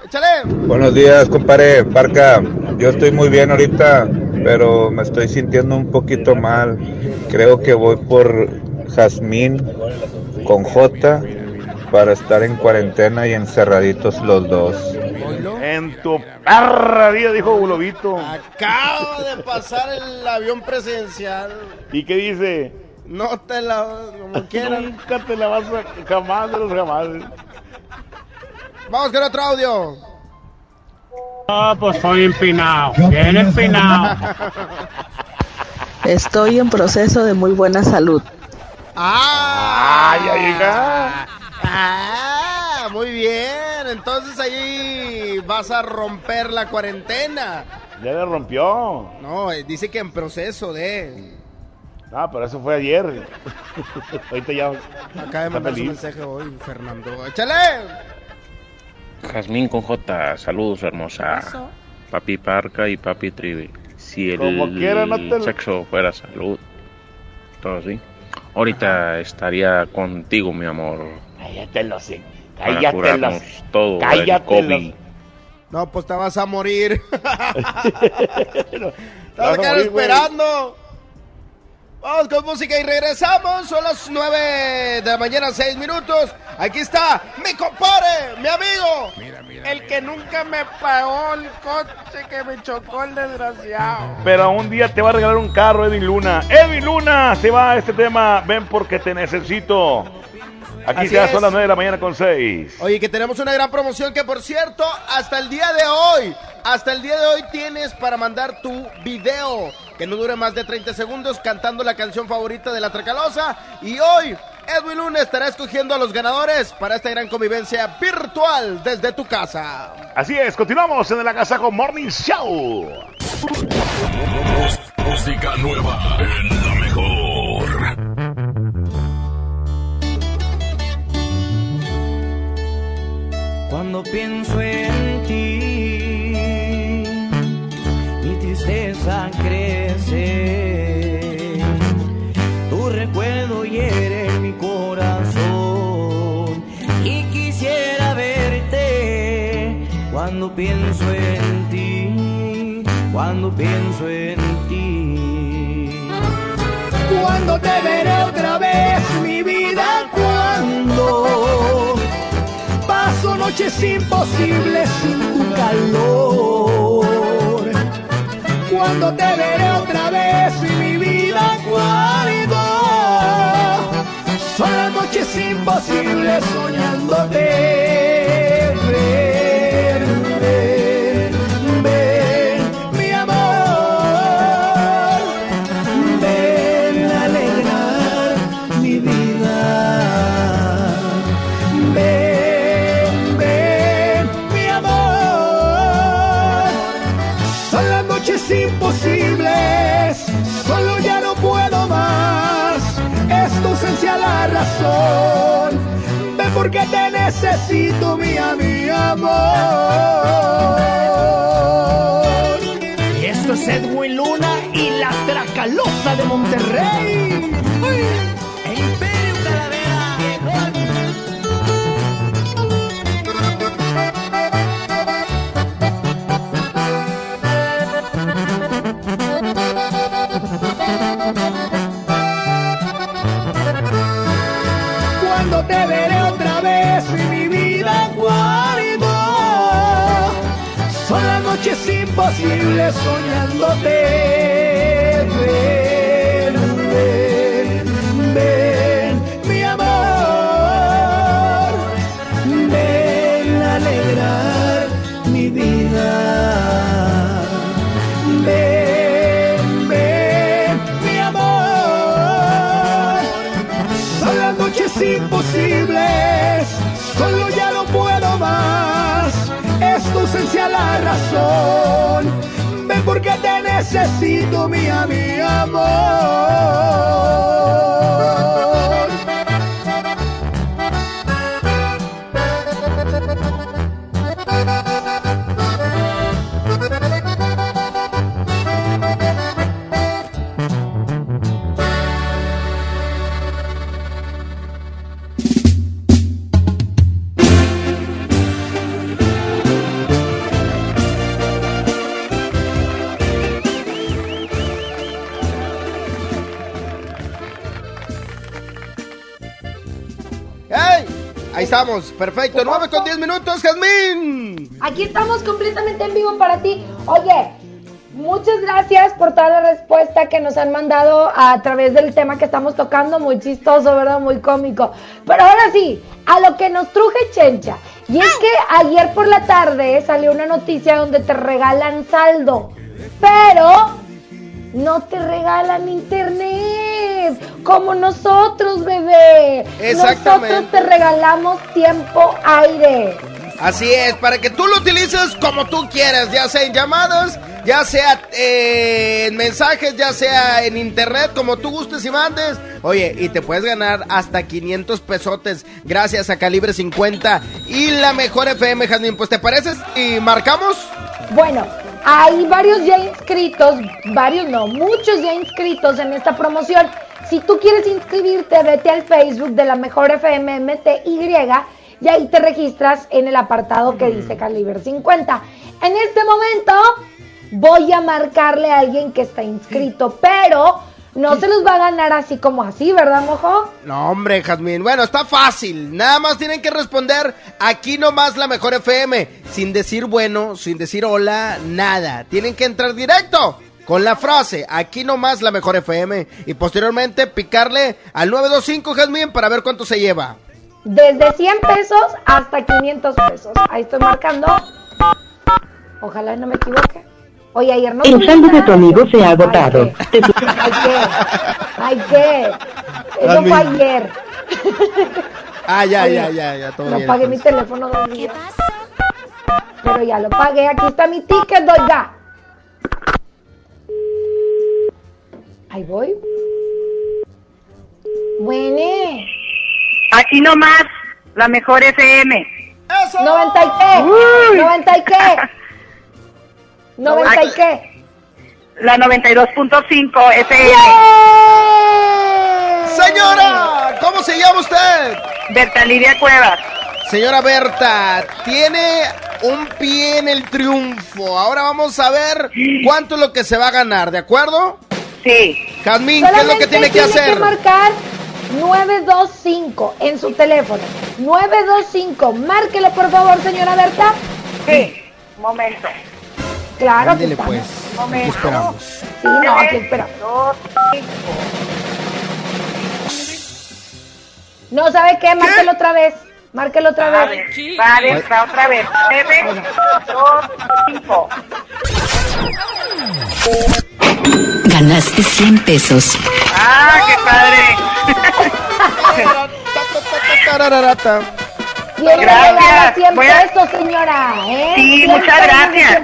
Échale. Buenos días, compadre Parca. Yo estoy muy bien ahorita, pero me estoy sintiendo un poquito mal. Creo que voy por Jazmín con J para estar en cuarentena y encerraditos los dos. En tu perra vida, dijo Globito. Acaba de pasar el avión presidencial. ¿Y qué dice? No te la... como quieran. Nunca te la vas a... Jamás de los jamás. Vamos con otro audio. Ah, pues soy empinado, bien empinado. Estoy en proceso de muy buena salud. ¡Ah! ¡Ay, ay, hija! ¡Ah! Muy bien. Entonces ahí vas a romper la cuarentena. Ya le rompió. No, eh, dice que en proceso de... Ah, pero eso fue ayer. Ahorita ya. Acaba de mandar su feliz. mensaje hoy, Fernando. ¡Échale! Jazmín con J, saludos hermosa. Papi Parca y Papi Trivi. Si el Como quiera, no te lo- sexo fuera salud, todo así. Ahorita estaría contigo, mi amor. Cállate los sé. Para Cállate curarnos los. todo Cállate COVID. los- No, pues te vas a morir. Te Te vas vas a morir, güey. Vamos con música y regresamos. Son las 9 de la mañana, 6 minutos. Aquí está mi compadre, mi amigo. el que nunca me pagó el coche que me chocó el desgraciado. Pero un día te va a regalar un carro, Edwin Luna. Edwin Luna, se va a este tema. Ven porque te necesito. Aquí ya son las 9 de la mañana con 6. Oye, que tenemos una gran promoción que por cierto, hasta el día de hoy, hasta el día de hoy tienes para mandar tu video, que no dure más de 30 segundos, cantando la canción favorita de la Tracalosa. Y hoy, Edwin Luna estará escogiendo a los ganadores para esta gran convivencia virtual desde tu casa. Así es, continuamos en el Agasajo Morning Show. Música nueva en la mejor. Cuando pienso en ti, mi tristeza cuando pienso en ti, cuando pienso en ti. Cuando te veré otra vez, mi vida, cuando paso noches imposibles sin tu calor. Cuando te veré otra vez, mi vida, cuando son las noches imposibles soñándote. Necesito, mi amor. Esto es Edwin Luna y la Tracalosa de Monterrey. Noches imposibles soñándote. Necesito, mía, mi amor. Ahí estamos, perfecto. 9 con 10 minutos, Jazmín. Aquí estamos completamente en vivo para ti. Oye, muchas gracias por toda la respuesta que nos han mandado a través del tema que estamos tocando. Muy chistoso, ¿verdad? Muy cómico. Pero ahora sí, a lo que nos truje Chencha. Y es que ayer por la tarde salió una noticia donde te regalan saldo. Pero no te regalan internet. Como nosotros, bebé. Exactamente. Nosotros te regalamos tiempo aire. Así es, para que tú lo utilices como tú quieras, ya sea en llamadas, ya sea eh, en mensajes, ya sea en internet, como tú gustes y mandes. Oye, y te puedes ganar hasta 500 pesotes gracias a Calibre 50 y la mejor FM, Jasmine. Pues, ¿te pareces? ¿Y marcamos? Bueno, hay varios ya inscritos, varios no, muchos ya inscritos en esta promoción. Si tú quieres inscribirte, vete al Facebook de la mejor FM MTY y ahí te registras en el apartado que dice Calibre 50. En este momento voy a marcarle a alguien que está inscrito, pero no se los va a ganar así como así, ¿verdad, mojo? No, hombre, Jazmín. Bueno, está fácil. Nada más tienen que responder aquí nomás la mejor FM. Sin decir bueno, sin decir hola, nada. Tienen que entrar directo con la frase aquí nomás la mejor FM y posteriormente picarle al 925 Jazmín para ver cuánto se lleva. Desde 100 pesos hasta 500 pesos. Ahí estoy marcando. Ojalá no me equivoque. Oye, ayer no... El saldo de tu amigo se ha agotado. Ay, qué. Ay, qué. Eso fue ayer. Ah, ya, Oye, ya, ya, ya, todo No bien. pagué mi teléfono dos días. Pero ya lo pagué. Aquí está mi ticket, doiga. Ahí voy. Buene. Aquí nomás, la mejor FM. ¿90 y qué? Uy. ¿90 y qué? ¿90 y qué? La 92.5 FM. Señora, ¿cómo se llama usted? Berta Lidia Cuevas. Señora Berta, tiene un pie en el triunfo. Ahora vamos a ver cuánto es lo que se va a ganar, ¿de acuerdo? Sí. Jazmín, ¿qué es lo que tiene que hacer? que marcar 925 en su teléfono. 925. Márquelo, por favor, señora Berta. Sí. Un momento. Claro, Ándele, pues. Aquí esperamos. Sí, no, aquí esperamos. Dos. No sabe qué, márquelo otra vez. Márquelo otra Vale, vez. vale, va otra vez. Nueve, dos, cinco. Ganaste 100 pesos. Ah, qué padre. Tiene Gracias. regalar 100 Voy a- pesos, señora. ¿eh? Sí, 100 muchas gracias.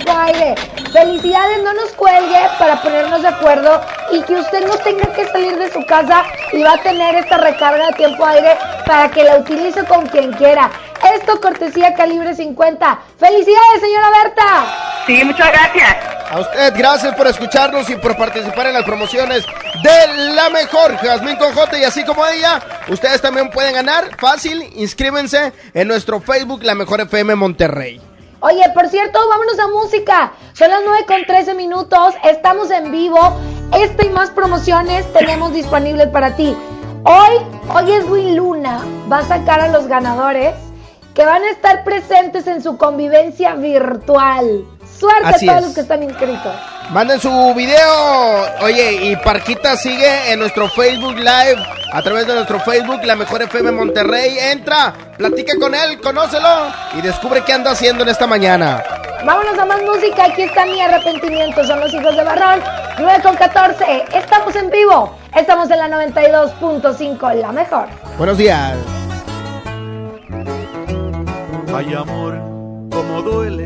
Felicidades, no nos cuelgue para ponernos de acuerdo y que usted no tenga que salir de su casa y va a tener esta recarga de tiempo aire para que la utilice con quien quiera. Esto cortesía calibre 50. ¡Felicidades, señora Berta! Sí, muchas gracias. A usted, gracias por escucharnos y por participar en las promociones de la mejor Jazmín con J. Y así como ella, ustedes también pueden ganar. Fácil, inscríbense en nuestro Facebook La Mejor FM Monterrey. Oye, por cierto, vámonos a música. Son las 9 con 13 minutos. Estamos en vivo. Esta y más promociones tenemos disponibles para ti. Hoy, hoy Edwin Luna va a sacar a los ganadores que van a estar presentes en su convivencia virtual. Suerte Así a todos es. los que están inscritos. Manden su video. Oye, y Parquita sigue en nuestro Facebook Live. A través de nuestro Facebook, La Mejor FM Monterrey. Entra, platica con él, conócelo y descubre qué anda haciendo en esta mañana. Vámonos a más música. Aquí está mi arrepentimiento. Son los hijos de Barrón. 9 con 14. Estamos en vivo. Estamos en la 92.5, la mejor. Buenos días. Ay amor, como duele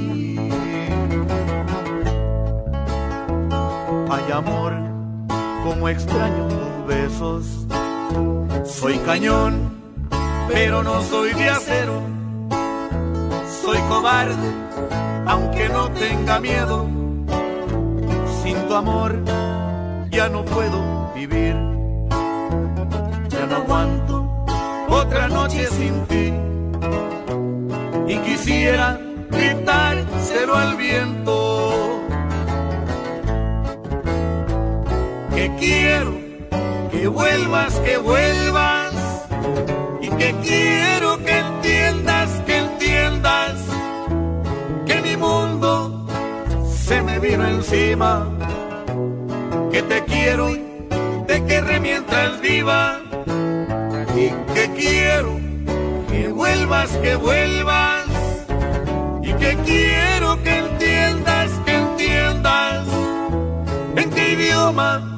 Ay amor, como extraño tus besos. Soy cañón, pero no soy de acero. Soy cobarde, aunque no tenga miedo. Sin tu amor ya no puedo vivir. Ya no aguanto otra noche sin ti y quisiera gritárselo al viento. Que quiero que vuelvas, que vuelvas, y que quiero que entiendas, que entiendas, que mi mundo se me vino encima que te quiero, de que remientas viva y que quiero que vuelvas, que vuelvas y que quiero que entiendas, que entiendas en qué idioma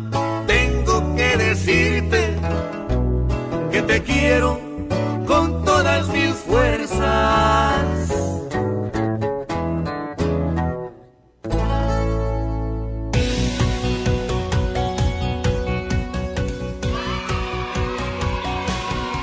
decirte que te quiero con todas mis fuerzas.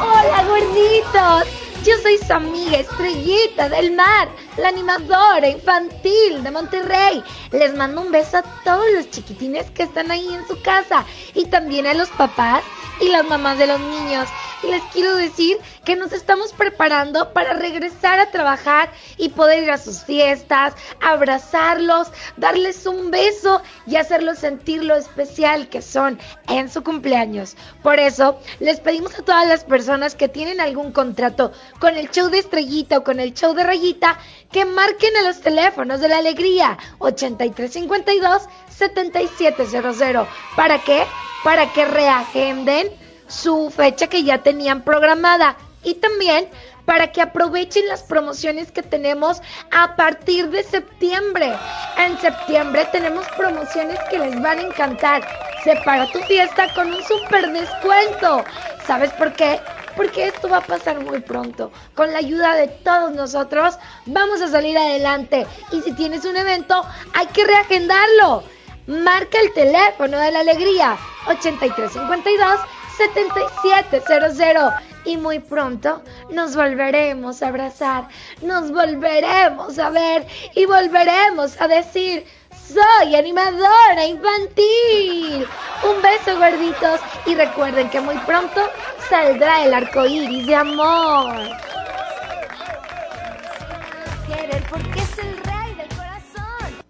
Hola gorditos, yo soy su amiga Estrellita del Mar, la animadora infantil de Monterrey. Les mando un beso a todos los chiquitines que están ahí en su casa y también a los papás y las mamás de los niños. Les quiero decir que nos estamos preparando para regresar a trabajar y poder ir a sus fiestas, abrazarlos, darles un beso y hacerlos sentir lo especial que son en su cumpleaños. Por eso, les pedimos a todas las personas que tienen algún contrato con el show de estrellita o con el show de rayita que marquen a los teléfonos de la alegría 8352 7700. ¿Para qué? Para que reagenden su fecha que ya tenían programada y también para que aprovechen las promociones que tenemos a partir de septiembre. En septiembre tenemos promociones que les van a encantar. Separa tu fiesta con un super descuento. ¿Sabes por qué? Porque esto va a pasar muy pronto. Con la ayuda de todos nosotros vamos a salir adelante. Y si tienes un evento, hay que reagendarlo. Marca el teléfono de la alegría 8352 7700 y muy pronto nos volveremos a abrazar, nos volveremos a ver y volveremos a decir soy animadora infantil. Un beso gorditos y recuerden que muy pronto saldrá el arco iris de amor.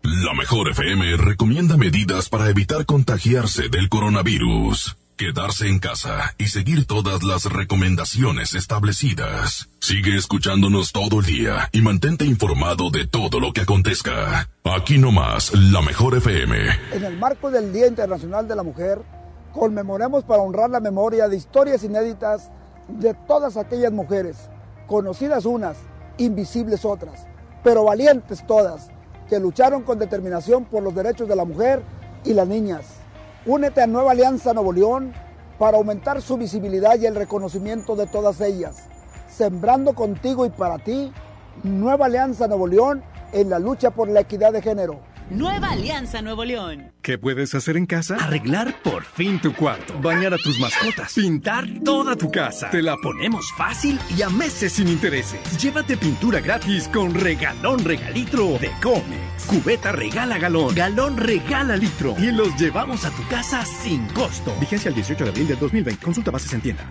La mejor FM recomienda medidas para evitar contagiarse del coronavirus. Quedarse en casa y seguir todas las recomendaciones establecidas. Sigue escuchándonos todo el día y mantente informado de todo lo que acontezca. Aquí nomás, la mejor FM. En el marco del Día Internacional de la Mujer, conmemoremos para honrar la memoria de historias inéditas de todas aquellas mujeres, conocidas unas, invisibles otras, pero valientes todas, que lucharon con determinación por los derechos de la mujer y las niñas. Únete a Nueva Alianza Nuevo León para aumentar su visibilidad y el reconocimiento de todas ellas. Sembrando contigo y para ti, Nueva Alianza Nuevo León en la lucha por la equidad de género. Nueva Alianza Nuevo León. ¿Qué puedes hacer en casa? Arreglar por fin tu cuarto, bañar a tus mascotas, pintar toda tu casa. Te la ponemos fácil y a meses sin intereses. Llévate pintura gratis con regalón regalitro de Comex. Cubeta regala galón, galón regala litro y los llevamos a tu casa sin costo. Vigencia el 18 de abril del 2020. Consulta bases en tienda.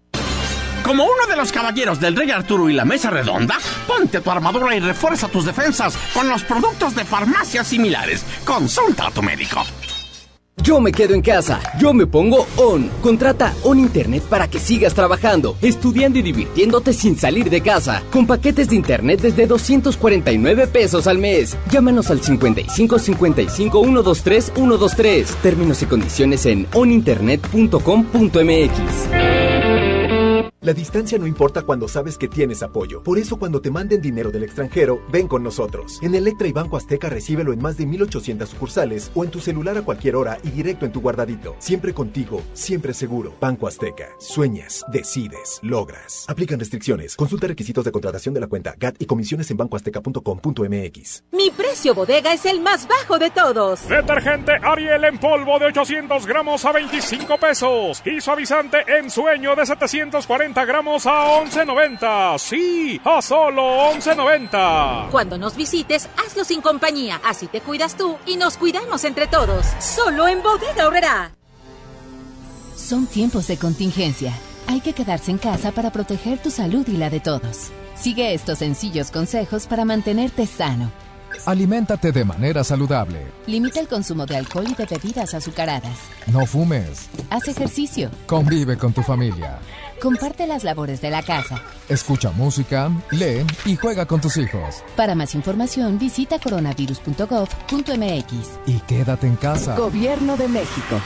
Como uno de los caballeros del Rey Arturo y la Mesa Redonda, ponte tu armadura y refuerza tus defensas con los productos de farmacias similares. Consulta a tu médico. Yo me quedo en casa, yo me pongo ON. Contrata ON Internet para que sigas trabajando, estudiando y divirtiéndote sin salir de casa. Con paquetes de Internet desde 249 pesos al mes. Llámanos al 55 55 123 123. Términos y condiciones en oninternet.com.mx. La distancia no importa cuando sabes que tienes apoyo. Por eso cuando te manden dinero del extranjero, ven con nosotros. En Electra y Banco Azteca recíbelo en más de 1800 sucursales o en tu celular a cualquier hora y directo en tu guardadito. Siempre contigo, siempre seguro. Banco Azteca. Sueñas, decides, logras. Aplican restricciones. Consulta requisitos de contratación de la cuenta GAT y comisiones en bancoazteca.com.mx. Mi precio bodega es el más bajo de todos. Detergente Ariel en polvo de 800 gramos a 25 pesos. Y suavizante en sueño de 740 gramos a 11.90. Sí, a solo 11.90. Cuando nos visites, hazlo sin compañía. Así te cuidas tú y nos cuidamos entre todos. Solo en Bodega Horrera. Son tiempos de contingencia. Hay que quedarse en casa para proteger tu salud y la de todos. Sigue estos sencillos consejos para mantenerte sano. Aliméntate de manera saludable. Limita el consumo de alcohol y de bebidas azucaradas. No fumes. Haz ejercicio. Convive con tu familia. Comparte las labores de la casa. Escucha música, lee y juega con tus hijos. Para más información visita coronavirus.gov.mx. Y quédate en casa. Gobierno de México.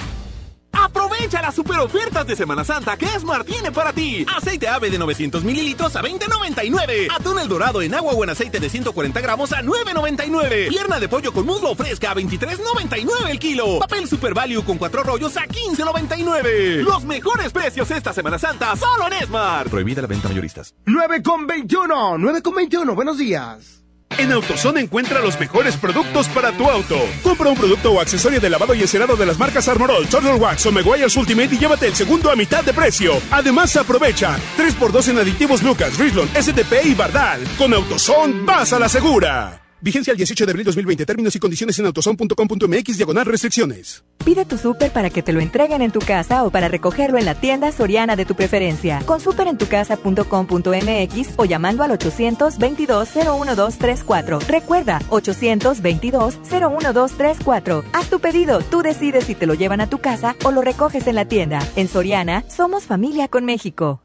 Aprovecha las super ofertas de Semana Santa que Esmar tiene para ti. Aceite ave de 900 mililitros a 20.99. Atún el dorado en agua o en aceite de 140 gramos a 9.99. Pierna de pollo con muslo fresca a 23.99 el kilo. Papel Super Value con cuatro rollos a 15.99. Los mejores precios esta Semana Santa solo en Esmar. Prohibida la venta mayoristas. 9 con 21, 9 con 21, buenos días. En AutoZone encuentra los mejores productos para tu auto. Compra un producto o accesorio de lavado y encerado de las marcas Armorol, Turtle Wax o Meguiar's Ultimate y llévate el segundo a mitad de precio. Además, aprovecha 3x2 en aditivos Lucas, Rislon, SDP y Bardal. Con AutoZone, vas a la segura. Vigencia el 18 de abril 2020. Términos y condiciones en autoson.com.mx diagonal restricciones. Pide tu súper para que te lo entreguen en tu casa o para recogerlo en la tienda soriana de tu preferencia. Con superentucasa.com.mx o llamando al 822-01234. Recuerda, 822-01234. Haz tu pedido, tú decides si te lo llevan a tu casa o lo recoges en la tienda. En Soriana, somos familia con México.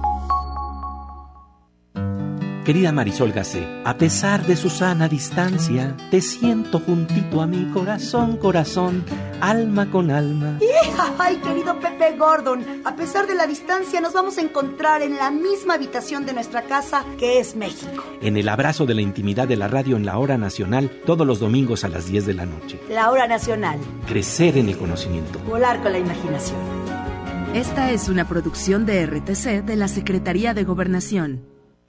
Querida Marisol Gacé, a pesar de su sana distancia, te siento juntito a mi corazón, corazón, alma con alma. ¡Ay, querido Pepe Gordon! A pesar de la distancia, nos vamos a encontrar en la misma habitación de nuestra casa, que es México. En el abrazo de la intimidad de la radio en la hora nacional, todos los domingos a las 10 de la noche. La hora nacional. Crecer en el conocimiento. Volar con la imaginación. Esta es una producción de RTC de la Secretaría de Gobernación.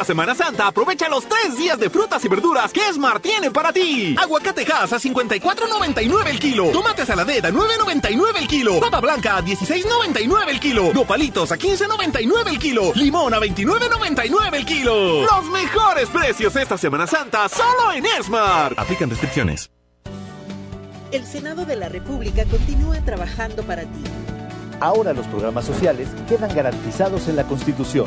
Esta Semana Santa aprovecha los tres días de frutas y verduras que Esmar tiene para ti. Aguacate Hass a 54.99 el kilo. Tomate saladera a 9.99 el kilo. Papa blanca a 16.99 el kilo. Nopalitos a 15.99 el kilo. Limón a 29.99 el kilo. Los mejores precios esta Semana Santa solo en Esmar. Aplican restricciones. El Senado de la República continúa trabajando para ti. Ahora los programas sociales quedan garantizados en la Constitución.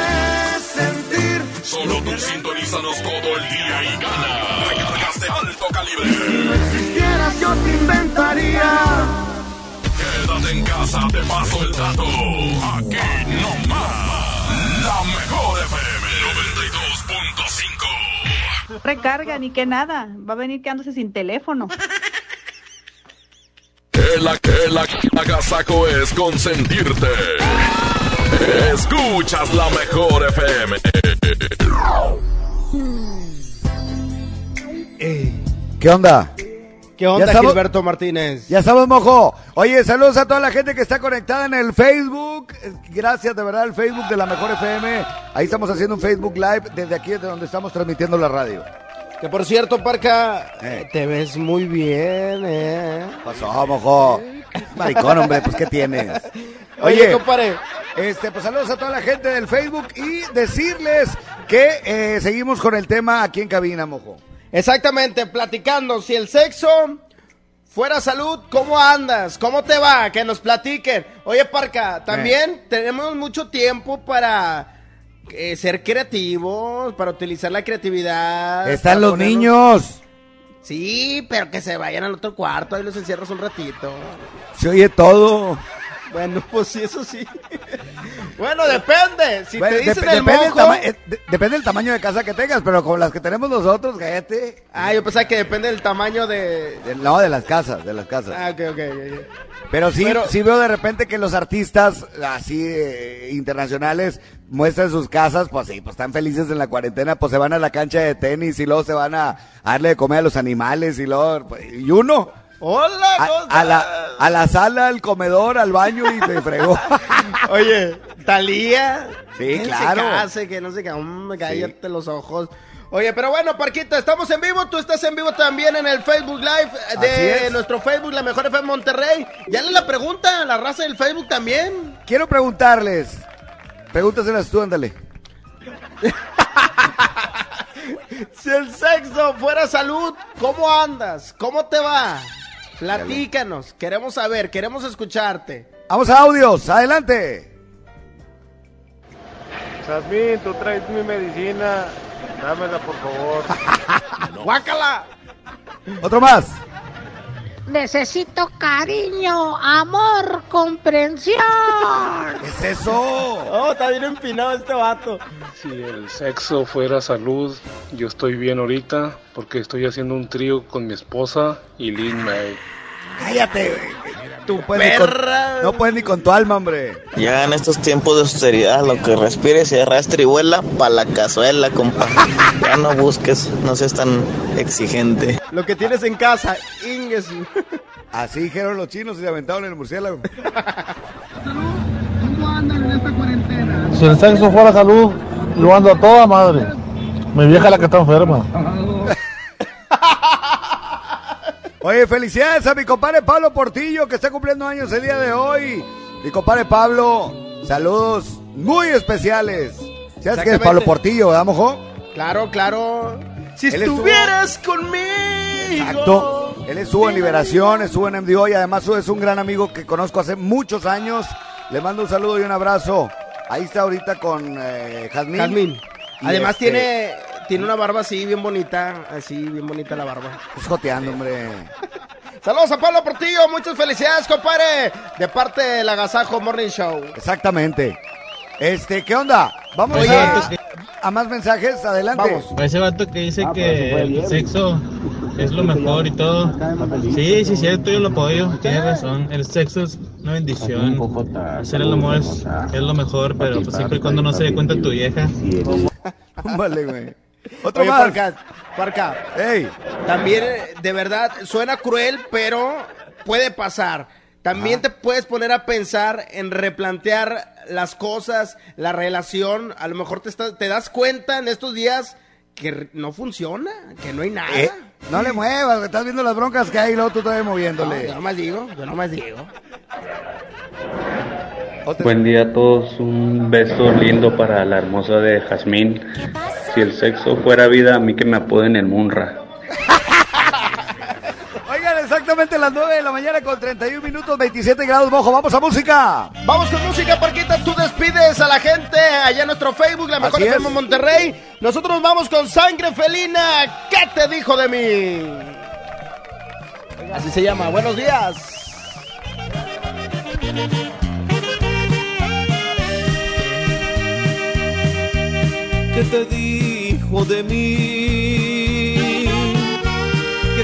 Solo tú sintonízanos todo el día y gana. Recargas de alto calibre. Si no existieras, yo te inventaría. Quédate en casa, te paso el dato. Aquí no más. La mejor FM 92.5. Recarga, ni que nada. Va a venir quedándose sin teléfono. Que la que la agasaco es consentirte. Escuchas la mejor FM. ¿Qué onda? ¿Qué onda, ¿Ya estamos? Gilberto Martínez? Ya estamos, mojo. Oye, saludos a toda la gente que está conectada en el Facebook. Eh, Gracias de verdad al Facebook de la Mejor FM. Ahí estamos haciendo un Facebook Live desde aquí, desde donde estamos transmitiendo la radio. Que por cierto, Parca, te ves muy bien, ¿eh? Pasó, mojo. Maricón, hombre, pues ¿qué tienes? Oye, Oye, compadre. Este, pues saludos a toda la gente del Facebook y decirles que eh, seguimos con el tema aquí en cabina, mojo. Exactamente, platicando. Si el sexo fuera salud, ¿cómo andas? ¿Cómo te va? Que nos platiquen. Oye, Parca, también tenemos mucho tiempo para eh, ser creativos, para utilizar la creatividad. Están los ponernos- niños. Sí, pero que se vayan al otro cuarto, ahí los encierras un ratito. Se oye todo. Bueno, pues sí, eso sí. bueno, depende. Si Bueno, te dicen el depende, mojo... tama- eh, de- depende del tamaño de casa que tengas, pero con las que tenemos nosotros, cállate. Ah, yo pensaba que depende del tamaño de... De- no, de las casas, de las casas. Ah, ok, ok, ok, ok. Pero sí, Pero- sí veo de repente que los artistas así eh, internacionales muestran sus casas, pues sí, pues están felices en la cuarentena, pues se van a la cancha de tenis y luego se van a, a darle de comer a los animales y luego, pues, y uno. Hola, a, a la, a la sala, al comedor, al baño y se fregó. Oye, Talía. Sí, claro. Se case, que no se ca- mm, cállate los ojos. Oye, pero bueno, Parquita, estamos en vivo. Tú estás en vivo también en el Facebook Live de es. nuestro Facebook, La Mejor FM Monterrey. Ya le la pregunta a la raza del Facebook también. Quiero preguntarles, pregúntaselas tú, ándale. Si el sexo fuera salud, ¿cómo andas? ¿Cómo te va? Platícanos, queremos saber, queremos escucharte. Vamos a audios, adelante. Jazmín, tú traes mi medicina. Dámela, por favor. ¡Guácala! Otro más. Necesito cariño, amor, comprensión. ¿Qué es eso? Oh, está bien empinado este vato. Si el sexo fuera salud, yo estoy bien ahorita porque estoy haciendo un trío con mi esposa y Lin May. Cállate, güey. Tú puedes ni con- no puedes ni con tu alma, hombre. Ya en estos tiempos de austeridad, lo que respires y arrastre y vuela pa' la cazuela, compa. Ya no busques, no seas tan exigente. Lo que tienes en casa, Inges. Así dijeron los chinos y se aventaron el murciélago. Si el sexo fuera salud, lo ando a toda madre. Mi vieja es la que está enferma. Oye, felicidades a mi compadre Pablo Portillo que está cumpliendo años el día de hoy. Mi compadre Pablo, saludos muy especiales. ¿Sabes qué es. Pablo Portillo, verdad, mojo? Claro, claro. Si Él estuvo- estuvieras conmigo. Exacto. Él estuvo en Liberación, estuvo en MDO y además es un gran amigo que conozco hace muchos años. Le mando un saludo y un abrazo. Ahí está ahorita con eh, Jazmín. Jazmín. Además este, tiene, tiene una barba así, bien bonita. Así, bien bonita la barba. Es joteando, hombre. Saludos a Pablo Portillo, muchas felicidades, compadre. De parte del Agasajo Morning Show. Exactamente. Este, ¿qué onda? Vamos Oye, a, a más mensajes, adelante. Vamos. Ese vato que dice Ah, que fue el bien. sexo es lo mejor y todo. Sí, sí, cierto, yo lo apoyo, tienes razón. El sexo es una bendición. Hacer el amor es, es lo mejor, pero pues siempre y cuando no se dé cuenta tu vieja. Vale, güey. Otro más. Parca, Parca. También, eh, de verdad, suena cruel, pero puede pasar. También te puedes poner a pensar en replantear las cosas, la relación. A lo mejor te, estás- te das cuenta en estos días que no funciona, que no hay nada. Eh, no le muevas, estás viendo las broncas que hay y luego tú todavía moviéndole. No, yo nomás digo, yo nomás digo. Buen día a todos, un beso lindo para la hermosa de Jazmín. Si el sexo fuera vida, a mí que me apoden el Munra. Exactamente las 9 de la mañana con 31 minutos, 27 grados mojo. Vamos a música. Vamos con música, Parquita. Tú despides a la gente allá en nuestro Facebook, la mejor FM. Monterrey. Nosotros nos vamos con Sangre Felina. ¿Qué te dijo de mí? Así se llama. Buenos días. ¿Qué te dijo de mí? Que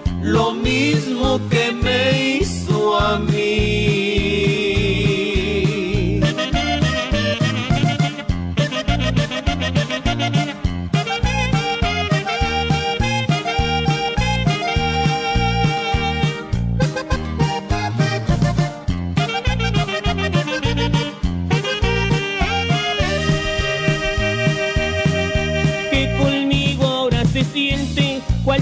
lo mismo que me hizo a mí.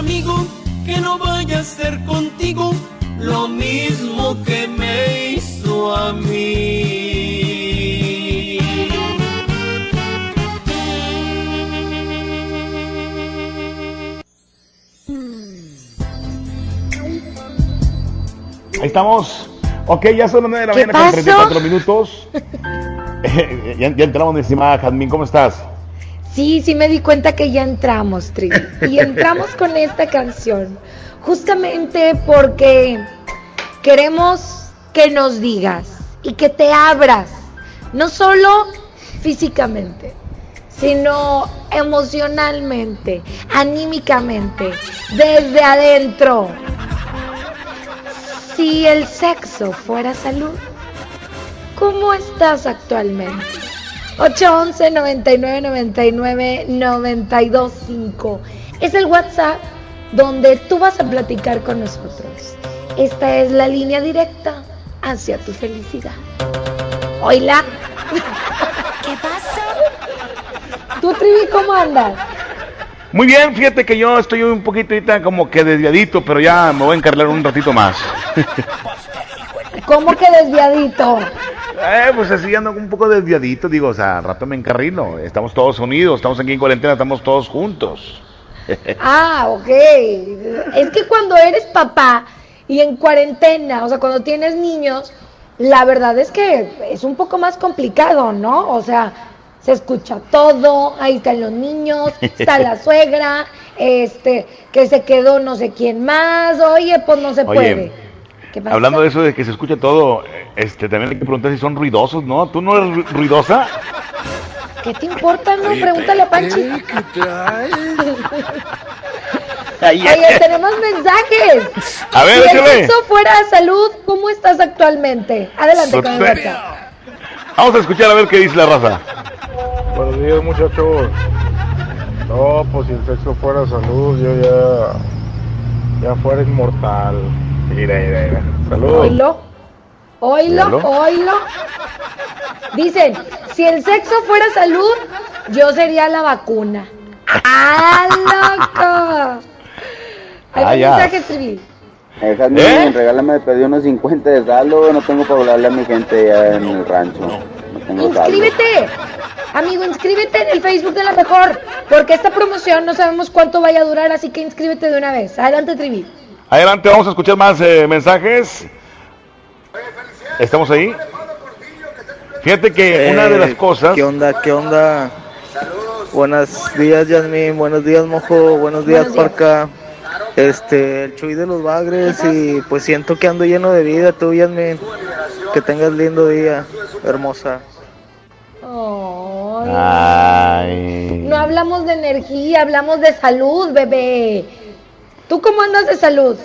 amigo, que no vaya a ser contigo lo mismo que me hizo a mí. Ahí estamos. Ok, ya son las 9 de la ¿Qué mañana con pasó? 34 minutos. Ya, ya entramos, mi estimada Jazmín, ¿cómo estás? Sí, sí me di cuenta que ya entramos, Tri. Y entramos con esta canción. Justamente porque queremos que nos digas y que te abras. No solo físicamente, sino emocionalmente, anímicamente, desde adentro. Si el sexo fuera salud, ¿cómo estás actualmente? 811 99 99 925 es el WhatsApp donde tú vas a platicar con nosotros. Esta es la línea directa hacia tu felicidad. Hola. ¿Qué pasa? ¿Tú, Trivi, cómo andas? Muy bien, fíjate que yo estoy un poquito ahorita como que desviadito, pero ya me voy a encargar un ratito más. ¿Cómo que desviadito? Eh, pues así ando un poco desviadito, digo, o sea, rato me encarrilo. Estamos todos unidos, estamos aquí en cuarentena, estamos todos juntos. Ah, ok. Es que cuando eres papá y en cuarentena, o sea, cuando tienes niños, la verdad es que es un poco más complicado, ¿no? O sea, se escucha todo, ahí están los niños, está la suegra, este, que se quedó no sé quién más, oye, pues no se Oye, puede. ¿Qué? Hablando de eso de que se escucha todo, este también hay que preguntar si son ruidosos, ¿no? ¿Tú no eres ru- ruidosa? ¿Qué te importa, no? Pregúntale a Panchi. Oye, tenemos mensajes. A ver, si el sexo fuera salud, ¿cómo estás actualmente? Adelante con el Súper. WhatsApp. Vamos a escuchar a ver qué dice la raza. Buenos días, muchachos. No, pues si el sexo fuera salud, yo ya, ya fuera inmortal. Mira, mira, mira. Salud. Oilo, oilo. Dicen, si el sexo fuera salud, yo sería la vacuna. ¡Ah, loco! Hay Ah, un ya. mensaje, Trivi. Eh, Jasmine, ¿Eh? regálame, me pedí unos 50 de saldo, no tengo para hablarle a mi gente ya en el rancho. No tengo saldo. Inscríbete, amigo, inscríbete en el Facebook de la mejor, porque esta promoción no sabemos cuánto vaya a durar, así que inscríbete de una vez. Adelante, Trivi. Adelante, vamos a escuchar más eh, mensajes. ¿Estamos ahí? Fíjate que una de las Eh, cosas... ¿Qué onda? ¿Qué onda? Buenos días, Yasmin. Buenos días, Mojo. Buenos días, Buenos días. Parca. Este, el Chuy de los Bagres. Y pues siento que ando lleno de vida, tú, Yasmin. Que tengas lindo día, hermosa. Ay. No hablamos de energía, hablamos de salud, bebé. ¿Tú cómo andas de salud?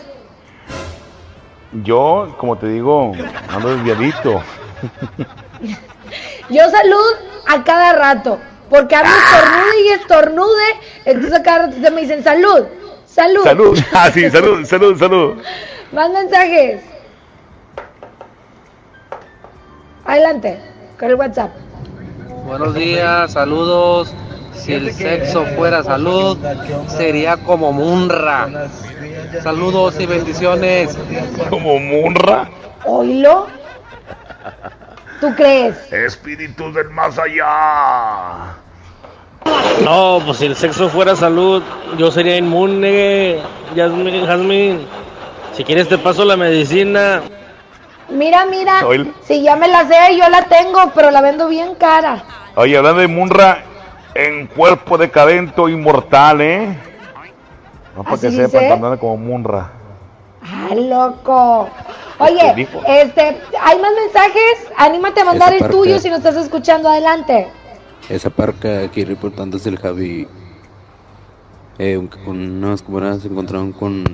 Yo, como te digo, ando desviadito. Yo salud a cada rato, porque ando estornude y estornude, entonces a cada rato se me dicen salud, salud. Salud. Ah, sí, salud, salud, salud. Más mensajes. Adelante, con el WhatsApp. Buenos días, saludos. Si el sexo fuera salud, sería como Munra. Saludos y bendiciones. ¿Como Munra? ¿Oílo? ¿Tú crees? Espíritus del más allá. No, pues si el sexo fuera salud, yo sería inmune, Yasmin, Jasmine. Si quieres te paso la medicina. Mira, mira, si ya me la sé, yo la tengo, pero la vendo bien cara. Oye, hablando de Munra, en cuerpo decadento inmortal, ¿eh? No para que ¿Así sepan, dice? anda como Munra. ¡Ah, loco! ¿Te Oye, dijo? este, ¿hay más mensajes? Anímate a mandar Esa el tuyo si no estás escuchando. Adelante. Esa parca aquí reportándose el Javi. Eh, un- unos camaradas se encontraron con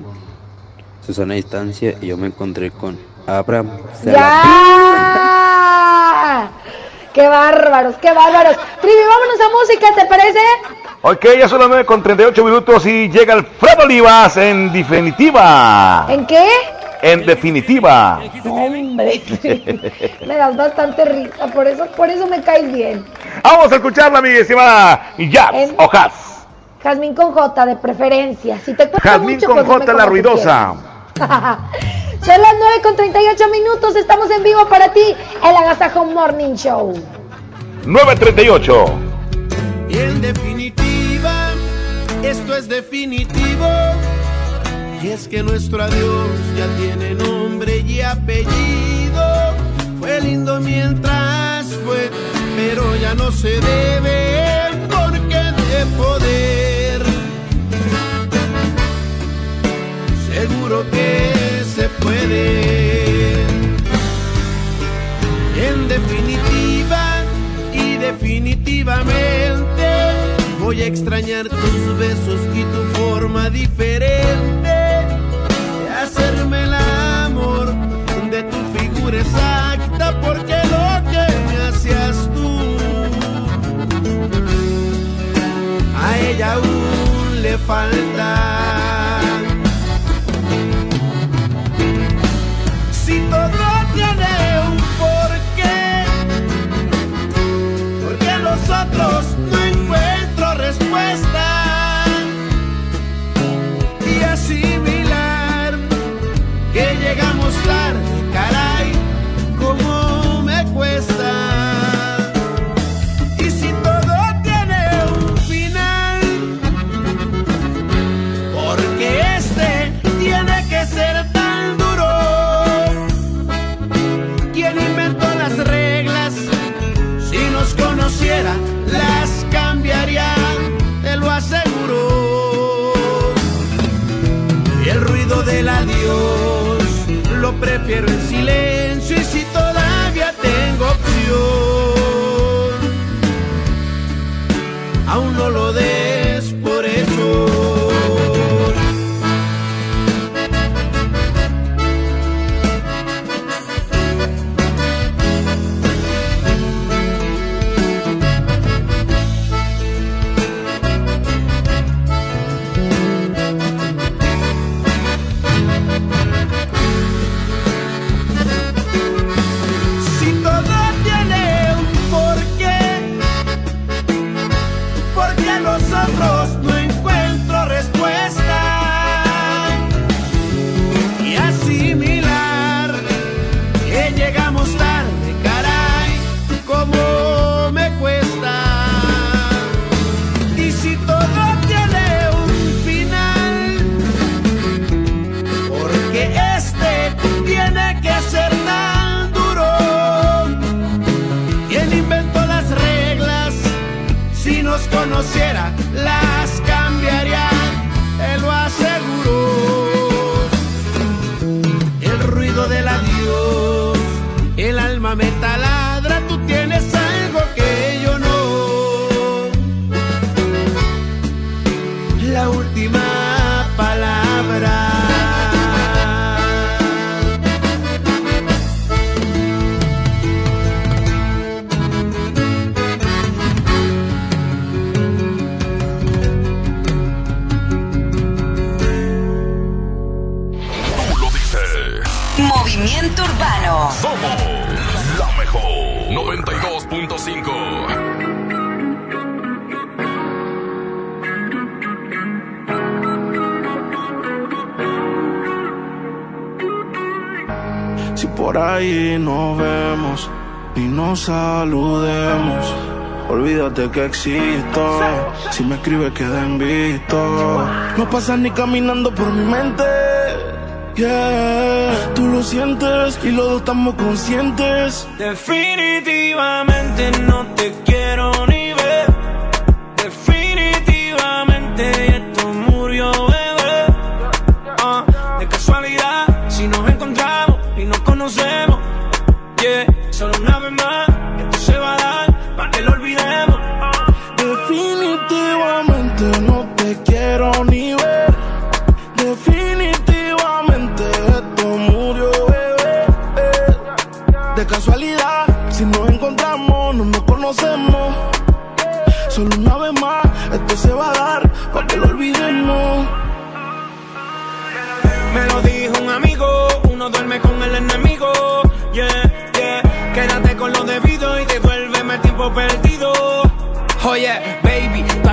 Susana a distancia y yo me encontré con Abraham. ¡Ya! ¡Qué bárbaros, qué bárbaros! Trivi, vámonos a música, ¿te parece? Ok, ya son las 9 con 38 minutos y llega Alfredo Olivas en definitiva. ¿En qué? En definitiva. Hombre, me das bastante risa, por eso, por eso me caes bien. Vamos a escucharla, mi estimada Jazz En- o Jazz. Jazmín con J, de preferencia. Si te Jazmín mucho, con pues J, la ruidosa. Son las 9 con 38 minutos, estamos en vivo para ti, el Agasajo Morning Show. 938. Y en definitiva, esto es definitivo. Y es que nuestro adiós ya tiene nombre y apellido. Fue lindo mientras fue, pero ya no se debe porque de poder. Seguro que se puede. En definitiva y definitivamente voy a extrañar tus besos y tu forma diferente de hacerme el amor de tu figura exacta porque lo que me hacías tú a ella aún le falta. No encuentro respuesta prefiero en silencio y si todavía tengo opción, aún no lo des por ahí nos vemos y nos saludemos, olvídate que existo. Si me escribes queda en visto. No pasas ni caminando por mi mente. Yeah, tú lo sientes y los dos estamos conscientes. Definitivamente no te quiero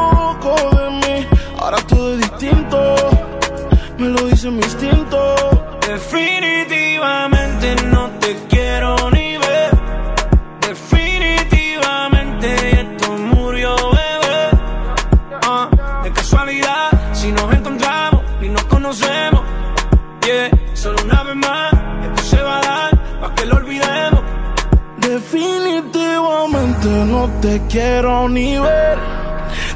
de mí. Ahora todo es distinto, me lo dice mi instinto. Definitivamente no te quiero ni ver. Definitivamente esto murió, bebé. Ah, de casualidad, si nos encontramos y nos conocemos. Yeah, solo una vez más, esto se va a dar para que lo olvidemos. Definitivamente no te quiero ni ver.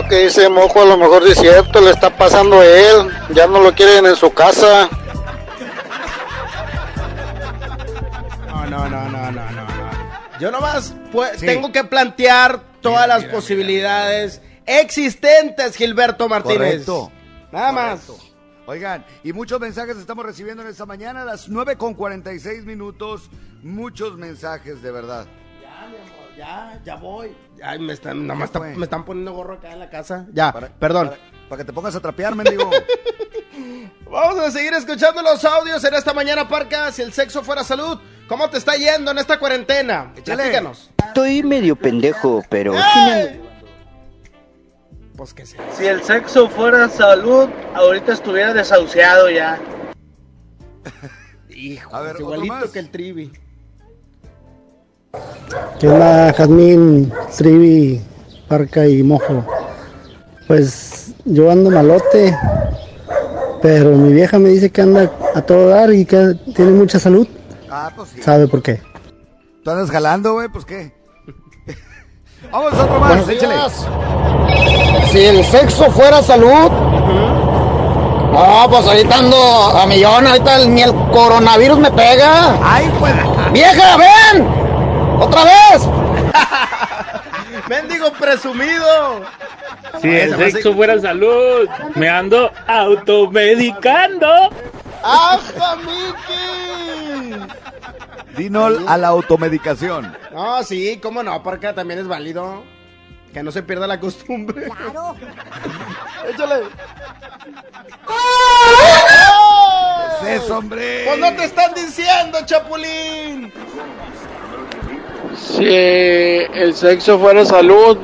Eso que dice Mojo a lo mejor sí es cierto, le está pasando a él, ya no lo quieren en su casa. No, no, no, no, no, no. Yo nomás pues, tengo que plantear todas las posibilidades existentes, Gilberto Martínez. Correcto. Nada más. Correcto. Oigan, y muchos mensajes estamos recibiendo en esta mañana a las 9 con 46 minutos. Muchos mensajes, de verdad. Ya, ya voy. Ay, me están, nada más me están poniendo gorro acá en la casa. Ya, Para- perdón. Para, para que te pongas a trapear, mendigo. Vamos a seguir escuchando los audios en esta mañana, Parca. Si el sexo fuera salud, ¿cómo te está yendo en esta cuarentena? Platícanos. Estoy medio pendejo, pero... Pues que sí. Si el sexo fuera salud, ahorita estuviera desahuciado ya. Hijo, A ver, igualito que el trivi. ¿Qué onda, Jazmín, Trivi, Parca y Mojo? Pues yo ando malote, pero mi vieja me dice que anda a todo dar y que tiene mucha salud. Ah, pues sí. ¿Sabe por qué? ¿Tú andas jalando, güey? Pues qué. Vamos a otro más, échale. días. Si el sexo fuera salud. No, pues ahorita ando a millón, ahorita ni el coronavirus me pega. ¡Ay, pues! ¡Vieja, ven! ¡Otra vez! ¡Mendigo presumido! Si el sexo fuera salud, me ando automedicando. ¡Aja, Miki! Dinol a la automedicación. No, sí, cómo no, Parca también es válido. Que no se pierda la costumbre. Claro. Échale. ¿Qué es eso, hombre? Pues no te están diciendo, Chapulín. Si el sexo fuera salud,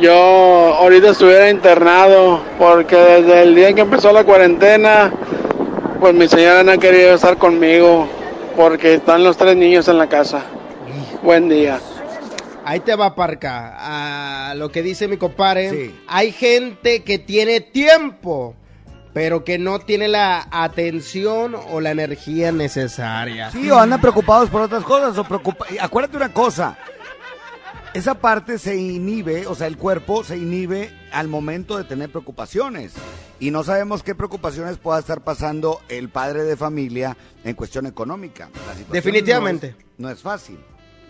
yo ahorita estuviera internado, porque desde el día en que empezó la cuarentena, pues mi señora no ha querido estar conmigo, porque están los tres niños en la casa. Buen día. Ahí te va, Parca. A lo que dice mi compadre. Hay gente que tiene tiempo, pero que no tiene la atención o la energía necesaria. Sí, o andan preocupados por otras cosas. O preocupa... Acuérdate una cosa. Esa parte se inhibe, o sea, el cuerpo se inhibe al momento de tener preocupaciones. Y no sabemos qué preocupaciones pueda estar pasando el padre de familia en cuestión económica. La Definitivamente. No es, no es fácil.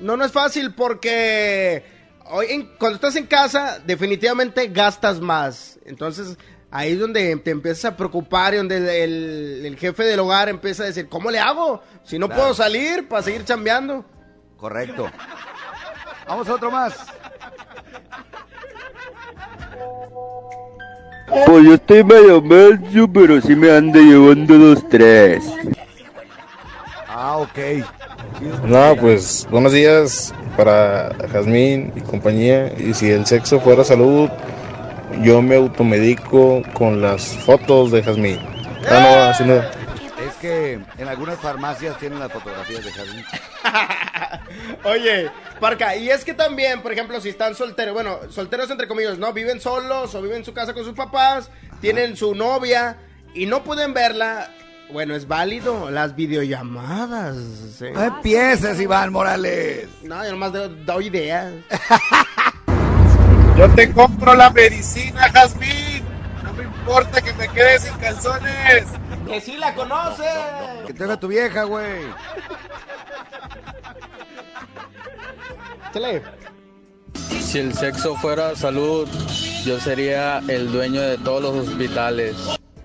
No, no es fácil porque hoy en- cuando estás en casa definitivamente gastas más. Entonces ahí es donde te empiezas a preocupar y donde el, el- el jefe del hogar empieza a decir, ¿cómo le hago? Si no Claro. puedo salir para seguir chambeando. Correcto. Vamos a otro más. Pues yo estoy medio menso, pero sí me ando llevando dos, tres. Ah, ok. No, pues buenos días para Jazmín y compañía. Y si el sexo fuera salud, yo me automedico con las fotos de Jazmín. Ah, no, así no. Es que en algunas farmacias tienen las fotografías de Jazmín. Oye, Parca, y es que también, por ejemplo, si están solteros, bueno, solteros entre comillas, ¿no? Viven solos o viven en su casa con sus papás, tienen su novia y no pueden verla. Bueno, es válido las videollamadas. ¿sí? No empieces, Iván Morales. No, yo nomás doy, doy ideas. Yo te compro la medicina, Jazmín. No me importa que me quede sin calzones. Que sí la conoce. Que te haga tu vieja, güey. Chale. Si el sexo fuera salud, yo sería el dueño de todos los hospitales.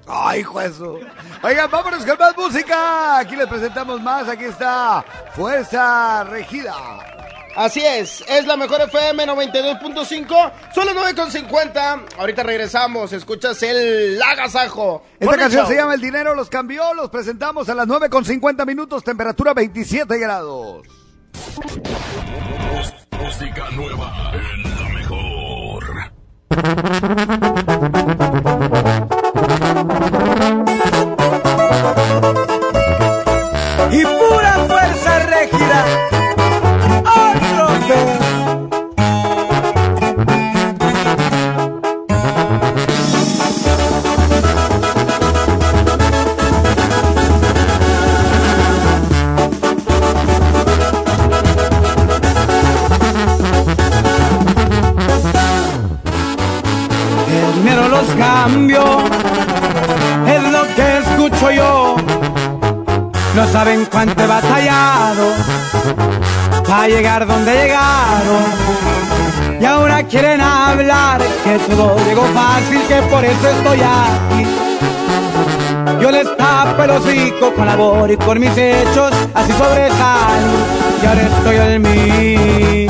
Ay, eso. Oigan, vámonos con más música. Aquí les presentamos más. Aquí está Fuerza Regida. Así es, es la mejor FM 92.5, son las 9.50. Ahorita regresamos, escuchas el agasajo. Esta Morning canción Show. se llama El Dinero los cambió. Los presentamos a las 9 con 50 minutos, temperatura 27 grados. Música nueva en la mejor. Saben cuánto he batallado para llegar donde llegaron. Y ahora quieren hablar que todo llegó fácil, que por eso estoy aquí. Yo les tapo el hocico con labor y por mis hechos, así sobresalgo. Y ahora estoy en mí.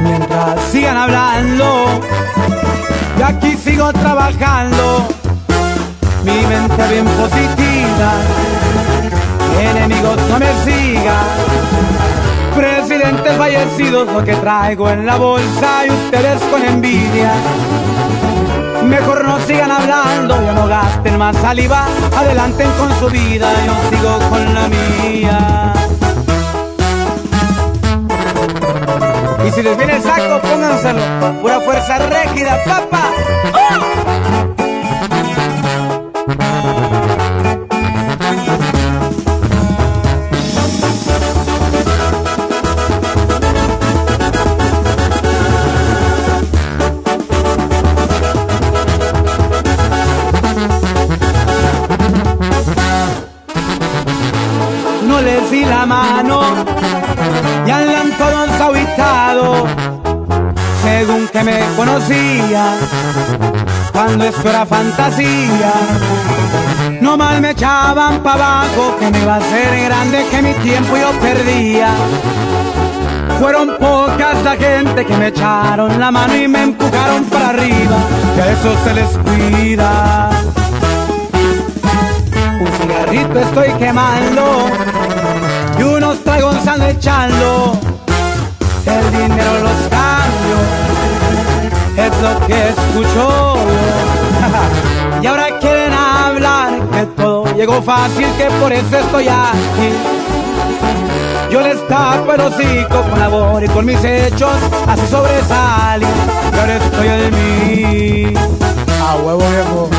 Mientras sigan hablando, yo aquí sigo trabajando. Mi mente bien positiva, enemigos no me sigan. Presidentes fallecidos, lo que traigo en la bolsa y ustedes con envidia. Mejor no sigan hablando, ya no gasten más saliva, adelanten con su vida, yo sigo con la mía. Y si les viene el saco, pónganselo, pura fuerza rígida, papá. no mano y andan todos según que me conocía cuando esto era fantasía. No mal me echaban pa' abajo que me iba a ser grande que mi tiempo yo perdía. Fueron pocas la gente que me echaron la mano y me empujaron para arriba que a eso se les cuida. Un cigarrito estoy quemando ando echando. El dinero los cambio, es lo que escucho y ahora quieren hablar que todo llegó fácil, que por eso estoy aquí. Yo les tapo el hocico con labor y con mis hechos, así sobresalí. Ahora estoy en mí. A huevo viejo.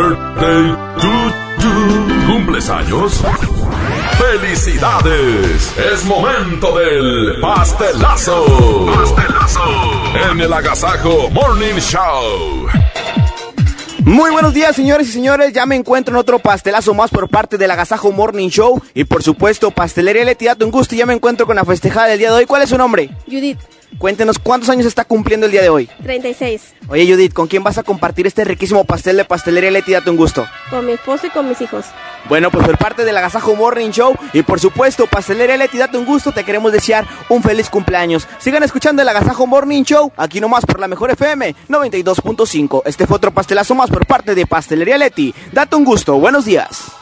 Birthday to you. ¿Cumples años? ¡Felicidades! Es momento del pastelazo. Pastelazo. En el Agasajo Morning Show. Muy buenos días, señores y señores. Ya me encuentro en otro pastelazo más por parte del Agasajo Morning Show. Y por supuesto, Pastelería Leti, un gusto. Y ya me encuentro con la festejada del día de hoy. ¿Cuál es su nombre? Judith, Cuéntenos cuántos años está cumpliendo el día de hoy. 36, Oye, Judith, ¿con quién vas a compartir este riquísimo pastel de Pastelería Leti? Date un gusto. con mi esposo y con mis hijos. Bueno, pues por parte del Agasajo Morning Show y por supuesto, Pastelería Leti, date un gusto, te queremos desear un feliz cumpleaños. Sigan escuchando el Agasajo Morning Show, aquí nomás por la mejor FM 92.5. Este fue otro pastelazo más por parte de Pastelería Leti. Date un gusto, buenos días.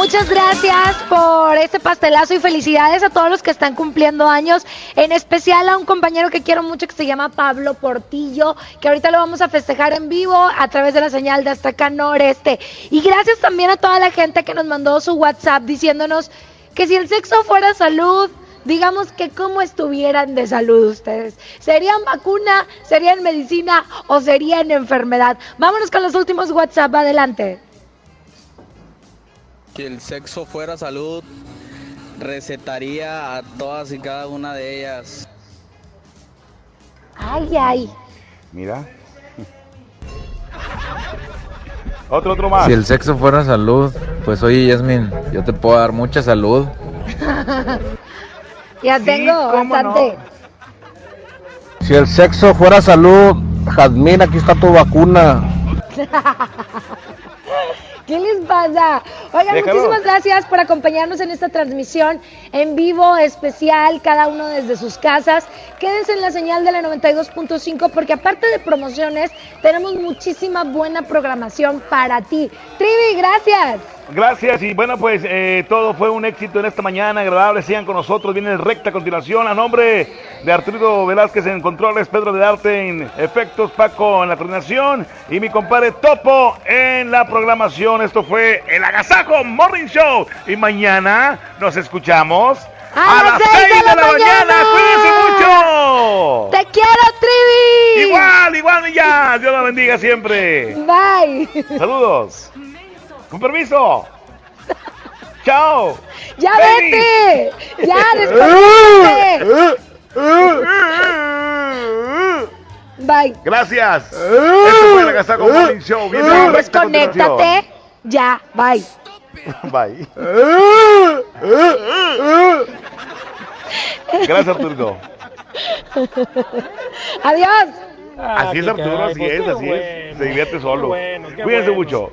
Muchas gracias por este pastelazo y felicidades a todos los que están cumpliendo años, en especial a un compañero que quiero mucho que se llama Pablo Portillo, que ahorita lo vamos a festejar en vivo a través de la señal de hasta acá noreste. Y gracias también a toda la gente que nos mandó su WhatsApp diciéndonos que si el sexo fuera salud, digamos que cómo estuvieran de salud ustedes. ¿Serían vacuna, serían medicina o serían enfermedad? Vámonos con los últimos WhatsApp, adelante. Si el sexo fuera salud, recetaría a todas y cada una de ellas. Ay, ay. Mira. Otro, otro más. Si el sexo fuera salud, pues oye, Yasmin, yo te puedo dar mucha salud. ya tengo cómo bastante. Si el sexo fuera salud, Jazmín, aquí está tu vacuna. ¿Qué les pasa? Oigan, Déjalo. muchísimas gracias por acompañarnos en esta transmisión en vivo, especial, cada uno desde sus casas. Quédense en la señal de la 92.5 porque aparte de promociones, tenemos muchísima buena programación para ti. Trivi, gracias. Gracias y bueno pues eh, todo fue un éxito en esta mañana agradable, sigan con nosotros, viene el recta a continuación a nombre de Arturo Velázquez en controles, Pedro de Arte en efectos, Paco en la coordinación y mi compadre Topo en la programación, esto fue el Agasajo Morning Show y mañana nos escuchamos A las seis de la mañana. cuídense mucho. ¡Te quiero, Trivi! Igual, igual y ya, Dios la bendiga siempre. Bye. Saludos. Con permiso. Chao. ¡Ya Baby. vete! ¡Ya, despacito! Bye. Gracias. Esto fue el Agasajo Morning Show. Viene la. Desconéctate. Ya, bye. Bye. Gracias, Arturo. Adiós. Así es, Arturo, así es, así es. Se divierte solo. Cuídense mucho.